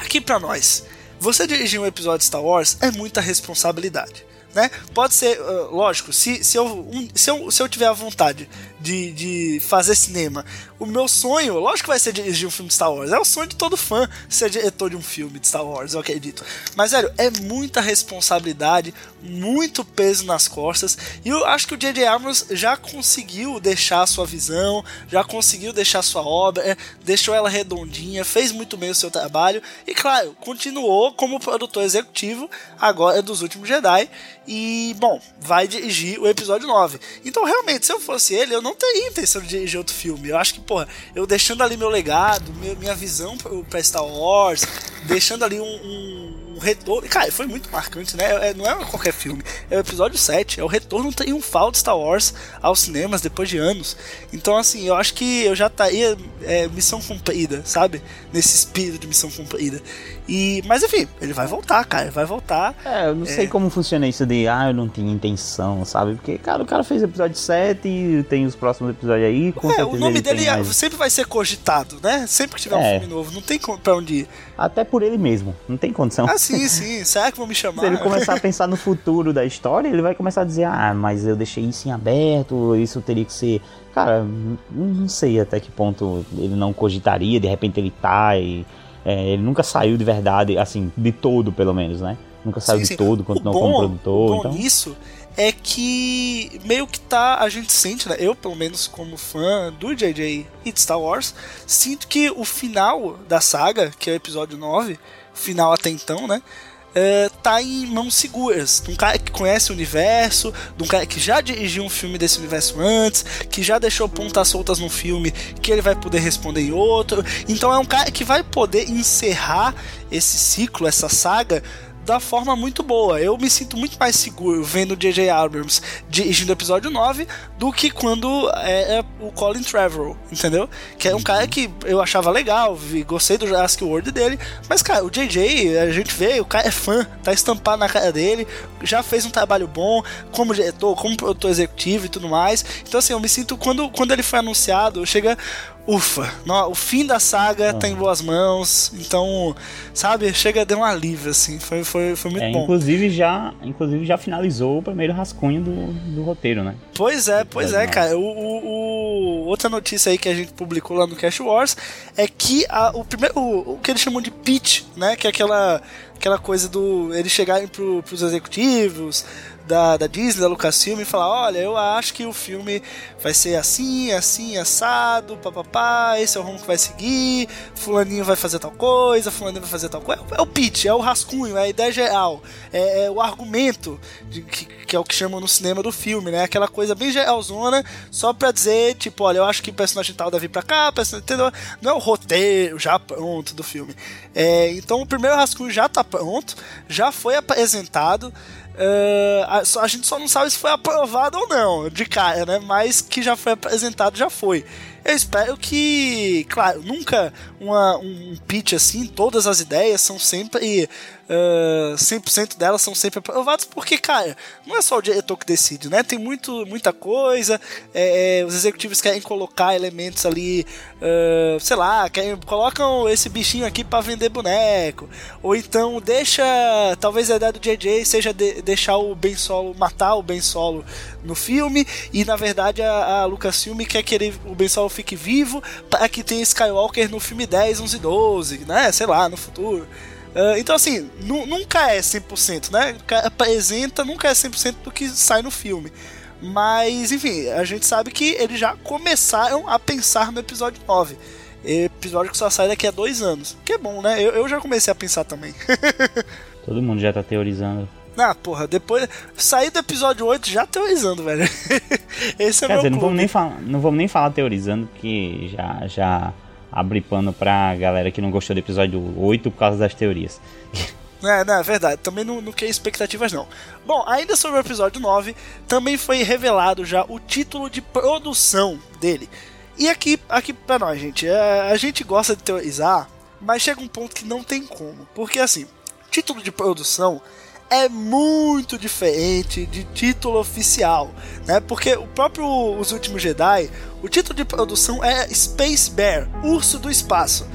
aqui pra nós, você dirigir um episódio de Star Wars é muita responsabilidade. Né? Pode ser, uh, lógico, se, se, eu, um, se, eu, se eu tiver a vontade de, de fazer cinema o meu sonho, lógico que vai ser dirigir um filme de Star Wars. É o sonho de todo fã ser diretor de um filme de Star Wars, eu acredito. Mas, velho, é muita responsabilidade, muito peso nas costas. E eu acho que o J.J. Abrams já conseguiu deixar a sua visão, já conseguiu deixar a sua obra, é, deixou ela redondinha, fez muito bem o seu trabalho. E, claro, continuou como produtor executivo, agora é dos últimos Jedi. E, bom, vai dirigir o episódio 9. Então, realmente, se eu fosse ele, eu não teria intenção de dirigir outro filme. Eu acho que porra, eu deixando ali meu legado, minha visão pra Star Wars, deixando ali um, um, um retorno. Cara, foi muito marcante, né? É, não é qualquer filme, é o episódio 7, é o retorno triunfal de Star Wars aos cinemas depois de anos. Então, assim, eu acho que eu já estaria é, missão cumprida, sabe? Nesse espírito de missão cumprida. E, mas enfim, ele vai voltar, cara, ele vai voltar. É, eu não é... sei como funciona isso de, ah, eu não tinha intenção, sabe? Porque, cara, o cara fez episódio 7 e tem os próximos episódios aí. Com é, o nome dele mais... sempre vai ser cogitado, né? Sempre que tiver é. um filme novo, não tem pra onde ir. Até por ele mesmo, não tem condição. Ah, sim, sim, será que vão me chamar? Se ele começar a pensar no futuro da história, ele vai começar a dizer, ah, mas eu deixei isso em aberto, isso teria que ser. Cara, não sei até que ponto ele não cogitaria, de repente ele tá e é, ele nunca saiu de verdade, assim, de todo, pelo menos, né? Nunca saiu sim, de sim. todo, continuou bom, como produtor. O bom então... nisso é que meio que tá, a gente sente, né? Eu, pelo menos como fã do JJ e de Star Wars, sinto que o final da saga, que é o episódio 9, final até então, né? Uh, tá em mãos seguras. De um cara que conhece o universo, de um cara que já dirigiu um filme desse universo antes, que já deixou pontas soltas num filme que ele vai poder responder em outro. Então é um cara que vai poder encerrar esse ciclo, essa saga, da forma muito boa. Eu me sinto muito mais seguro vendo J.J. Abrams dirigindo o episódio 9 do que quando é, é o Colin Trevorrow, entendeu? Que é um cara que eu achava legal, vi, gostei do Jurassic World dele, mas cara, o J.J., a gente vê, o cara é fã, tá estampado na cara dele, já fez um trabalho bom como diretor, como produtor executivo e tudo mais. Então assim, eu me sinto, quando, quando ele foi anunciado, chega ufa, o fim da saga tá em boas mãos, então, sabe, chega a dar um alívio, assim, foi, foi, foi muito é, bom. Inclusive já, inclusive já finalizou o primeiro rascunho do, do roteiro, né? Pois é, pois é, cara. O, o, o, outra notícia aí que a gente publicou lá no Cash Wars é que a, o primeiro, o, o que eles chamam de pitch, né, que é aquela aquela coisa do eles chegarem pro, pros executivos, da, da Disney, da Lucasfilm e falar: olha, eu acho que o filme vai ser assim, assim, assado, papapá, esse é o rumo que vai seguir, Fulaninho vai fazer tal coisa, Fulaninho vai fazer tal coisa. É, o pitch, é o rascunho, é a ideia geral, é, é o argumento, de, que, que, é o que chamam no cinema do filme, né? Aquela coisa bem geralzona, só pra dizer, tipo, olha, eu acho que o personagem tal deve ir pra cá, entendeu? Não é o roteiro já pronto do filme. É, então o primeiro rascunho já tá pronto, já foi apresentado. Uh, a, a, gente só não sabe se foi aprovado ou não, de cara, né? Mas que já foi apresentado, já foi. Eu espero que, claro, nunca uma, um pitch assim, todas as ideias são sempre. Uh, 100% delas são sempre aprovadas, porque, cara, não é só o diretor que decide, né? Tem muito, muita coisa, é, é os executivos querem colocar elementos ali, uh, sei lá, querem, colocam esse bichinho aqui para vender boneco, ou então deixa, talvez a ideia do JJ seja de, deixar o Ben Solo, matar o Ben Solo no filme, e na verdade a, a Lucasfilm quer que ele, o Ben Solo fique vivo para que tenha Skywalker no filme 10, 11 e 12, né? Sei lá, no futuro. Uh, então, assim, nunca é 100%, né? Apresenta, nunca é 100% do que sai no filme. Mas, enfim, a gente sabe que eles já começaram a pensar no episódio 9. Episódio que só sai daqui a dois anos. Que é bom, né? Eu, eu já comecei a pensar também. Todo mundo já tá teorizando. Ah, porra, depois. Sair do episódio 8 já teorizando, velho. Esse é Quer meu dizer, não vamos, nem falar, não vamos nem falar teorizando, porque já, já abre pano pra galera que não gostou do episódio 8 por causa das teorias. É, não, é verdade. Também não, não cria expectativas, não. Bom, ainda sobre o episódio 9, também foi revelado já o título de produção dele. E aqui, aqui pra nós, gente, é, a gente gosta de teorizar, mas chega um ponto que não tem como. Porque assim, título de produção é muito diferente de título oficial, né? Porque o próprio Os Últimos Jedi, o título de produção é Space Bear, Urso do Espaço.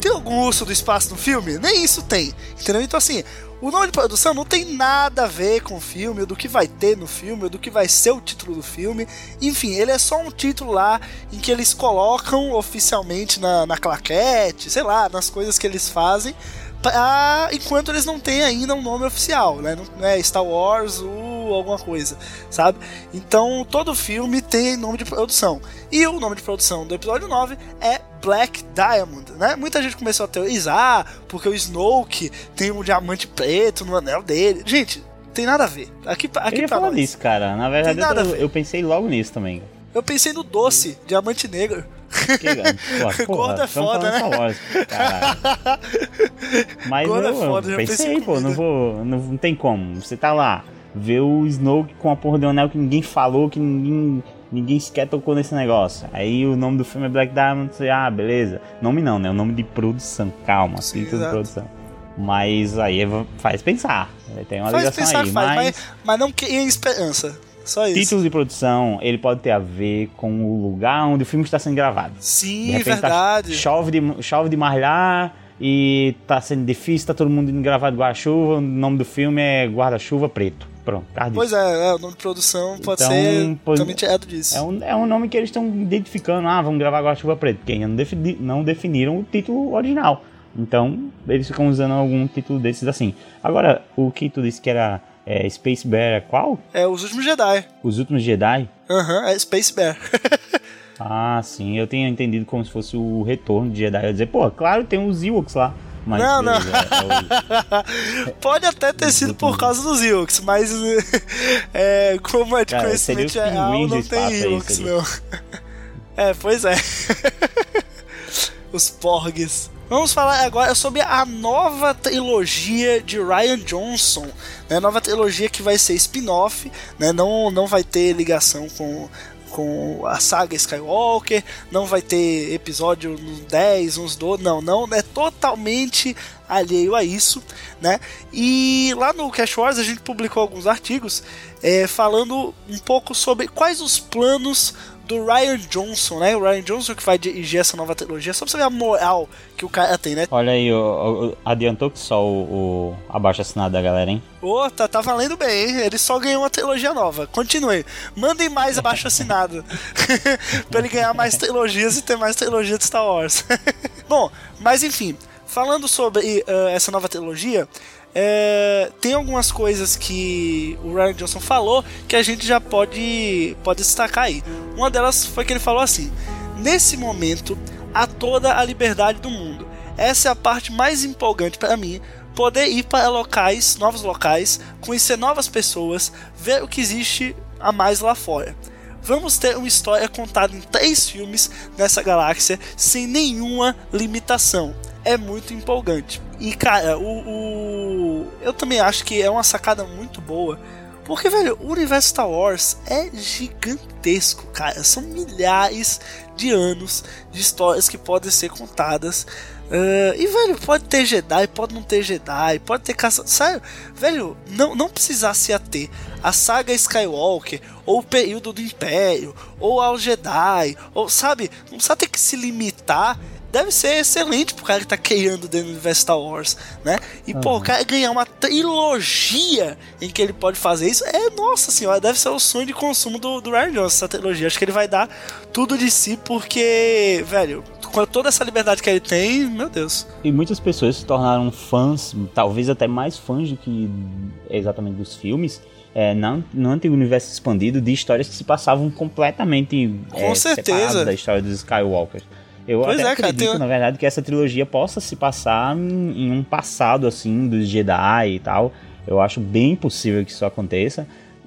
Tem algum urso do espaço no filme? Nem isso tem, entendeu? Então assim, o nome de produção não tem nada a ver com o filme, do que vai ter no filme, do que vai ser o título do filme. Enfim, ele é só um título lá em que eles colocam oficialmente na, na claquete, sei lá, nas coisas que eles fazem pra, enquanto eles não têm ainda um nome oficial, né? Não é Star Wars ou alguma coisa, sabe? Então todo filme tem nome de produção. E o nome de produção do episódio 9 é Black Diamond, né? Muita gente começou a teorizar porque o Snoke tem um diamante preto no anel dele. Gente, tem nada a ver. Aqui, aqui eu ia falar nós. disso, cara. Na verdade, eu, eu pensei logo nisso também. Eu pensei no doce, diamante negro. Que, porra, Gordo é foda, né? Lógica, Mas Gordo eu, é foda, eu pensei, pensei pô, não vou. Não, não tem como. Você tá lá, vê o Snoke com a porra do anel que ninguém falou, que ninguém. Ninguém sequer tocou nesse negócio. Aí o nome do filme é Black Diamond, você, ah, beleza. Nome não, né? O nome de produção, calma, Sim, de produção. Mas aí faz pensar. Tem uma Faz ligação pensar aí. faz, mas... mas, mas não cria esperança. Só isso. Título de produção, ele pode ter a ver com o lugar onde o filme está sendo gravado. De Sim, repente tá- verdade. chove, de, chove de malhar e tá sendo difícil, tá todo mundo indo gravar de guarda-chuva. O nome do filme é Guarda-Chuva Preto. Pronto. Pois é, é, o nome de produção pode Então, ser pois- também tirado disso. É um, é um nome que eles estão identificando. Ah, vamos gravar Guarda-Chuva Preto. Porque ainda não, defini- não definiram o título original. Então, eles ficam usando algum título desses assim. Agora, o que tu disse que era É Space Bear é qual? É Os Últimos Jedi. Os Últimos Jedi? Aham, é Space Bear. Ah, sim, eu tinha entendido como se fosse o retorno de Jedi. Eu ia dizer, pô, claro, tem os Ewoks lá. Mas Não, não. beleza, é o- Pode até ter sido por causa dos Ewoks, mas é, como é de Cara, conhecimento os geral, do não tem Ewoks, não. É, pois é. Os Porgs. Vamos falar agora sobre a nova trilogia de Ryan Johnson. Né? Nova trilogia que vai ser spin-off, né? não, não vai ter ligação com, com a saga Skywalker, não vai ter episódio nos 10, uns 12, não, não, é totalmente alheio a isso, né? E lá no Cash Wars a gente publicou alguns artigos é, falando um pouco sobre quais os planos do Ryan Johnson, né? O Ryan Johnson que vai dirigir essa nova trilogia, só pra você ver a moral que o cara tem, né? Olha aí, o- o- adiantou que só o, o abaixo assinado da galera, hein? Ô, tá, tá valendo bem, hein? Ele só ganhou uma trilogia nova. Continue. Mandem mais abaixo assinado. pra ele ganhar mais trilogias e ter mais trilogia de Star Wars. Bom, mas enfim, falando sobre eh, essa nova trilogia, eh, tem algumas coisas que o Ryan Johnson falou que a gente já pode, pode destacar aí. Uma delas foi que ele falou assim: Nesse momento, há toda a liberdade do mundo. Essa é a parte mais empolgante para mim, poder ir para locais, novos locais, conhecer novas pessoas, ver o que existe a mais lá fora. Vamos ter uma história contada em três filmes nessa galáxia sem nenhuma limitação. É muito empolgante. E cara, o, o- eu também acho que é uma sacada muito boa. Porque, velho, o universo Star Wars é gigantesco, cara. São milhares de anos de histórias que podem ser contadas. Ah, e, velho, pode ter Jedi, pode não ter Jedi, pode ter caça. Sério, velho, não, não precisar se ater à saga Skywalker, ou o período do Império, ou ao Jedi, ou sabe, não precisa ter que se limitar. Deve ser excelente pro cara que tá criando dentro do universo Star Wars, né? E, pô, o cara ganhar uma trilogia em que ele pode fazer isso, é, nossa senhora, deve ser o sonho de consumo do, do Ryan Johnson, essa trilogia. Acho que ele vai dar tudo de si, porque, velho, com toda essa liberdade que ele tem, meu Deus. E muitas pessoas se tornaram fãs, talvez até mais fãs do que exatamente dos filmes, é, não, no antigo universo expandido, de histórias que se passavam completamente Com é, certeza. da história dos Skywalkers. Eu Pois até é, cara, acredito, tem- na verdade, que essa trilogia possa se passar em, em um passado, assim, dos Jedi e tal. Eu acho bem possível que isso aconteça.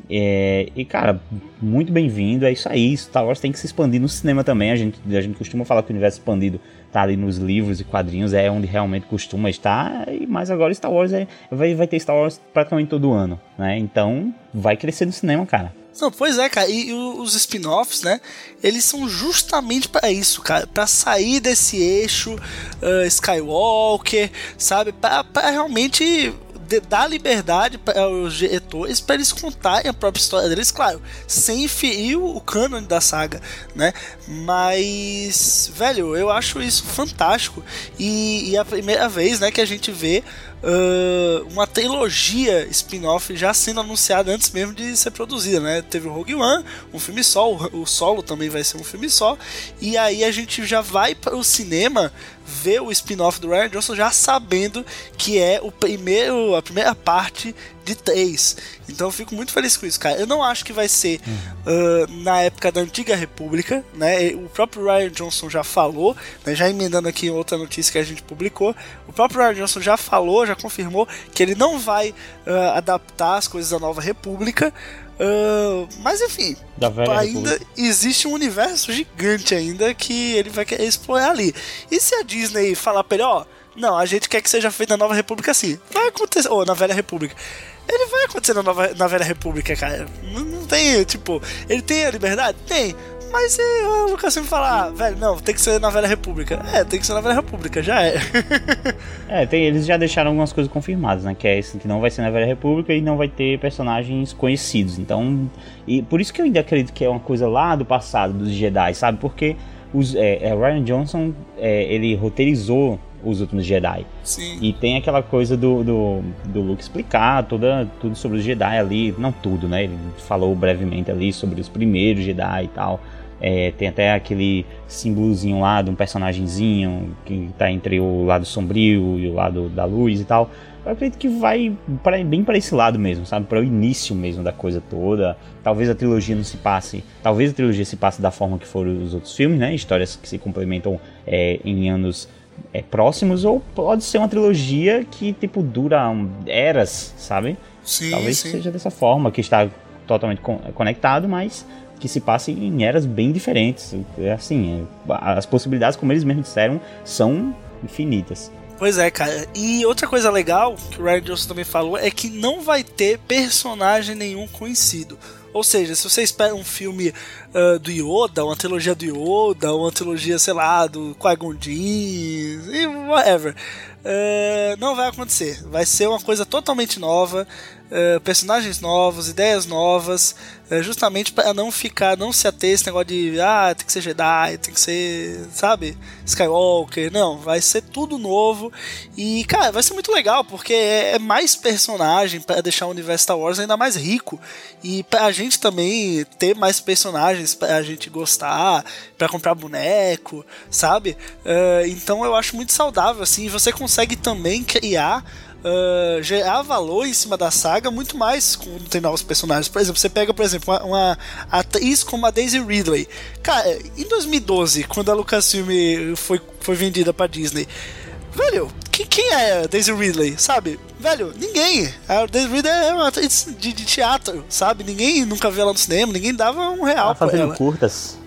É, e, cara, muito bem-vindo. É isso aí. Star Wars tem que se expandir no cinema também. A gente, a gente costuma falar que o universo expandido tá ali nos livros e quadrinhos, é onde realmente costuma estar. e- Mas agora Star Wars é, vai, vai ter Star Wars praticamente todo ano, né? Então vai crescer no cinema, cara. Não, pois é, cara, e, e os spin-offs, né? Eles são justamente para isso, cara, para sair desse eixo ah, Skywalker, sabe? Para realmente de- dar liberdade para os diretores para eles contarem a própria história deles, claro, sem ferir o canon da saga, né? Mas, velho, eu acho isso fantástico e, e é a primeira vez, né, que a gente vê ah, uma trilogia spin-off já sendo anunciada antes mesmo de ser produzida, né? Teve o Rogue One, um filme só, o Solo também vai ser um filme só, e aí a gente já vai para o cinema ver o spin-off do Ryan Johnson já sabendo que é o primeiro, a primeira parte de três. Então eu fico muito feliz com isso, cara. Eu não acho que vai ser ah, na época da antiga República, né? O próprio Ryan Johnson já falou, né? já emendando aqui outra notícia que a gente publicou, o próprio Ryan Johnson já falou, já confirmou que ele não vai ah, adaptar as coisas da Nova República. Ah, mas enfim, ainda República. existe um universo gigante ainda que ele vai querer explorar ali. E se a Disney falar pra ele, ó, não, a gente quer que seja feito na Nova República assim, vai acontecer, ou na Velha República. Ele vai acontecer na, nova, na Velha República, cara. Não, não tem, tipo, ele tem a liberdade? Tem. Mas se o Lucas sempre falar, ah, velho, não, tem que ser na Velha República. É, tem que ser na Velha República, já é. É, tem, eles já deixaram algumas coisas confirmadas, né? Que é esse que não vai ser na Velha República e não vai ter personagens conhecidos. Então, e por isso que eu ainda acredito que é uma coisa lá do passado dos Jedi, sabe? Porque os, é, é, Ryan Johnson é, ele roteirizou os últimos Jedi. Sim. E tem aquela coisa do, do, do Luke explicar toda, tudo sobre os Jedi ali. Não tudo, né? Ele falou brevemente ali sobre os primeiros Jedi e tal. É, tem até aquele símbolozinho lá de um personagemzinho que tá entre o lado sombrio e o lado da luz e tal. Eu acredito que vai pra, bem para esse lado mesmo, sabe? Para o início mesmo da coisa toda. Talvez a trilogia não se passe. Talvez a trilogia se passe da forma que foram os outros filmes, né? Histórias que se complementam é, em anos é, próximos, ou pode ser uma trilogia que, tipo, dura um, eras, sabe? Sim, Talvez sim. seja dessa forma, que está totalmente con- conectado, mas que se passe em eras bem diferentes. É assim, é, as possibilidades, como eles mesmos disseram, são infinitas. Pois é, cara. E outra coisa legal que o Ryan Johnson também falou é que não vai ter personagem nenhum conhecido. Ou seja, se você espera um filme ah, do Yoda, uma trilogia do Yoda, uma trilogia, sei lá, do Qui-Gon whatever, ah, não vai acontecer. Vai ser uma coisa totalmente nova, ah, personagens novos, ideias novas, ah, justamente para não ficar, não se ater esse negócio de ah, tem que ser Jedi, tem que ser, sabe, Skywalker. Não, vai ser tudo novo e, cara, vai ser muito legal porque é, é mais personagem para deixar o universo Star Wars ainda mais rico e pra gente também ter mais personagens pra gente gostar, pra comprar boneco, sabe? Ah, então eu acho muito saudável assim. Você consegue também criar Uh, gerar valor em cima da saga muito mais quando tem novos personagens. Por exemplo, você pega, por exemplo, uma, uma atriz como a Daisy Ridley. Cara, em 2012, quando a Lucasfilm foi, foi vendida pra Disney, velho, quem, quem é a Daisy Ridley, sabe? Velho, ninguém. A Daisy Ridley é uma atriz de, de teatro, sabe? Ninguém nunca viu ela no cinema, ninguém dava um real Tá pra fazendo ela. curtas.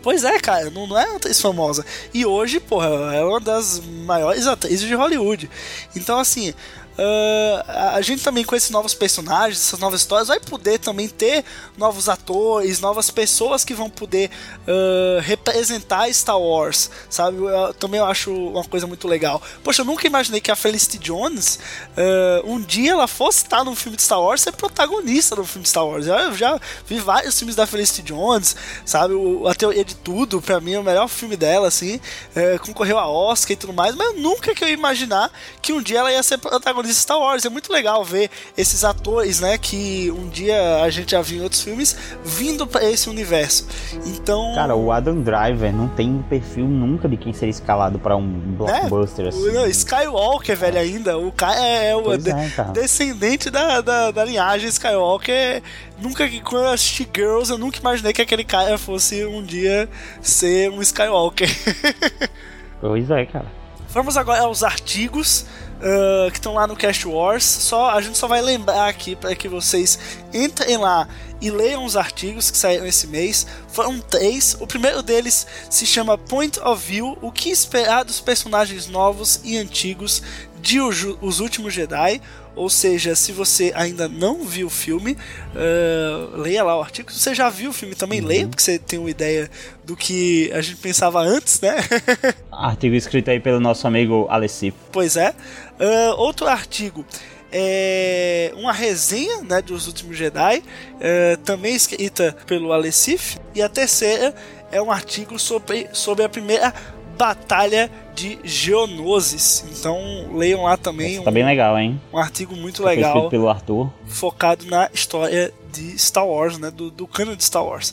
Pois é, cara, não, não é uma atriz famosa. E hoje, porra, é uma das maiores atrizes de Hollywood. Então, assim, ah, a- gente também com esses novos personagens, essas novas histórias, vai poder também ter novos atores, novas pessoas que vão poder ah, representar Star Wars, sabe? Eu- também eu acho uma coisa muito legal. Poxa, eu nunca imaginei que a Felicity Jones, ah, um dia ela fosse estar num filme de Star Wars, ser protagonista do filme de Star Wars. Eu já vi vários filmes da Felicity Jones, sabe? O, a Teoria de Tudo, pra mim, é o melhor filme dela, assim. É, concorreu a Oscar e tudo mais, mas nunca que eu ia imaginar que um dia ela ia ser protagonista de Star Wars. É muito legal ver esses atores, né, que um dia a gente já viu em outros filmes, vindo pra esse universo. Então. Cara, o Adam Driver não tem um perfil nunca de quem seria escalado pra um blockbuster o- assim. não, Skywalker, velho, ainda. O cara é, é o de- é, descendente da, da, da linhagem Skywalker. Nunca que quando eu assisti Girls, eu nunca imaginei que aquele cara fosse um dia ser um Skywalker. Pois é, cara. Vamos agora aos artigos ah, que estão lá no Cast Wars. Só, a gente só vai lembrar aqui para que vocês entrem lá e leiam os artigos que saíram esse mês. Foram três. O primeiro deles se chama Point of View: O que esperar dos personagens novos e antigos de Os Últimos Jedi. Ou seja, se você ainda não viu o filme, ah, leia lá o artigo. Se você já viu o filme, também leia, porque você tem uma ideia do que a gente pensava antes, né? Artigo escrito aí pelo nosso amigo Alessif. Pois é. Ah, outro artigo é uma resenha né, dos últimos Jedi, ah, também escrita pelo Alessif. E a terceira é um artigo sobre, sobre a primeira batalha de Geonosis. Então leiam lá também Tá um, bem legal, hein? um artigo muito Foi escrito legal pelo Arthur. focado na história de Star Wars, né, do, do cano de Star Wars.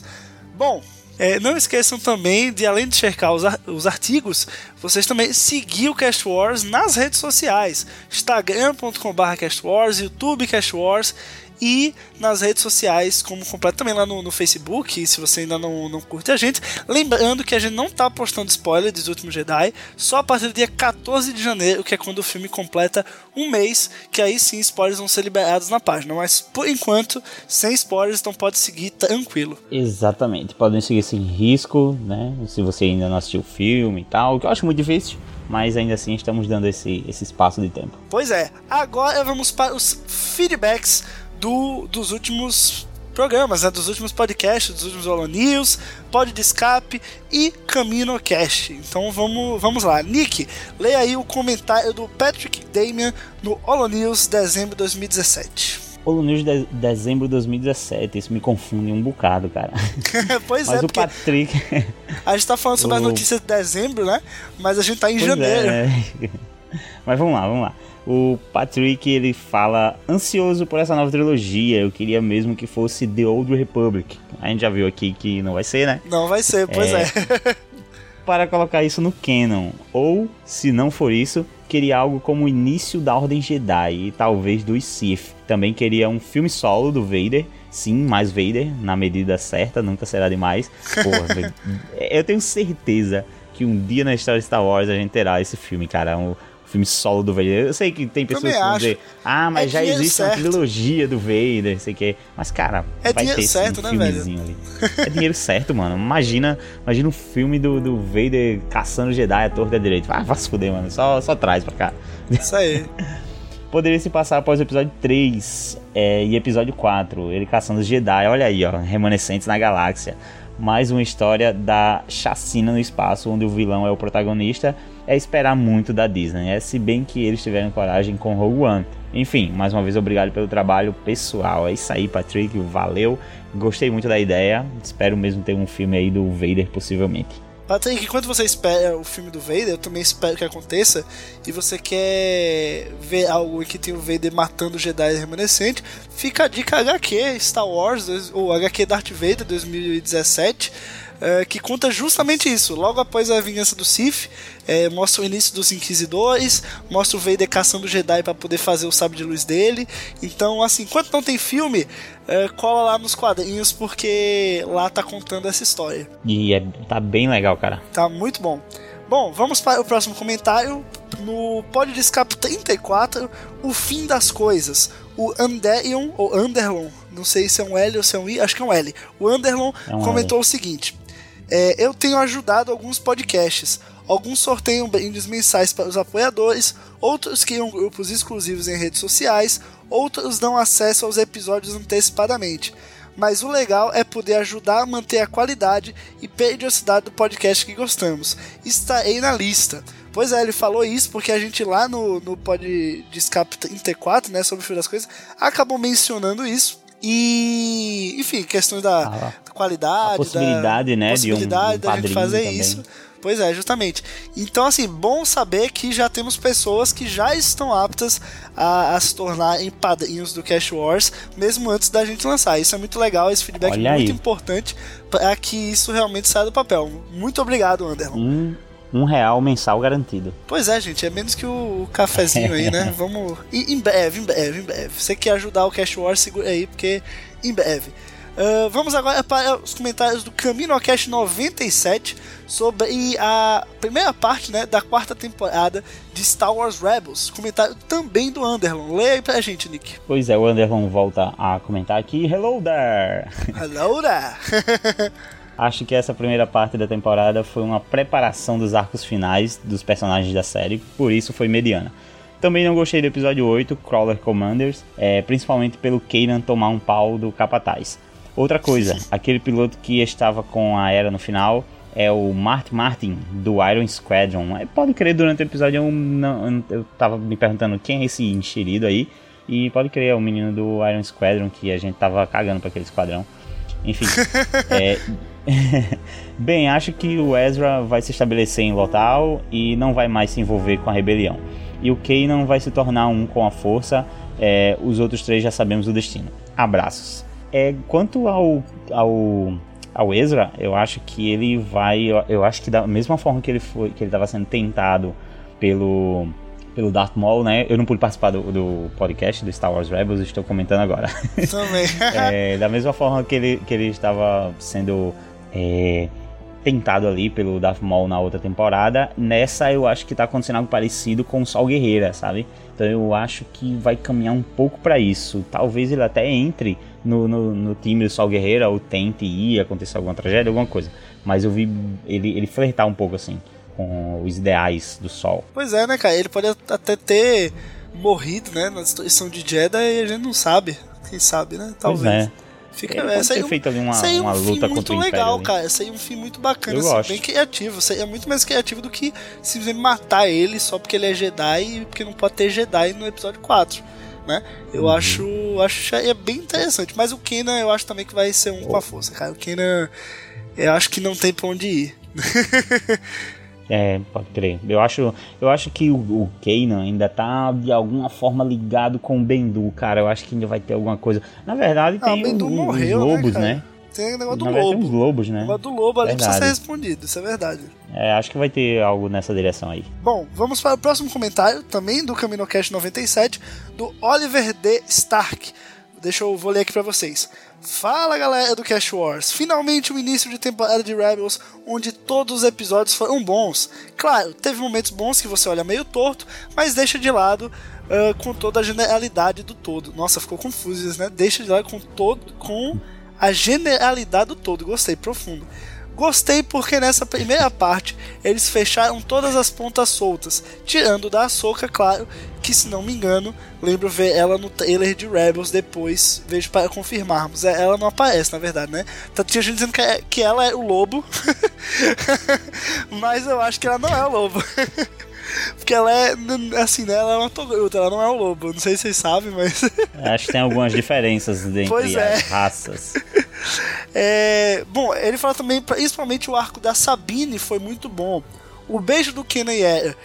Bom, é, não esqueçam também de, além de checar os, ar- os artigos, vocês também seguir o Cast Wars nas redes sociais: instagram.com.br Cast Wars, YouTube Cast Wars e nas redes sociais, como completo também lá no, no Facebook, se você ainda não, não curte a gente. Lembrando que a gente não tá postando spoiler dos últimos Jedi, só a partir do dia 14 de janeiro, que é quando o filme completa um mês, que aí sim spoilers vão ser liberados na página. Mas por enquanto, sem spoilers, então pode seguir tranquilo. Exatamente. Podem seguir sem risco, né? Se você ainda não assistiu o filme e tal, que eu acho muito difícil. Mas ainda assim estamos dando esse, esse espaço de tempo. Pois é, agora vamos para os feedbacks do, dos últimos programas, né, dos últimos podcasts, dos últimos Holo News, Pod de Escape e CaminoCast. Então vamos, vamos lá. Nick, leia aí o comentário do Patrick Damian no Holo News dezembro de 2017. Holo News de dezembro de 2017, isso me confunde um bocado, cara. pois Mas é, o porque Patrick. a gente tá falando sobre as o- notícias de dezembro, né? Mas a gente tá em Pois janeiro. é? Mas vamos lá, vamos lá. O Patrick ele fala ansioso por essa nova trilogia. Eu queria mesmo que fosse The Old Republic. A gente já viu aqui que não vai ser, né? Não vai ser, pois é. é. para colocar isso no canon. Ou, se não for isso, queria algo como o início da Ordem Jedi e talvez dos Sith. Também queria um filme solo do Vader. Sim, mais Vader, na medida certa, nunca será demais. Porra, eu tenho certeza que um dia na história de Star Wars a gente terá esse filme, cara. Um, filme solo do Vader. Eu sei que tem pessoas que vão dizer, ah, mas é já existe certo. uma trilogia do Vader, sei o que. Mas, cara, é vai dinheiro ter certo, um né, filmezinho velho? ali. É dinheiro certo, mano. Imagina, imagina um filme do, do Vader caçando Jedi a torta direito. Ah, vai se fuder, mano. Só, só traz pra cá. Isso aí. Poderia se passar após o episódio 3 é, e episódio 4, ele caçando os Jedi, olha aí, ó, remanescentes na galáxia. Mais uma história da chacina no espaço, onde o vilão é o protagonista é esperar muito da Disney, é se bem que eles tiveram coragem com Rogue One. Enfim, mais uma vez obrigado pelo trabalho pessoal. É isso aí, Patrick, valeu. Gostei muito da ideia. Espero mesmo ter um filme aí do Vader possivelmente. Patrick, enquanto você espera o filme do Vader, eu também espero que aconteça. E você quer ver algo que tem o Vader matando o Jedi remanescente, fica a dica HQ Star Wars, ou HQ Darth Vader 2017 é, que conta justamente isso. Logo após a vingança do Sith, é, mostra o início dos Inquisidores, mostra o Vader caçando o Jedi para poder fazer o sabre de luz dele. Então, assim, enquanto não tem filme, é, cola lá nos quadrinhos porque lá tá contando essa história. E é, tá bem legal, cara. Tá muito bom. Bom, vamos para o próximo comentário. No Pod de Escape 34, O Fim das Coisas. O Anderion, ou Anderlon, não sei se é um L ou se é um I, acho que é um L. O Anderlon é um comentou L. o seguinte: é, eu tenho ajudado alguns podcasts. Alguns sorteiam brindes mensais para os apoiadores, outros criam grupos exclusivos em redes sociais, outros dão acesso aos episódios antecipadamente. Mas o legal é poder ajudar a manter a qualidade e periodicidade do podcast que gostamos. Estarei na lista. Pois é, ele falou isso porque a gente lá no, no Pod de Escape 34, né, sobre o fio das coisas, acabou mencionando isso. E, enfim, questões da, ah, qualidade, a possibilidade, da, né, possibilidade de um, um da gente fazer também. isso. Pois é, justamente. Então, assim, bom saber que já temos pessoas que já estão aptas a, a se tornarem padrinhos do Cash Wars, mesmo antes da gente lançar. Isso é muito legal, esse feedback é muito importante para que isso realmente saia do papel. Muito obrigado, Anderson. Um, um real mensal garantido. Pois é, gente, é menos que o cafezinho aí, né? Vamos. Em, em breve, em breve, em breve. Você quer ajudar o Cash Wars, segura aí, porque em breve. Uh, vamos agora para os comentários do CaminoCast 97 sobre a primeira parte né, da quarta temporada de Star Wars Rebels. Comentário também do Anderlon. Leia aí pra gente, Nick. Pois é, o Anderlon volta a comentar aqui. Hello there! Hello there! Acho que essa primeira parte da temporada foi uma preparação dos arcos finais dos personagens da série, por isso foi mediana. Também não gostei do episódio 8, Crawler Commanders, é, principalmente pelo Kanan tomar um pau do Capataz. Outra coisa, aquele piloto que estava com a era no final é o Martin Martin do Iron Squadron. É, pode crer, durante o episódio eu, não, eu tava me perguntando quem é esse enxerido aí. E pode crer, é o menino do Iron Squadron que a gente tava cagando para aquele esquadrão. Enfim. é... Bem, acho que o Ezra vai se estabelecer em Lotal e não vai mais se envolver com a rebelião. E o Kanan vai se tornar um com a força. É, os outros três já sabemos o destino. Abraços. É, quanto ao, ao, ao Ezra, eu acho que ele vai. Eu, eu acho que da mesma forma que ele foi, que ele estava sendo tentado pelo pelo Darth Maul, né? Eu não pude participar do, do, podcast do Star Wars Rebels, estou comentando agora. Também. é, da mesma forma que ele, que ele estava sendo é, tentado ali pelo Darth Maul na outra temporada, nessa eu acho que está acontecendo algo parecido com o Sol Guerreira, sabe? Então eu acho que vai caminhar um pouco para isso. Talvez ele até entre no, no, no, time do Sol Guerreira ou tente ir, acontecer alguma tragédia, alguma coisa. Mas eu vi ele, ele flertar um pouco assim com os ideais do Sol. Pois é, né, cara? Ele pode até ter morrido, né, na destruição de Jeddah e a gente não sabe. Quem sabe, né? Talvez. Pois é. Fica, é, pode ter um, feito ali uma, uma um luta muito legal, cara. Seria um fim muito bacana, Eu assim, gosto. bem criativo. Seria muito mais criativo do que simplesmente matar ele só porque ele é Jedi e porque não pode ter Jedi no episódio 4. Né? Eu Uhum. acho, acho é bem interessante. Mas o Kenan eu acho também que vai ser um com a força, cara. O Kenan eu acho que não tem pra onde ir. É, pode crer. Eu acho, eu acho que o, o Kanan ainda tá de alguma forma ligado com o Bendu, cara. Eu acho que ainda vai ter alguma coisa. Na verdade, Ah, tem o o- os morreu, né, lobos, cara? né? Tem o negócio do verdade, tem os lobo. lobos, O né? negócio do lobo ali precisa ser Verdade. respondido, isso é verdade. É, acho que vai ter algo nessa direção aí. Bom, vamos para o próximo comentário, também do CaminoCast 97, do Oliver D. Stark. Deixa eu vou ler aqui pra vocês. Fala galera do Cash Wars, finalmente o início de temporada de Rebels, onde todos os episódios foram bons. Claro, teve momentos bons que você olha meio torto, mas deixa de lado ah, com toda a generalidade do todo. Nossa, ficou confuso isso, né? Deixa de lado com todo, com a generalidade do todo. Gostei, profundo. Gostei porque nessa primeira parte eles fecharam todas as pontas soltas, tirando da Ahsoka, claro, que se não me engano, lembro ver ela no trailer de Rebels depois, vejo para confirmarmos. É, ela não aparece, na verdade, né? Tá, tinha gente dizendo que, é- que ela é o lobo, mas eu acho que ela não é o lobo. Porque ela é, assim, né? Ela é uma togruta, ela não é o lobo. Não sei se vocês sabem, mas. Acho que tem algumas diferenças entre Pois é. as raças. É, bom, ele fala também, principalmente o arco da Sabine foi muito bom. O beijo do Kenan Era,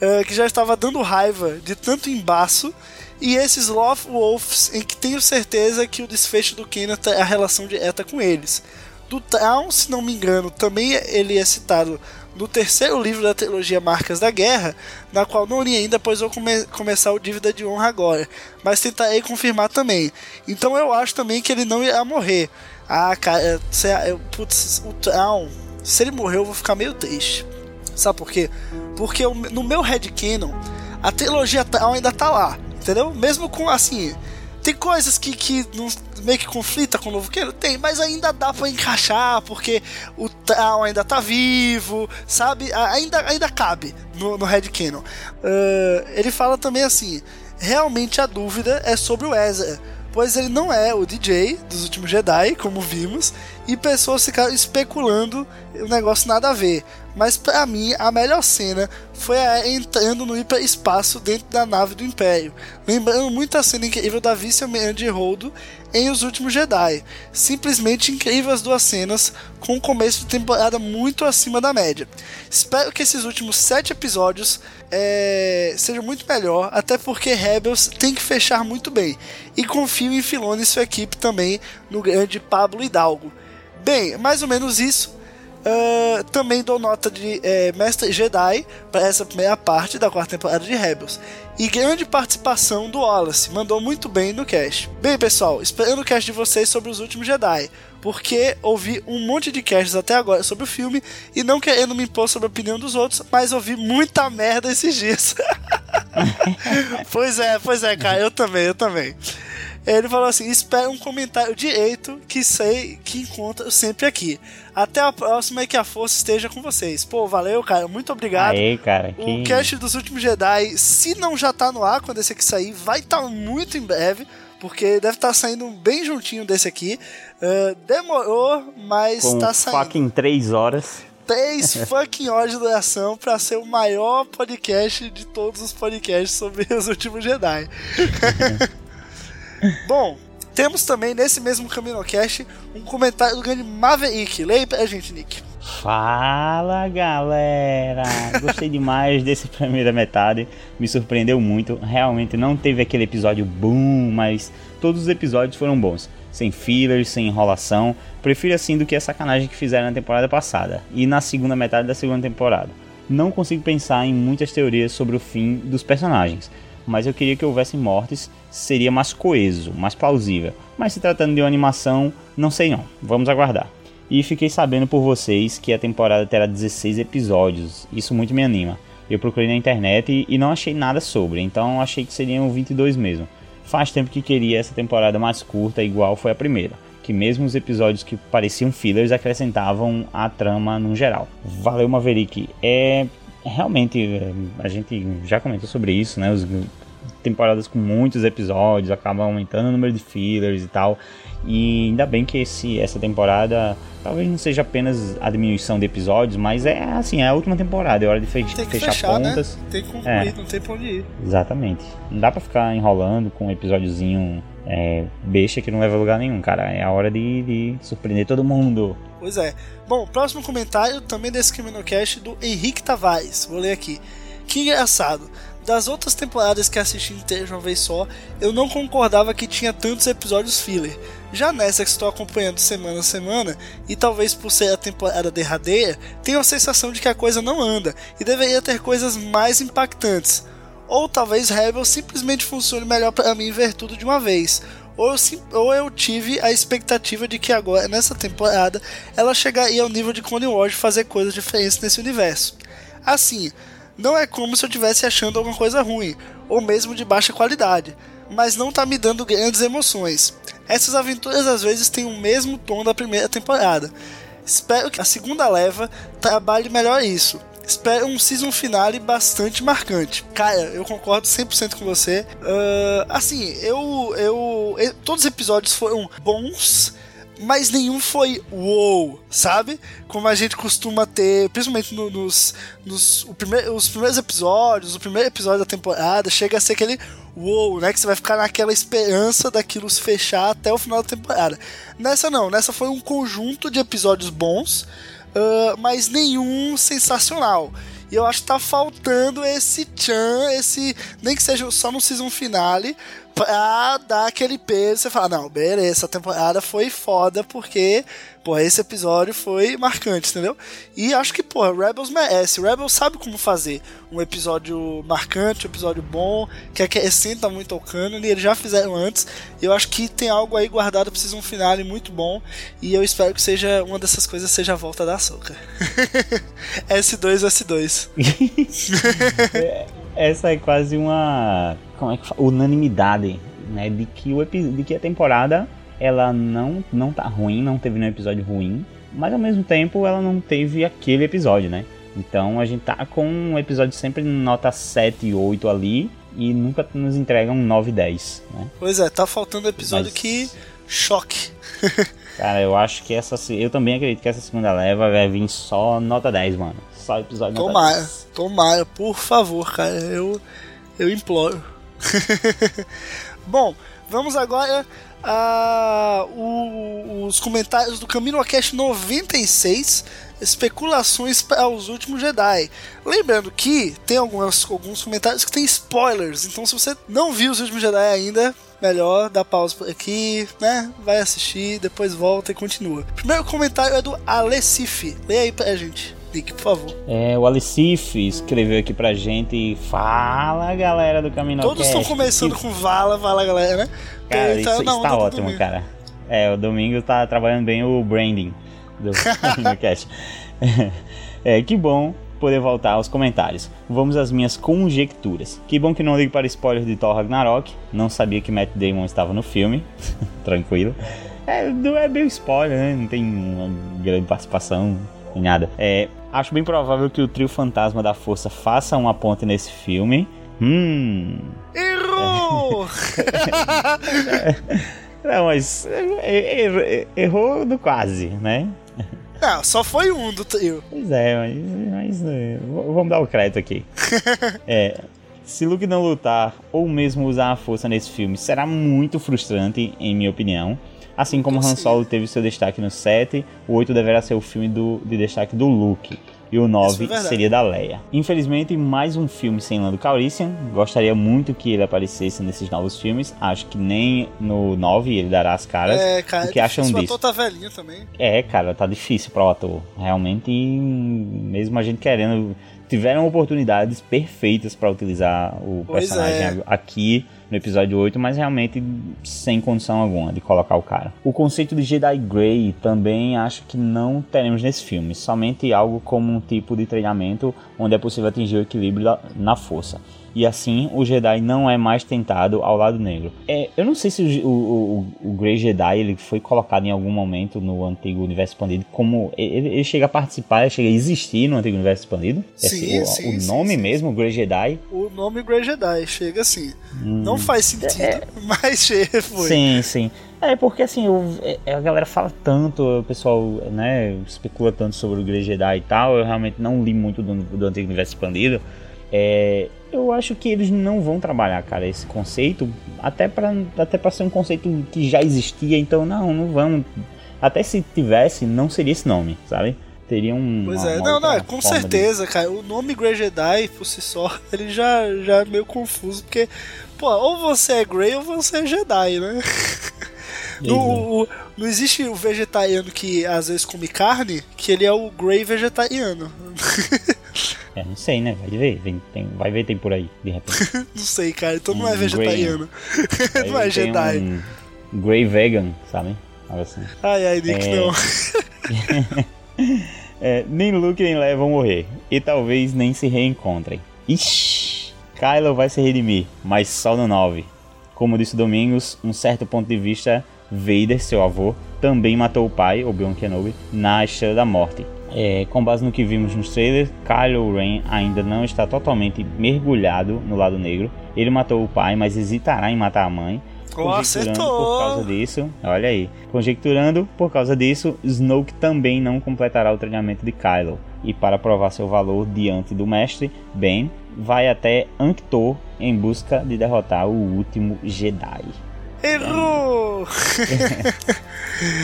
é, que já estava dando raiva de tanto embaço. E esses Love Wolves, em que tenho certeza que o desfecho do Kenan tem a relação direta com eles. Do Traum, se não me engano, também ele é citado no terceiro livro da trilogia Marcas da Guerra, na qual não li ainda, pois vou come- começar o Dívida de Honra agora, mas tentarei confirmar também. Então eu acho também que ele não irá morrer. Ah, cara, eu- putz, o Traum, se ele morrer eu vou ficar meio triste. Sabe por quê? Porque o- no meu headcanon, a trilogia Traum ainda tá lá, entendeu? Mesmo com, assim, tem coisas que, que não- meio que conflita com o novo Canon? Tem, mas ainda dá pra encaixar, porque o Traum ainda tá vivo, sabe? Ainda, ainda cabe no, no headcanon. Ah, ele fala também assim, realmente a dúvida é sobre o Ezra, pois ele não é o DJ dos últimos Jedi, como vimos, e pessoas ficaram especulando o negócio nada a ver. Mas pra mim, a melhor cena foi a entrando no hiperespaço dentro da nave do Império, lembrando muito a cena incrível da vice-almirante de Holdo em Os Últimos Jedi. Simplesmente incrível as duas cenas, com um começo de temporada muito acima da média. Espero que esses últimos sete episódios é, sejam muito melhor, até porque Rebels tem que fechar muito bem. E confio em Filoni e sua equipe também no grande Pablo Hidalgo. Bem, mais ou menos isso. Ah, também dou nota de eh, Mestre Jedi para essa primeira parte da quarta temporada de Rebels. E grande participação do Wallace, mandou muito bem no cast. Bem, pessoal, esperando o cast de vocês sobre os últimos Jedi, porque ouvi um monte de casts até agora sobre o filme e não querendo me impor sobre a opinião dos outros, mas ouvi muita merda esses dias. pois é, pois é, cara, eu também, eu também. Ele falou assim: espera um comentário direito que sei que encontro sempre aqui. Até a próxima e que a força esteja com vocês. Pô, valeu, cara. Muito obrigado. Aê, cara. O Que... cast dos últimos Jedi, se não já tá no ar quando esse aqui sair, vai estar muito em breve, porque deve estar saindo bem juntinho desse aqui. Ah, demorou, mas Com tá saindo. fucking 3 horas. Três fucking horas de duração pra ser o maior podcast de todos os podcasts sobre os últimos Jedi. Bom, temos também nesse mesmo CaminoCast um comentário do grande Maverick. Leia pra gente, Nick. Fala galera! Gostei demais dessa primeira metade, me surpreendeu muito. Realmente não teve aquele episódio boom, mas todos os episódios foram bons. Sem fillers, sem enrolação. Prefiro assim do que a sacanagem que fizeram na temporada passada e na segunda metade da segunda temporada. Não consigo pensar em muitas teorias sobre o fim dos personagens, mas eu queria que houvesse mortes, seria mais coeso, mais plausível. Mas se tratando de uma animação, não sei não. Vamos aguardar. E fiquei sabendo por vocês que a temporada terá 16 episódios. Isso muito me anima. Eu procurei na internet e não achei nada sobre, então achei que seriam 22 mesmo. Faz tempo que queria essa temporada mais curta, igual foi a primeira. Que mesmo os episódios que pareciam fillers acrescentavam a trama no geral. Valeu, Maverick. É. Realmente, é, a gente já comentou sobre isso, né? Os temporadas com muitos episódios acabam aumentando o número de fillers e tal. E ainda bem que esse, essa temporada talvez não seja apenas a diminuição de episódios, mas é assim, é a última temporada, é hora de fe fechar fechar, pontas. né? Tem que concluir, É. não tem pra onde ir. Exatamente. Não dá pra ficar enrolando com um episódiozinho é, besta que não leva a lugar nenhum, cara. É a hora de, de surpreender todo mundo. Pois é. Bom, próximo comentário também desse Criminocast do Henrique Tavares. Vou ler aqui. Que engraçado. Das outras temporadas que assisti inteira de uma vez só, eu não concordava que tinha tantos episódios filler. Já nessa que estou acompanhando semana a semana, e talvez por ser a temporada derradeira, tenho a sensação de que a coisa não anda e deveria ter coisas mais impactantes. Ou talvez Rebel simplesmente funcione melhor para mim ver tudo de uma vez. Ou eu, ou eu, tive a expectativa de que agora, nessa temporada, ela chegaria ao nível de Clone Wars fazer coisas diferentes nesse universo. Assim, não é como se eu estivesse achando alguma coisa ruim, ou mesmo de baixa qualidade, mas não tá me dando grandes emoções. Essas aventuras às vezes têm o mesmo tom da primeira temporada. Espero que a segunda leva trabalhe melhor isso. Espero um season finale bastante marcante. Cara, eu concordo 100% com você. Uh, assim, eu, eu, eu. Todos os episódios foram bons mas nenhum foi wow, sabe? Como a gente costuma ter, principalmente no, nos, nos primeir, os primeiros episódios, o primeiro episódio da temporada, chega a ser aquele wow, né? Que você vai ficar naquela esperança daquilo se fechar até o final da temporada. Nessa não, nessa foi um conjunto de episódios bons, uh, mas nenhum sensacional. E eu acho que tá faltando esse tchan, esse. Nem que seja só no season finale, pra dar aquele peso. Você fala, não, beleza, essa temporada foi foda porque, pô, esse episódio foi marcante, entendeu? E acho que, pô, Rebels merece. Rebels sabe como fazer um episódio marcante, um episódio bom, que acrescenta muito ao canon, e eles já fizeram antes. E eu acho que tem algo aí guardado pra um finale muito bom. E eu espero que seja uma dessas coisas seja a volta da açúcar. S2 S2. Essa é quase uma como é que fala? unanimidade, né, de que o de que a temporada ela não não tá ruim, não teve nenhum episódio ruim, mas ao mesmo tempo ela não teve aquele episódio, né? Então a gente tá com um episódio sempre nota 7 e 8 ali e nunca nos entrega um 9 e 10, né? Pois é, tá faltando episódio mas... que choque. Cara, eu acho que essa eu também acredito que essa segunda leva vai vir só nota 10, mano. Só episódio tomara, nota 10. Tomara, por favor, cara, eu eu imploro. Bom, vamos agora a os comentários do Camino Cast 96, especulações para os últimos Jedi. Lembrando que tem alguns, alguns comentários que tem spoilers, então se você não viu os últimos Jedi ainda, melhor dar pausa por aqui, né? Vai assistir, depois volta e continua. Primeiro comentário é do Alessif. Leia aí pra gente. Nick, por favor. É, o Alicif escreveu aqui pra gente. Fala, galera do Caminho Todos estão começando que... com Vala, fala, galera, né? Cara, isso está ótimo, cara. É, o Domingo tá trabalhando bem o branding do Caminocast. é, que bom poder voltar aos comentários. Vamos às minhas conjecturas. Que bom que não ligo para spoilers de Thor Ragnarok. Não sabia que Matt Damon estava no filme. Tranquilo. É, não é bem spoiler, né? Não tem uma grande participação em nada. É, Acho bem provável que o trio fantasma da força faça uma ponte nesse filme. Hum. Errou! Não, mas er, errou do quase, né? Não, só foi um do trio. Pois é, mas, mas é, vamos dar o crédito aqui. é, se Luke não lutar ou mesmo usar a força nesse filme, será muito frustrante, em minha opinião. Assim como Han Solo teve seu destaque no 7, o 8 deverá ser o filme do, de destaque do Luke. E o 9 é seria da Leia. Infelizmente, mais um filme sem Lando Calrissian. Gostaria muito que ele aparecesse nesses novos filmes. Acho que nem no 9 ele dará as caras. É, cara, o que é acham disso? O ator tá velhinho também. É, cara, tá difícil para o ator. Realmente, mesmo a gente querendo tiveram oportunidades perfeitas para utilizar o pois personagem é. aqui no episódio 8, mas realmente sem condição alguma de colocar o cara. O conceito de Jedi Grey também acho que não teremos nesse filme, somente algo como um tipo de treinamento onde é possível atingir o equilíbrio na força e assim o Jedi não é mais tentado ao lado negro. É, eu não sei se o, o, o, Grey Jedi ele foi colocado em algum momento no antigo universo expandido como ele, ele chega a participar, ele chega a existir no antigo universo expandido. Sim, Esse, o, sim, o nome sim. mesmo, Grey Jedi. O nome Grey Jedi chega assim. Hum, não faz sentido, é, mas chega, foi. Sim, sim. É, porque assim, eu, é, a galera fala tanto, o pessoal, né, especula tanto sobre o Grey Jedi e tal, eu realmente não li muito do, do antigo universo expandido. É, eu acho que eles não vão trabalhar, cara, esse conceito, até para até pra ser um conceito que já existia, então não, não vamos Até se tivesse, não seria esse nome, sabe? Teria um. Pois uma- é, uma não, não, é, com forma de- certeza, cara. O nome Grey Jedi, por si só, ele já, já é meio confuso, porque, pô, ou você é Grey ou você é Jedi, né? No, o- não existe o vegetariano que às vezes come carne, que ele é o Grey vegetariano. É, não sei, né? Vai ver, vem- tem- vai ver, tem por aí, de repente. não sei, cara, então não é vegetariano. Vai não é Jedi. Um Grey Vegan, sabe? Algo assim. Ai, ai, Nick, É. não. É, nem Luke nem Leia vão morrer. E talvez nem se reencontrem. Ixi! Kylo vai se redimir, mas só no 9. Como disse Domingos, um certo ponto de vista, Vader, seu avô, também matou o pai, Obi-Wan Kenobi, na Estrela da Morte. É, com base no que vimos nos trailers, Kylo Ren ainda não está totalmente mergulhado no lado negro. Ele matou o pai, mas hesitará em matar a mãe. Conjecturando por causa acertou! disso, olha aí. Conjecturando por causa disso, Snoke também não completará o treinamento de Kylo. E para provar seu valor diante do mestre, Ben vai até Ankh-Tor em busca de derrotar o último Jedi. Errou!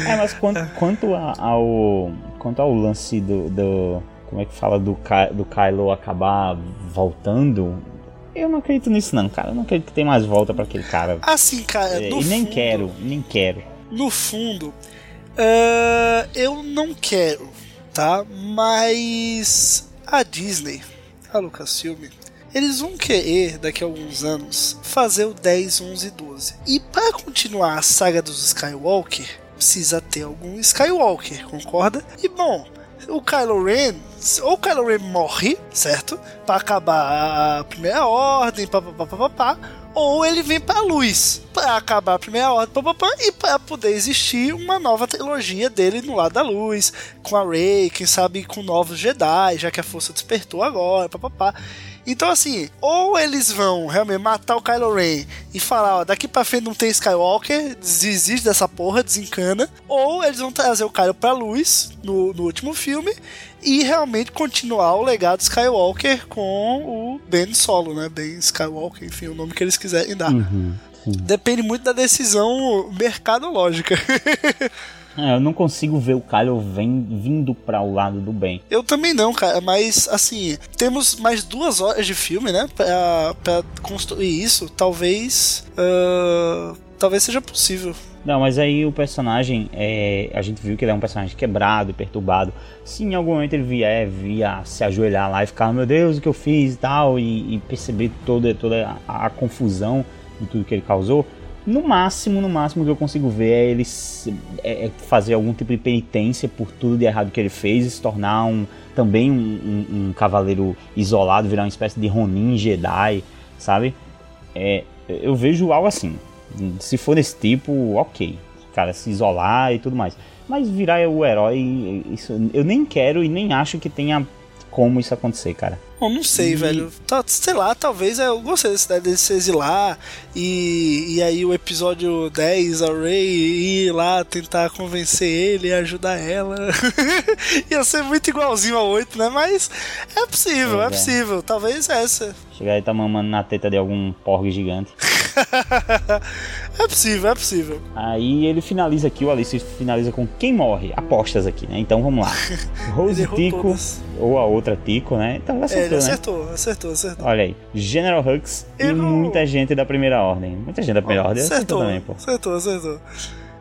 É, mas quanto, quanto a- ao quanto ao lance do, do como é que fala do do Kylo acabar voltando, eu não acredito nisso não, cara. Eu não acredito que tem mais volta pra aquele cara. Assim, cara, É, e nem fundo, quero, nem quero. no fundo, ah, eu não quero, tá? Mas a Disney, a Lucasfilm, eles vão querer, daqui a alguns anos, fazer o 10, 11 e 12. E para continuar a saga dos Skywalker, precisa ter algum Skywalker, concorda? E bom, o Kylo Ren, ou o Kylo Ren morre, certo? Para acabar a primeira ordem, papapá, ou ele vem pra luz para acabar a primeira ordem papapá, e para poder existir uma nova trilogia dele no lado da luz, com a Rey, quem sabe com novos Jedi, já que a força despertou agora, papapá. Então, assim, ou eles vão realmente matar o Kylo Ren e falar, ó, daqui pra frente não tem Skywalker, desiste dessa porra, desencana, ou eles vão trazer o Kylo pra luz no, no último filme e realmente continuar o legado Skywalker com o Ben Solo, né? Ben Skywalker, enfim, o nome que eles quiserem dar. Depende muito da decisão mercadológica. É, eu não consigo ver o Kylo vem, vindo para o lado do bem. Eu também não, cara, mas assim, temos mais duas horas de filme, né? Pra, pra construir isso. Talvez. ah, talvez seja possível. Não, mas aí o personagem, é, a gente viu que ele é um personagem quebrado e perturbado. Se em algum momento ele vier, via se ajoelhar lá e ficar, meu Deus, o que eu fiz e tal, e, e perceber toda, toda a, a confusão de tudo que ele causou, no máximo, no máximo que eu consigo ver é ele é- é fazer algum tipo de penitência por tudo de errado que ele fez e se tornar um, também um, um- um cavaleiro isolado, virar uma espécie de Ronin Jedi, sabe? É, eu vejo algo assim. Se for desse tipo, ok. Cara se isolar e tudo mais. Mas virar o herói, isso, eu nem quero e nem acho que tenha como isso acontecer, cara. Bom, não sei, E- velho. Tá, sei lá, talvez é, eu gostei dessa ideia dele se exilar e, e aí o episódio 10, a Ray ir lá tentar convencer ele e ajudar ela. Ia ser muito igualzinho ao 8, né? Mas é possível, é é. possível. Talvez essa. Chegar e tá mamando na teta de algum porco gigante. é possível, é possível. Aí ele finaliza aqui, o Alice finaliza com quem morre? Apostas aqui, né? Então vamos lá. Rose Tico, todas. ou a outra Tico, né? Então É, ele acertou, né? acertou, acertou, acertou. Olha aí, General Hux e Errou. muita gente da primeira ordem. Muita gente da primeira ordem acertou acertou, também, pô. acertou, acertou.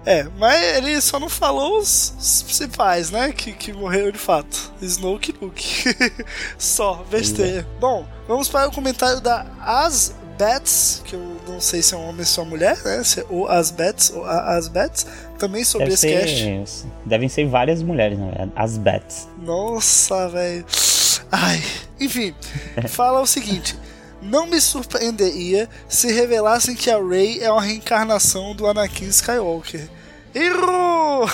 É, mas ele só não falou os, os principais, né? Que, que morreram de fato. Snoke e Luke. só, besteira. Bom, vamos para o comentário da As Bats, que eu não sei se é um homem ou se é uma mulher, né? Se é o As Bats ou a As Bats, também sobre Deve esse cast. ser, devem ser várias mulheres, na verdade. As Bats. Nossa, velho. Ai. Enfim, fala o seguinte. Não me surpreenderia se revelassem que a Rey é uma reencarnação do Anakin Skywalker. Errou!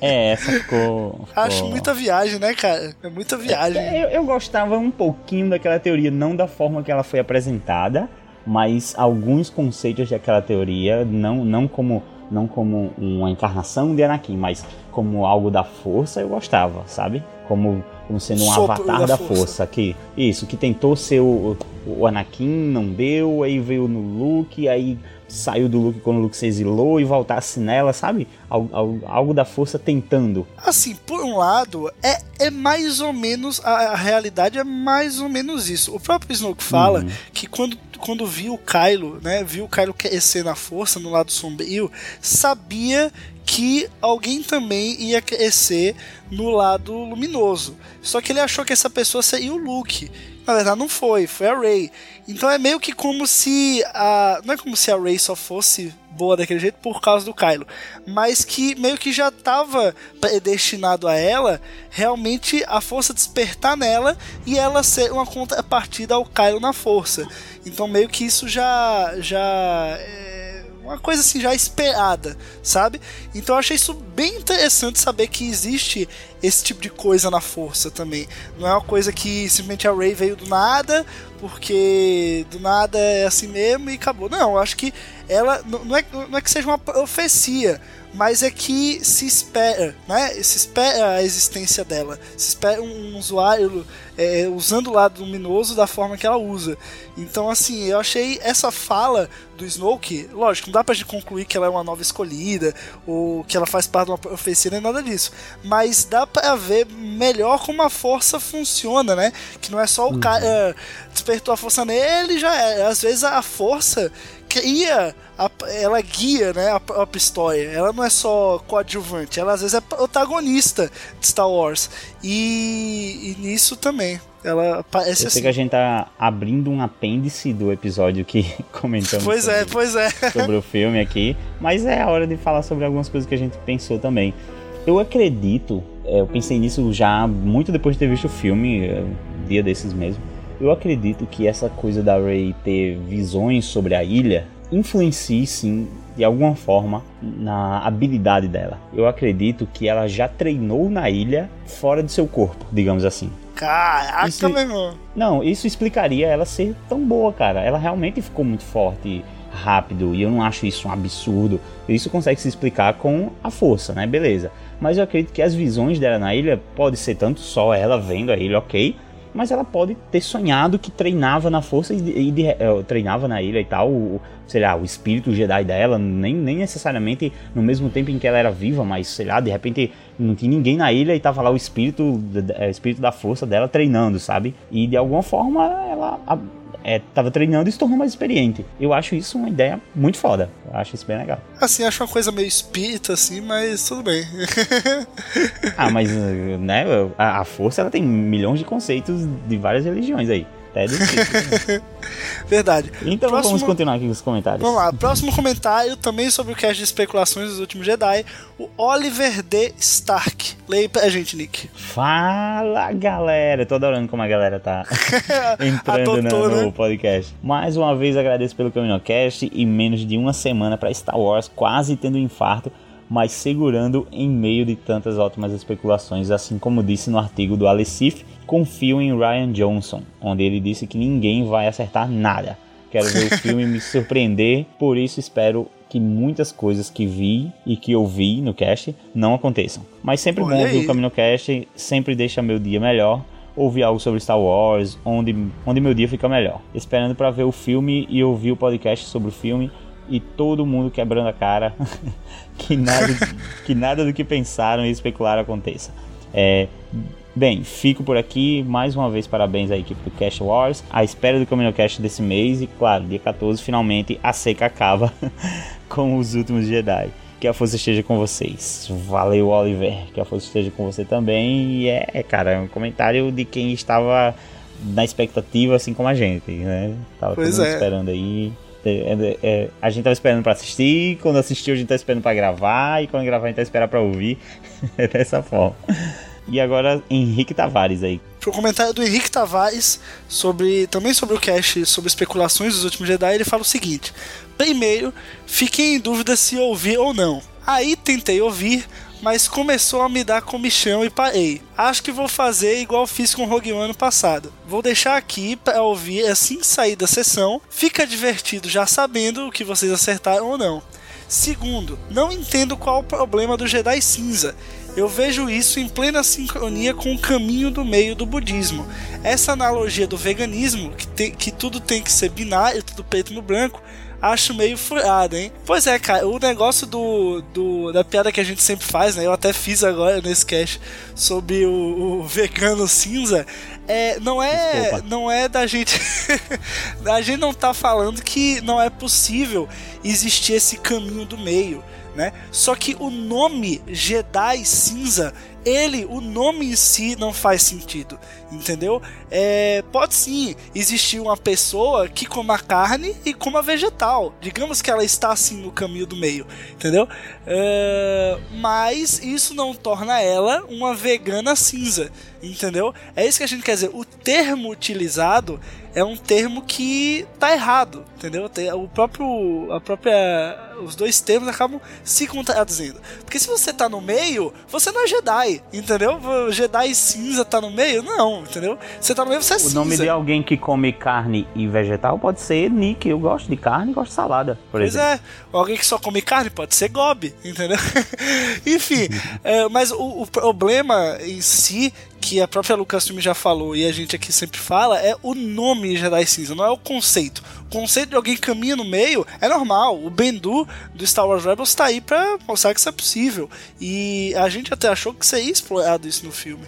É, essa ficou. ficou... Acho muita viagem, né, cara? É muita viagem. É, Eu, eu gostava um pouquinho daquela teoria, não da forma que ela foi apresentada, mas alguns conceitos daquela teoria, não, não como não como uma encarnação de Anakin, mas como algo da força, eu gostava, sabe? Como, como sendo um Sopro avatar da força. força. que Isso, que tentou ser o, o Anakin, não deu, aí veio no Luke, aí saiu do Luke quando o Luke se exilou e voltasse nela, sabe? Algo, algo, algo da força tentando. Assim, por um lado, é, é mais ou menos. A, a realidade é mais ou menos isso. O próprio Snoke fala Uhum. que quando, quando viu o Kylo, né? Viu o Kylo crescer na força, no lado sombrio, sabia que alguém também ia crescer no lado luminoso. Só que ele achou que essa pessoa seria o Luke. Na verdade, não foi, foi a Rey. Então é meio que como se a. Não é como se a Rey só fosse boa daquele jeito por causa do Kylo, mas que meio que já estava predestinado a ela realmente a força despertar nela e ela ser uma contrapartida ao Kylo na força. Então meio que isso já já é uma coisa assim já esperada, sabe? Então eu achei isso bem interessante saber que existe esse tipo de coisa na força também. Não é uma coisa que simplesmente a Rey veio do nada, porque do nada é assim mesmo e acabou. Não, eu acho que ela não é, não é que seja uma profecia, mas é que se espera, né? Se espera a existência dela, se espera um usuário é, usando o lado luminoso da forma que ela usa. Então, assim, eu achei essa fala do Snoke, lógico, não dá pra gente concluir que ela é uma nova escolhida ou que ela faz parte de uma profecia nem nada disso, mas dá pra ver melhor como a força funciona, né? Que não é só o cara despertou a força nele e já é. Às vezes a força cria, a- ela guia né, a própria história. Ela não é só coadjuvante, ela às vezes é protagonista de Star Wars. E, e nisso também. Ela parece Eu sei assim. que a gente tá abrindo um apêndice do episódio que comentamos Pois é, sobre, pois é. sobre o filme aqui, mas é a hora de falar sobre algumas coisas que a gente pensou também. Eu acredito, é, eu pensei nisso já muito depois de ter visto o filme, é, dia desses mesmo. Eu acredito que essa coisa da Rey ter visões sobre a ilha influencie sim, de alguma forma, na habilidade dela. Eu acredito que ela já treinou na ilha fora de seu corpo, digamos assim. Caraca, Isso- meu irmão. Não, isso explicaria ela ser tão boa, cara. Ela realmente ficou muito forte, rápido, e eu não acho isso um absurdo. Isso consegue se explicar com a força, né? Beleza. Mas eu acredito que as visões dela na ilha pode ser tanto só ela vendo a ilha, ok. Mas ela pode ter sonhado que treinava na força e, e de- eh, treinava na ilha e tal, o, sei lá, o espírito Jedi dela, nem, nem necessariamente no mesmo tempo em que ela era viva, mas sei lá, de repente não tinha ninguém na ilha e tava lá o espírito, eh, o espírito da força dela treinando, sabe? E de alguma forma ela a- eh, tava treinando e se tornou mais experiente. Eu acho isso uma ideia muito foda. Eu acho isso bem legal. Assim, acho uma coisa meio espírita, assim, mas tudo bem. Ah, mas, né, a, a força ela tem milhões de conceitos de várias religiões aí. Até do espírito. Verdade. Então Próximo- vamos continuar aqui com os comentários. Vamos lá, próximo comentário também sobre o cast de especulações dos últimos Jedi, o Oliver D. Stark. Leia pra gente, Nick. Fala galera, eu tô adorando como a galera tá entrando no, no né? podcast. Mais uma vez agradeço pelo CaminoCast e menos de uma semana pra Star Wars, quase tendo um infarto, mas segurando em meio de tantas ótimas especulações, assim como disse no artigo do Alecif, confio em Ryan Johnson, onde ele disse que ninguém vai acertar nada. Quero ver o filme me surpreender, por isso espero que muitas coisas que vi e que ouvi no cast não aconteçam. Mas sempre Olha bom ouvir o CaminoCast, sempre deixa meu dia melhor. Ouvir algo sobre Star Wars, onde, onde meu dia fica melhor. Esperando pra ver o filme e ouvir o podcast sobre o filme e todo mundo quebrando a cara que, nada, que nada do que pensaram e especularam aconteça. É, bem, fico por aqui. Mais uma vez, parabéns à equipe do Cast Wars. À espera do CaminoCast desse mês. E claro, dia 14, finalmente a seca acaba com os últimos Jedi. Que a força esteja com vocês. Valeu, Oliver. Que a força esteja com você também. E é, cara, é um comentário de quem estava na expectativa, assim como a gente, né? Tava Pois todo mundo é. esperando aí. É, é, a gente tava esperando pra assistir, quando assistiu a gente tá esperando pra gravar, e quando gravar a gente tá esperando pra ouvir. é dessa forma. E agora, Henrique Tavares aí. Pro comentário do Henrique Tavares sobre também sobre o cast sobre especulações dos últimos Jedi, ele fala o seguinte: Primeiro, fiquei em dúvida se ouvir ou não. Aí tentei ouvir, mas começou a me dar comichão e parei. Acho que vou fazer igual fiz com o Rogue One ano passado. Vou deixar aqui para ouvir assim sair da sessão. Fica divertido já sabendo o que vocês acertaram ou não. Segundo, não entendo qual o problema do Jedi cinza. Eu vejo isso em plena sincronia com o caminho do meio do budismo. Essa analogia do veganismo, que, tem, que tudo tem que ser binário, tudo preto no branco, acho meio furado, hein? Pois é, cara, o negócio do, do da piada que a gente sempre faz, né? Eu até fiz agora nesse cast sobre o, o vegano cinza. É, não é, Desculpa. não é da gente, a gente não tá falando que não é possível existir esse caminho do meio, né? Só que o nome Jedi cinza ele, o nome em si não faz sentido, entendeu? É, pode sim existir uma pessoa que coma carne e coma vegetal. Digamos que ela está assim no caminho do meio, entendeu? É, mas isso não torna ela uma vegana cinza, entendeu? É isso que a gente quer dizer. O termo utilizado é um termo que tá errado, entendeu? O próprio, a própria, os dois termos acabam se contradizendo. Porque se você tá no meio, você não é Jedi, entendeu? O Jedi cinza tá no meio? Não, entendeu? Você tá no meio, você é O cinza. nome de alguém que come carne e vegetal pode ser Nick. Eu gosto de carne e gosto de salada, por Pois exemplo. é, alguém que só come carne pode ser Gob, entendeu? Enfim, é, mas o, o problema em si, que a própria Lucasfilm já falou e a gente aqui sempre fala, é o nome Jedi Cinza, não é o conceito. Conceito de alguém caminha no meio é normal. O Bendu do Star Wars Rebels tá aí pra mostrar que isso é possível. E a gente até achou que seria explorado isso no filme.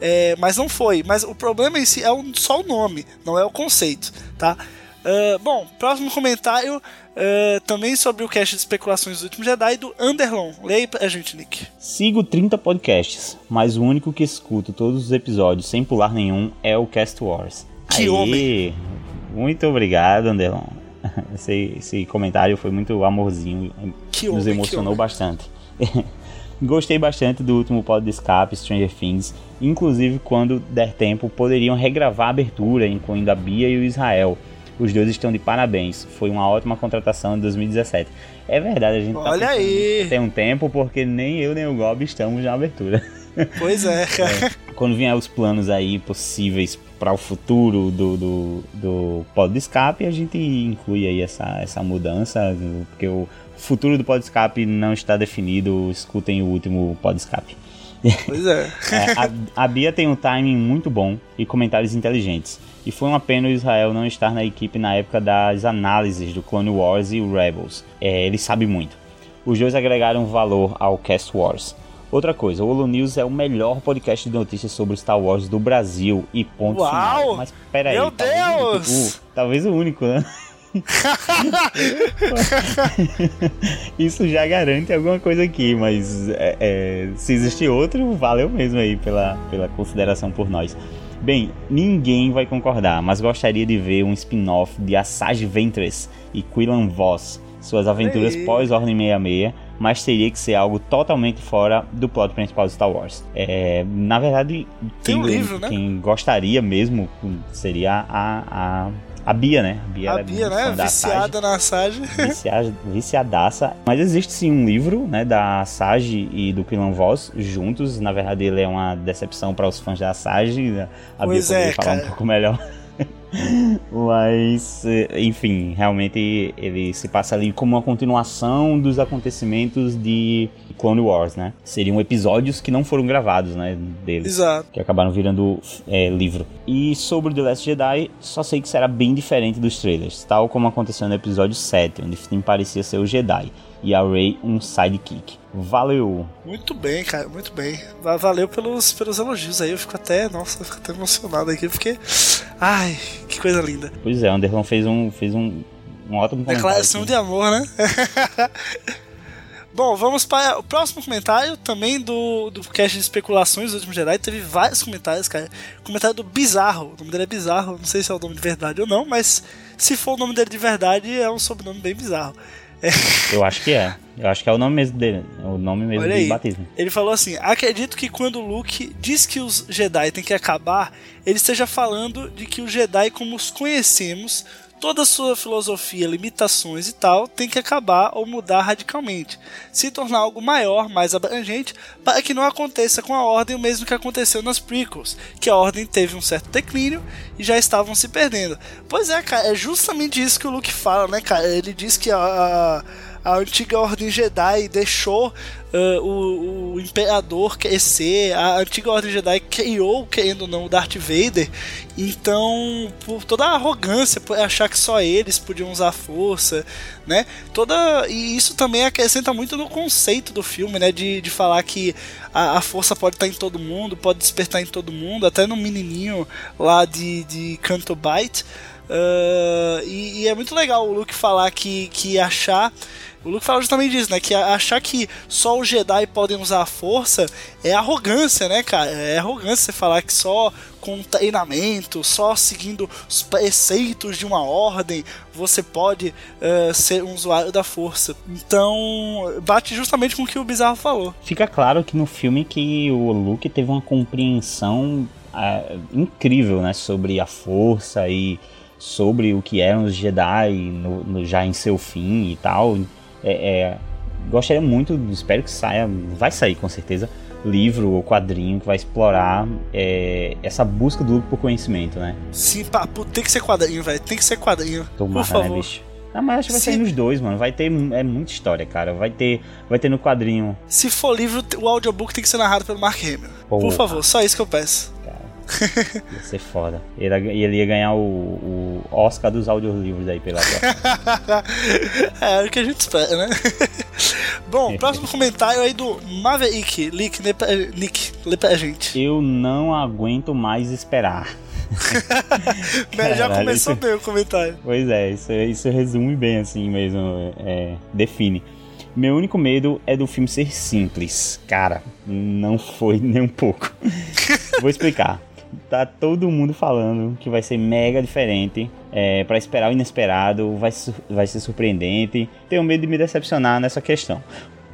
É, mas não foi. Mas o problema em si é o- só o nome, não é o conceito, tá? Ah, bom, próximo comentário ah, também sobre o cast de especulações do último Jedi do Underlon. Leia aí pra gente, Nick. Sigo 30 podcasts, mas o único que escuto todos os episódios sem pular nenhum é o Cast Wars. Que Aê, homem. Muito obrigado, Anderlon. Esse, esse comentário foi muito amorzinho, Que nos homem, que emocionou homem. bastante. Gostei bastante do último pod de escape, Stranger Things. Inclusive, quando der tempo, poderiam regravar a abertura, incluindo a Bia e o Israel. Os dois estão de parabéns. Foi uma ótima contratação em 2017. É verdade, a gente tá Olha pensando aí. tem um tempo, porque nem eu nem o Gob estamos na abertura. Pois é, cara. Quando vier os planos aí possíveis para o futuro do, do, do pod de escape, a gente inclui aí essa, essa mudança, porque o futuro do pod escape não está definido. Escutem o último pod escape. Pois é. É, a, a Bia tem um timing muito bom e comentários inteligentes. E foi uma pena o Israel não estar na equipe na época das análises do Clone Wars e o Rebels. É, ele sabe muito. Os dois agregaram valor ao Cast Wars. Outra coisa, o Holo News é o melhor podcast de notícias sobre Star Wars do Brasil e ponto Uau! final. Mas peraí, Meu talvez o único- Deus! o- talvez o único, né? Isso já garante alguma coisa aqui, mas é, é, se existir outro, valeu mesmo aí pela, pela consideração por nós. Bem, ninguém vai concordar, mas gostaria de ver um spin-off de Asajj Ventress e Quillan Voss, suas aventuras pós-Ordem 66, mas teria que ser algo totalmente fora do plot principal de Star Wars. É, na verdade, quem, um livro, né? quem gostaria mesmo seria a, a, a Bia, né? A Bia, A Bia, né? Viciada na Sage. vicia- viciadaça. Mas existe sim um livro, né, da Sage e do Quillan Voss juntos. Na verdade, ele é uma decepção para os fãs da Sage. A Bia Pois poderia é, falar cara. um pouco melhor. Mas, eh, enfim, realmente ele se passa ali como uma continuação dos acontecimentos de Clone Wars, né? Seriam episódios que não foram gravados, né, deles Exato. que acabaram virando é, livro. E sobre The Last Jedi, só sei que será bem diferente dos trailers, tal como aconteceu no episódio 7, onde Finn parecia ser o Jedi e a Rey um sidekick. Valeu! Muito bem, cara, muito bem. Va- Valeu pelos, pelos elogios aí. Eu fico até, nossa, eu fico até emocionado aqui, porque. Ai, que coisa linda. Pois é, Anderson fez um, fez um, um ótimo comentário. Declaração aqui. de amor, né? Bom, vamos para o próximo comentário, também do, do cast de especulações do último Jedi. Teve vários comentários, cara. Comentário do Bizarro. O nome dele é Bizarro, não sei se é o nome de verdade ou não, mas se for o nome dele de verdade, é um sobrenome bem bizarro. Eu acho que é. Eu acho que é o nome mesmo dele. O nome mesmo Olha aí. batismo. Ele falou assim: acredito que quando Luke diz que os Jedi têm que acabar, ele esteja falando de que os Jedi, como os conhecemos, toda a sua filosofia, limitações e tal, tem que acabar ou mudar radicalmente, se tornar algo maior, mais abrangente, para que não aconteça com a Ordem o mesmo que aconteceu nas prequels, que a Ordem teve um certo declínio e já estavam se perdendo. Pois é, cara, é justamente isso que o Luke fala, né, cara? Ele diz que a, a a antiga Ordem Jedi deixou uh, o, o Imperador crescer, a antiga Ordem Jedi criou, querendo ou não, o Darth Vader. Então, por toda a arrogância, por achar que só eles podiam usar a força, né? Toda e isso também acrescenta muito no conceito do filme, né? De, de falar que a, a força pode estar em todo mundo, pode despertar em todo mundo, até no menininho lá de, de Canto Bite. Uh, e, e, é muito legal o Luke falar que, que achar. O Luke fala justamente disso, né? Que achar que só os Jedi podem usar a força é arrogância, né, cara? É arrogância você falar que só com treinamento, só seguindo os preceitos de uma ordem, você pode uh, ser um usuário da força. Então, bate justamente com o que o Bizarro falou. Fica claro que no filme que o Luke teve uma compreensão uh, incrível, né, sobre a força e sobre o que eram os Jedi no, no, já em seu fim e tal. É, é, gostaria muito, espero que saia, vai sair com certeza, livro ou quadrinho que vai explorar é, essa busca do por conhecimento, né? Sim, papo, tem que ser quadrinho, velho, tem que ser quadrinho. Tomara, por né, favor. Né, bicho? Ah, mas acho que vai sair nos dois, mano. Vai ter é muita história, cara. Vai ter, vai ter no quadrinho. Se for livro, o audiobook tem que ser narrado pelo Mark Hamill. Por favor, só isso que eu peço. Ia ser foda. Ele, ele ia ganhar o, o Oscar dos audiolivros aí pela É, é o que a gente espera, né? Bom, próximo comentário aí do Maverick. Nick, Nick, lê pra gente. Eu não aguento mais esperar. Caralho, já começou isso... bem o comentário. Pois é, isso, isso resume bem assim mesmo. É, define. Meu único medo é do filme ser simples. Cara, não foi nem um pouco. Vou explicar tá todo mundo falando que vai ser mega diferente. É, para esperar o inesperado, vai, vai ser surpreendente. Tenho medo de me decepcionar nessa questão.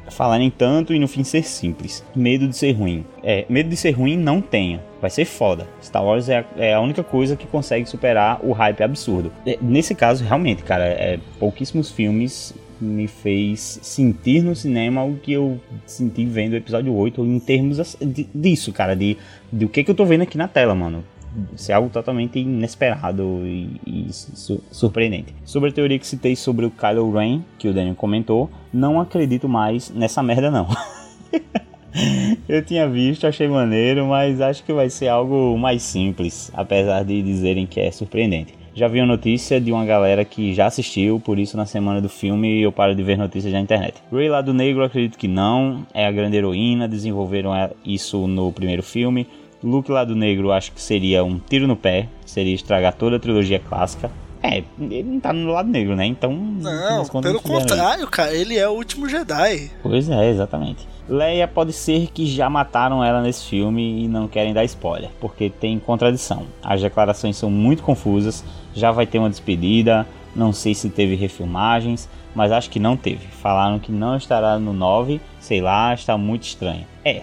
Falarem tanto e no fim ser simples. Medo de ser ruim. É, medo de ser ruim não tenha. Vai ser foda. Star Wars é a, é a única coisa que consegue superar o hype absurdo. É, nesse caso, realmente, cara, é, pouquíssimos filmes me fez sentir no cinema o que eu senti vendo o episódio 8 em termos disso, cara, de, de o que, que eu tô vendo aqui na tela, mano. Isso é algo totalmente inesperado e, e su surpreendente. Sobre a teoria que citei sobre o Kylo Ren, que o Daniel comentou, não acredito mais nessa merda não. eu tinha visto, achei maneiro, mas acho que vai ser algo mais simples, apesar de dizerem que é surpreendente. Já vi a notícia de uma galera que já assistiu, por isso na semana do filme eu paro de ver notícias na internet. Ray Lado Negro acredito que não, é a grande heroína, desenvolveram isso no primeiro filme. Luke Lado Negro acho que seria um tiro no pé, seria estragar toda a trilogia clássica. É, ele não tá no lado negro, né? Então. Não, pelo contrário, cara, ele é o último Jedi. Pois é, exatamente. Leia pode ser que já mataram ela nesse filme e não querem dar spoiler, porque tem contradição. As declarações são muito confusas, já vai ter uma despedida, não sei se teve refilmagens, mas acho que não teve. Falaram que não estará no 9, sei lá, está muito estranho. É,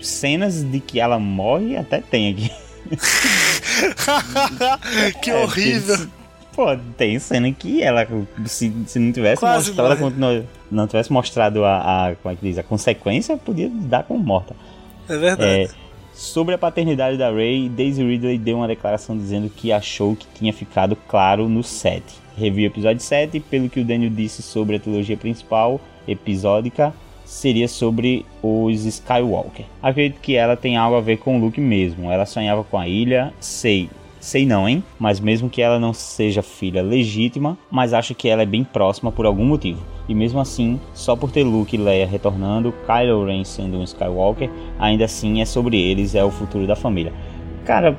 cenas de que ela morre até tem aqui. que é, horrível. Pô, tem cena que ela, se, se não tivesse Quase mostrado, não tivesse mostrado a, a, como é que diz, a consequência, podia dar como morta. É verdade. É, sobre a paternidade da Ray, Daisy Ridley deu uma declaração dizendo que achou que tinha ficado claro no 7. Reviu o episódio 7 pelo que o Daniel disse sobre a trilogia principal, episódica, seria sobre os Skywalker. Acredito que ela tem algo a ver com o Luke mesmo. Ela sonhava com a ilha, sei, Sei não, hein? Mas mesmo que ela não seja filha legítima, mas acho que ela é bem próxima por algum motivo. E mesmo assim, só por ter Luke e Leia retornando, Kylo Ren sendo um Skywalker, ainda assim é sobre eles, é o futuro da família. Cara,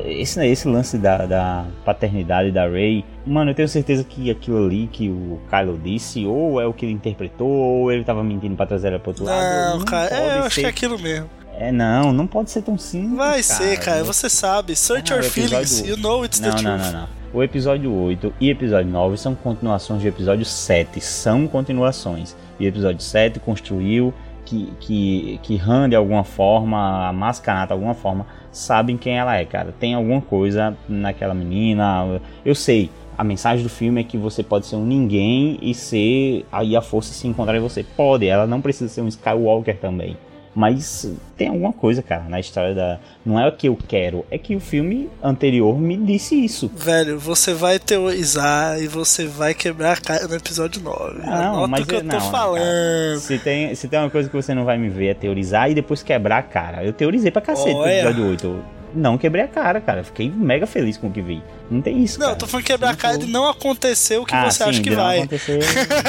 esse, esse lance da, da paternidade da Rey, mano, eu tenho certeza que aquilo ali que o Kylo disse, ou é o que ele interpretou, ou ele tava mentindo pra trazer ela pro outro não, lado. Não, cara, é, eu acho que é aquilo mesmo. É, não, não pode ser tão simples. Vai cara. ser, cara, você sabe. Search ah, your feelings, you know it's não, the não, truth. Não, não, não. O episódio 8 e episódio 9 são continuações de episódio 7. São continuações. E o episódio 7 construiu que, que, que Han, de alguma forma, a Mascanata, de alguma forma, sabem quem ela é, cara. Tem alguma coisa naquela menina. Eu sei, a mensagem do filme é que você pode ser um ninguém e ser. Aí a força se encontrar em você. Pode, ela não precisa ser um Skywalker também. Mas tem alguma coisa, cara, na história da. Não é o que eu quero, é que o filme anterior me disse isso. Velho, você vai teorizar e você vai quebrar a cara no episódio 9. Não, Anota mas o que eu eu- tô não, falando. Se tem, se tem uma coisa que você não vai me ver é teorizar e depois quebrar a cara. Eu teorizei pra cacete no Olha. episódio 8. Eu não quebrei a cara, cara. Fiquei mega feliz com o que vi. Não tem isso, Não, cara. eu tô falando quebrar a cara de não acontecer o que ah, você sim, acha que de não vai. acontecer,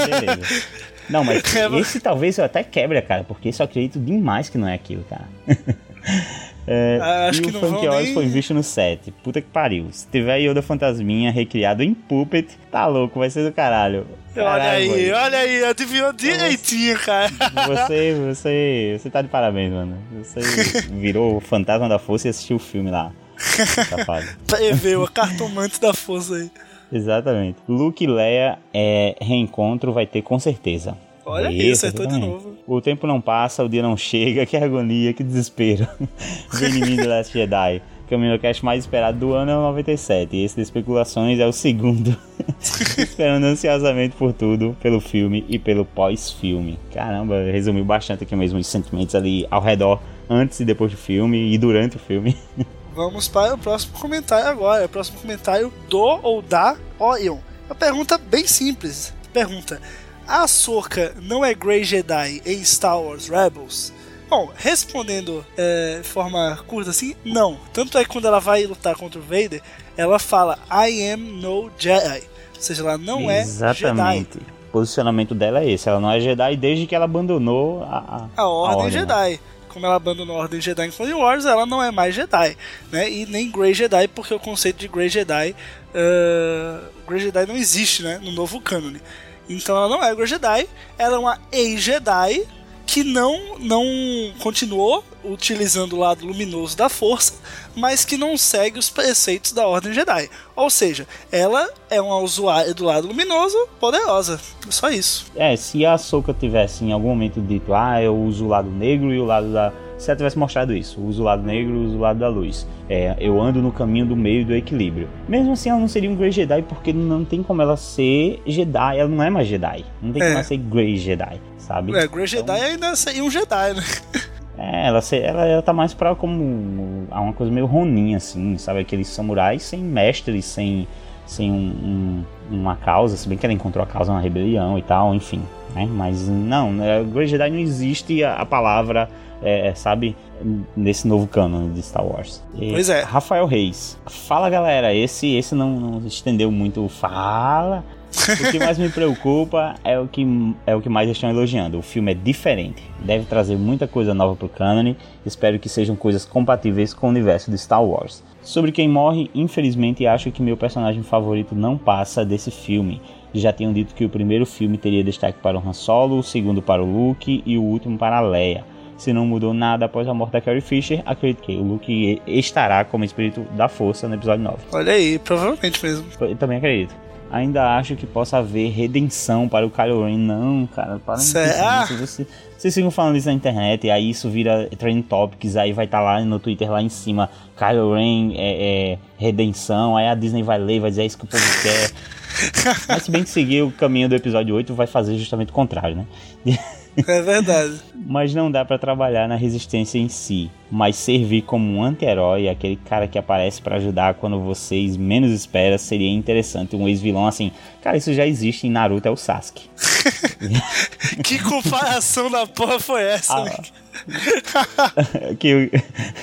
beleza. Não, mas É, esse talvez eu até quebre, cara, porque esse eu acredito demais que não é aquilo, cara. É, Ah, acho e que o vão Oz nem- foi visto no set. Puta que pariu. Se tiver Yoda Fantasminha recriado em Puppet, tá louco, vai ser do caralho. Olha Caralho, aí, boy. olha aí, adivinhou direitinho, cara. Você, você, você tá de parabéns, mano. Você virou o fantasma da força e assistiu o filme lá. Preveu, a cartomante da força aí. Exatamente. Luke e Leia é, reencontro vai ter com certeza. Olha É aí, isso, acertou de novo. O tempo não passa, o dia não chega, que agonia, que desespero. Mim The Last Jedi. Que é o Minocast mais esperado do ano é o 97. E esse de especulações é o segundo. Esperando ansiosamente por tudo, pelo filme e pelo pós-filme. Caramba, resumiu bastante aqui mesmo os sentimentos ali ao redor, antes e depois do filme e durante o filme. Vamos para o próximo comentário agora. O próximo comentário do ou da Orion. Uma pergunta bem simples. Pergunta: A Ahsoka não é Grey Jedi em Star Wars Rebels? Bom, respondendo é, de forma curta assim, não. Tanto é que quando ela vai lutar contra o Vader, ela fala I am no Jedi. Ou seja, ela não é Jedi. Exatamente. O posicionamento dela é esse. Ela não é Jedi desde que ela abandonou a, a Ordem né? Jedi. Como ela abandonou a Ordem Jedi em Clone Wars, ela não é mais Jedi, né? E nem Grey Jedi, porque o conceito de Grey Jedi, uh, Grey Jedi não existe, né? No novo cânone. Então ela não é Grey Jedi, ela é uma ex-Jedi que não, não continuou utilizando o lado luminoso da força, mas que não segue os preceitos da Ordem Jedi. Ou seja, ela é uma usuária do lado luminoso poderosa. Só isso. É, se a Ahsoka tivesse em algum momento dito, ah, eu uso o lado negro e o lado da. Se ela tivesse mostrado isso, uso o lado negro e uso o lado da luz. É, eu ando no caminho do meio e do equilíbrio. Mesmo assim, ela não seria um Grey Jedi, porque não tem como ela ser Jedi. Ela não é mais Jedi. Não tem É. como ela ser Grey Jedi, sabe? É, Grey Jedi ainda seria um Jedi, né? É, ela, ela, ela tá mais pra como uma coisa meio Ronin, assim, sabe? Aqueles samurais sem mestres, sem, sem um- um- uma causa, se bem que ela encontrou a causa na rebelião e tal, enfim. Né? Mas não, né, Grey Jedi não existe a, a palavra, é, sabe? Nesse novo cânone de Star Wars. E Pois é. Rafael Reis. Fala galera, esse, esse não, não estendeu muito. Fala. O que mais me preocupa é o que, é o que mais estão elogiando. O filme é diferente, deve trazer muita coisa nova pro cânone. Espero que sejam coisas compatíveis com o universo de Star Wars. Sobre quem morre, infelizmente acho que meu personagem favorito não passa desse filme. Já tinham dito que o primeiro filme teria destaque para o Han Solo, o segundo para o Luke e o último para a Leia. Se não mudou nada após a morte da Carrie Fisher, acredito que o Luke estará como espírito da força no episódio 9. Olha aí, provavelmente mesmo. Eu também acredito. Ainda acho que possa haver redenção para o Kylo Ren. Não, cara, para Será? nisso. Você- Vocês ficam falando isso na internet, e aí isso vira Trending Topics, aí vai estar lá no Twitter lá em cima, Kylo Ren é, é redenção, aí a Disney vai ler, vai dizer é isso que o povo quer. Mas se bem que seguir o caminho do episódio 8 vai fazer justamente o contrário, né? É verdade. Mas não dá pra trabalhar na resistência em si, mas servir como um anti-herói, aquele cara que aparece pra ajudar quando vocês menos esperam, seria interessante. Um ex-vilão assim, cara, isso já existe em Naruto, é o Sasuke. Que comparação da porra foi essa? Ah, que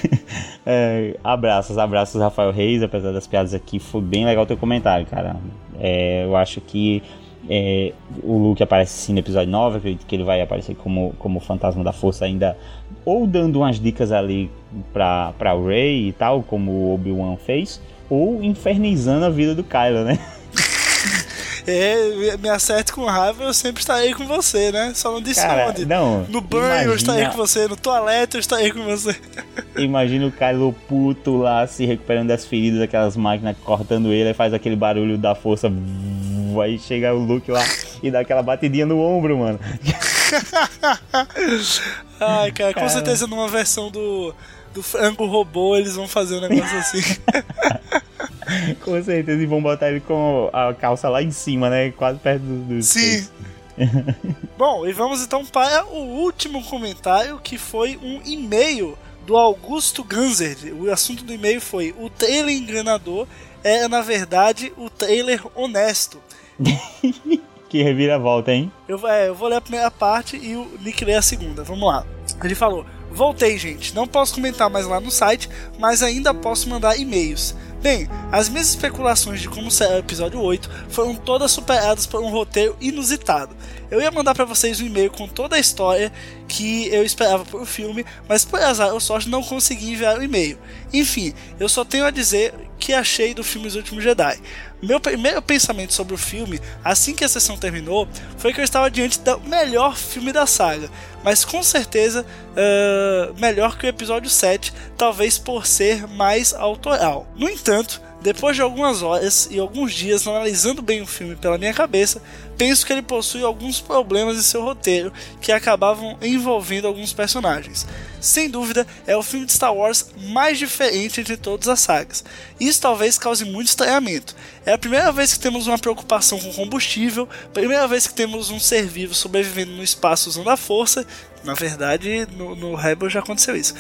é, abraços, abraços Rafael Reis, apesar das piadas aqui, foi bem legal o teu comentário, cara. É, eu acho que é, o Luke aparece sim no episódio 9, acredito que ele vai aparecer como, como fantasma da força ainda, ou dando umas dicas ali pra, pra Rey e tal, como o Obi-Wan fez, ou infernizando a vida do Kylo, né? É, me acerte com raiva, eu sempre estarei com você, né? Só não disse Cara, onde. não, No banho eu estarei imagina- com você, no toalete eu estarei com você. Imagina o Kylo puto lá se recuperando das feridas, aquelas máquinas cortando ele, aí faz aquele barulho da força. Aí chega o Luke lá e dá aquela batidinha no ombro, mano. Ai, cara, com Cara. certeza numa versão do, do frango robô eles vão fazer um negócio assim. Com certeza, e vão botar ele com a calça lá em cima, né? Quase perto do- dos. Sim. Bom, e vamos então para o último comentário, que foi um e-mail do Augusto Ganzer. O assunto do e-mail foi: O trailer enganador é, na verdade, o trailer honesto. que reviravolta, hein? Eu, é, eu vou ler a primeira parte e o Nick lê a segunda. Vamos lá. Ele falou: Voltei, gente. Não posso comentar mais lá no site, mas ainda posso mandar e-mails. Bem, as minhas especulações de como será o episódio 8 foram todas superadas por um roteiro inusitado. Eu ia mandar para vocês um e-mail com toda a história que eu esperava pro filme, mas por azar ou sorte não consegui enviar o e-mail. Enfim, eu só tenho a dizer que achei do filme Os Últimos Jedi. Meu primeiro pensamento sobre o filme, assim que a sessão terminou, foi que eu estava diante do melhor filme da saga, mas com certeza uh, melhor que o episódio 7, talvez por ser mais autoral. No entanto, depois de algumas horas e alguns dias analisando bem o filme pela minha cabeça, penso que ele possui alguns problemas em seu roteiro que acabavam envolvendo alguns personagens. Sem dúvida, é o filme de Star Wars mais diferente entre todas as sagas. Isso talvez cause muito estranhamento. É a primeira vez que temos uma preocupação com combustível, primeira vez que temos um ser vivo sobrevivendo no espaço usando a força, na verdade, no, no Rebel já aconteceu isso.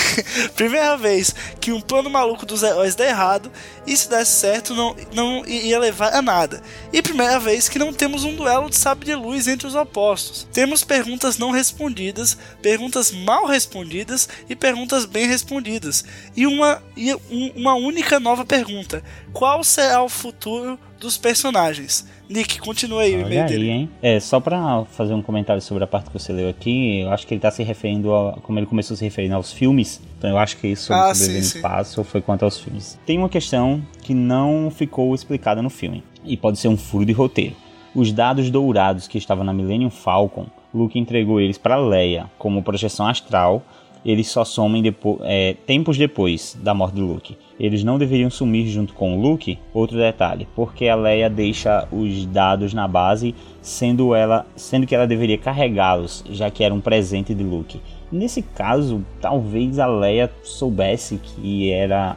Primeira vez que um plano maluco dos heróis dá errado e se desse certo não, não ia levar a nada. E primeira vez que não temos um duelo de sabre de luz entre os opostos. Temos perguntas não respondidas, perguntas mal respondidas e perguntas bem respondidas. E uma, e uma única nova pergunta: qual será o futuro dos personagens? Nick, continua aí o e-mail dele. Hein? É, só pra fazer um comentário sobre a parte que você leu aqui, eu acho que ele tá se referindo a, como ele começou se referindo aos filmes, então eu acho que isso sobre ah, sobreviver no espaço foi quanto aos filmes. Tem uma questão que não ficou explicada no filme, e pode ser um furo de roteiro. Os dados dourados que estavam na Millennium Falcon, Luke entregou eles para Leia como projeção astral eles só somem depo é, tempos depois da morte de Luke. Eles não deveriam sumir junto com o Luke? Outro detalhe, porque a Leia deixa os dados na base, sendo, ela, sendo que ela deveria carregá-los, já que era um presente de Luke. Nesse caso, talvez a Leia soubesse que era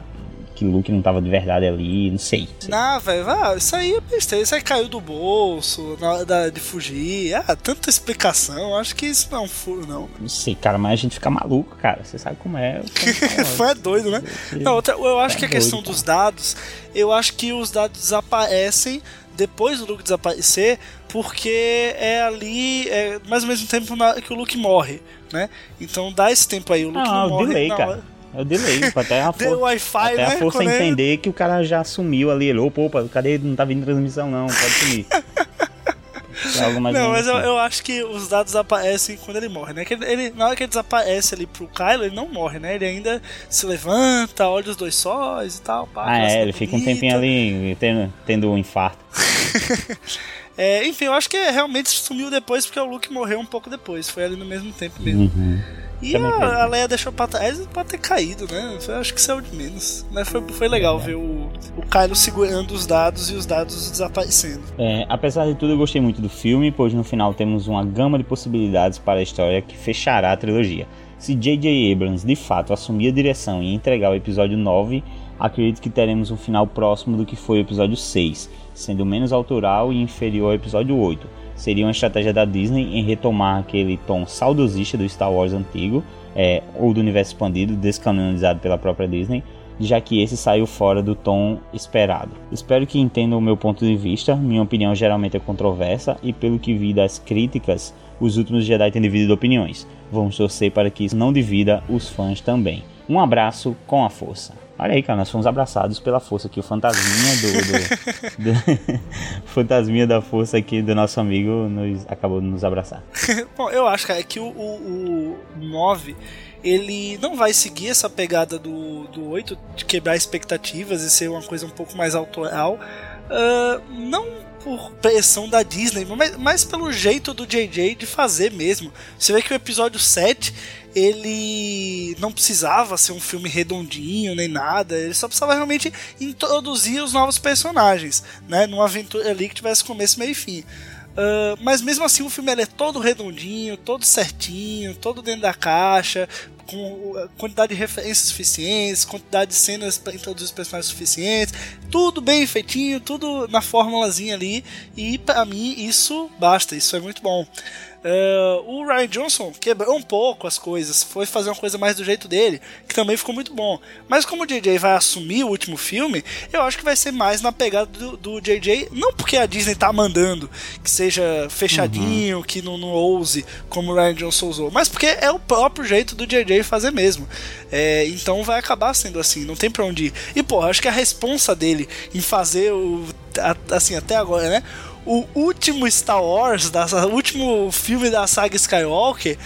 que o Luke não tava de verdade ali, não sei. Não, velho, isso aí é besteira, isso aí caiu do bolso na hora de fugir. Ah, tanta explicação, acho que isso não é um furo, não. Não sei, cara, mas a gente fica maluco, cara. Você sabe como é. Foi é doido, né? Não, outra, eu acho é que a questão doido, dos dados, eu acho que os dados desaparecem depois do Luke desaparecer, porque é ali, é mais ou menos no tempo que o Luke morre, né? Então dá esse tempo aí, o Luke ah, não morre. Delay, cara. É o delay, até a força, até né? a força entender que o cara já sumiu ali. Ele, opa, opa, cadê? Não tá vindo transmissão não, pode sumir. não, mas eu, eu, acho que os dados aparecem quando ele morre, né? Que ele, na hora que ele desaparece ali pro Kylo, ele não morre, né? Ele ainda se levanta, olha os dois sóis e tal. Pá, ah, é, ele fica um tempinho ali tendo, tendo um infarto. é, enfim, eu acho que realmente sumiu depois porque o Luke morreu um pouco depois. Foi ali no mesmo tempo mesmo. Uhum. E a, a, Leia deixou pra trás pode ter caído, né? Eu acho que saiu de menos. Mas foi, foi legal é. ver o, o Kylo segurando os dados e os dados desaparecendo. É, apesar de tudo, eu gostei muito do filme, pois no final temos uma gama de possibilidades para a história que fechará a trilogia. Se J.J. Abrams de fato assumir a direção e entregar o episódio 9, acredito que teremos um final próximo do que foi o episódio 6, sendo menos autoral e inferior ao episódio 8 seria uma estratégia da Disney em retomar aquele tom saudosista do Star Wars antigo, é, ou do universo expandido, descanonizado pela própria Disney, já que esse saiu fora do tom esperado. Espero que entendam o meu ponto de vista, minha opinião geralmente é controversa e pelo que vi das críticas, os últimos Jedi têm dividido opiniões. Vamos torcer para que isso não divida os fãs também. Um abraço com a força. Olha aí, cara, nós fomos abraçados pela força aqui, o fantasminha do. do, do fantasminha da força aqui do nosso amigo nos, acabou de nos abraçar. Bom, eu acho, cara, que o, o, o 9 ele não vai seguir essa pegada do, do 8 de quebrar expectativas e ser uma coisa um pouco mais autoral. Uh, não por pressão da Disney, mas, mas pelo jeito do JJ de fazer mesmo. Você vê que o episódio 7 ele não precisava ser um filme redondinho nem nada, ele só precisava realmente introduzir os novos personagens, né? Numa aventura ali que tivesse começo, meio e fim. Uh, mas mesmo assim o filme é todo redondinho, todo certinho, todo dentro da caixa, com quantidade de referências suficientes, quantidade de cenas para introduzir os personagens suficientes, tudo bem feitinho, tudo na formulazinha ali, e para mim isso basta, isso é muito bom. Uh, o Ryan Johnson quebrou um pouco as coisas, foi fazer uma coisa mais do jeito dele, que também ficou muito bom. Mas como o JJ vai assumir o último filme, eu acho que vai ser mais na pegada do, do JJ, não porque a Disney tá mandando que seja fechadinho, uhum. que não, não ouse como o Ryan Johnson usou, mas porque é o próprio jeito do JJ fazer mesmo. É, então vai acabar sendo assim, não tem pra onde ir. E pô, acho que a responsa dele em fazer o. Assim, até agora, né? O último Star Wars, o último filme da saga Skywalker,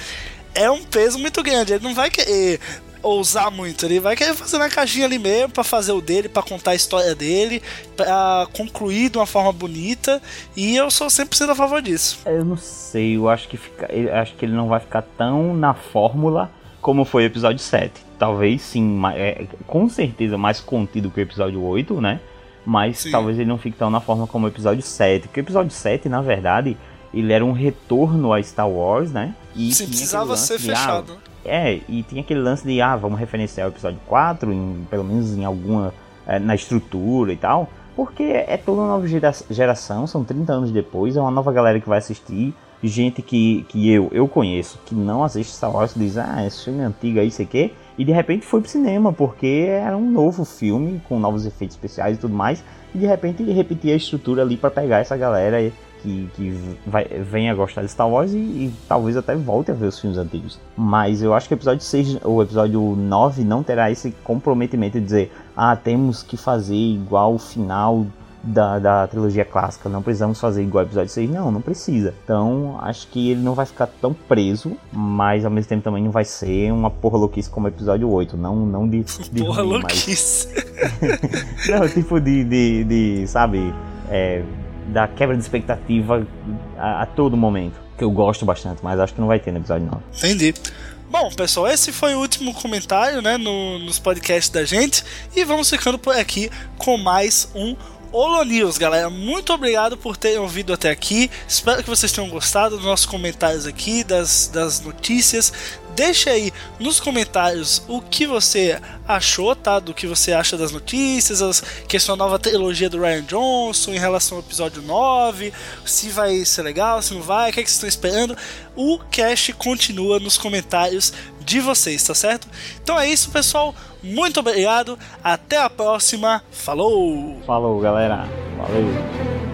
é um peso muito grande. Ele não vai querer ousar muito, ele vai querer fazer na caixinha ali mesmo para fazer o dele, para contar a história dele, para concluir de uma forma bonita, e eu sou 100% a favor disso. Eu não sei, eu acho que fica, eu acho que ele não vai ficar tão na fórmula como foi o episódio 7. Talvez sim, é, com certeza mais contido que o episódio 8, né? Mas Sim. talvez ele não fique tão na forma como o episódio 7. Porque o episódio 7, na verdade, ele era um retorno a Star Wars, né? E Sim, precisava ser de, fechado. Ah, é, e tinha aquele lance de, ah, vamos referenciar o episódio 4, em, pelo menos em alguma. É, na estrutura e tal. Porque é toda uma nova geração, são 30 anos depois, é uma nova galera que vai assistir. Gente que, que eu, eu conheço, que não assiste Star Wars, diz, ah, esse filme é antigo aí, sei o quê e de repente foi pro cinema, porque era um novo filme, com novos efeitos especiais e tudo mais, e de repente repetir a estrutura ali para pegar essa galera que, que vai, venha gostar de Star Wars e, e, talvez até volte a ver os filmes antigos. Mas eu acho que o episódio 6, o episódio 9 não terá esse comprometimento de dizer, ah, temos que fazer igual o final da, da trilogia clássica, não precisamos fazer igual episódio 6, não, não precisa. Então, acho que ele não vai ficar tão preso, mas ao mesmo tempo também não vai ser uma porra louquice como episódio 8, não, não de, de porra ruim, louquice. Mas... não, tipo de, de, de sabe, é, da quebra de expectativa a, a todo momento, que eu gosto bastante, mas acho que não vai ter no episódio 9. Entendi. Bom, pessoal, esse foi o último comentário né, no, nos podcasts da gente. E vamos ficando por aqui com mais um Holo News, galera. Muito obrigado por terem ouvido até aqui. Espero que vocês tenham gostado dos nossos comentários aqui, das, das notícias. Deixa aí nos comentários o que você achou, tá? Do que você acha das notícias, as, questão da nova trilogia do Ryan Johnson em relação ao episódio 9, se vai ser legal, se não vai, o que, é que vocês estão esperando. O cast continua nos comentários de vocês, tá certo? Então é isso, pessoal. Muito obrigado. Até a próxima. Falou! Falou, galera. Valeu.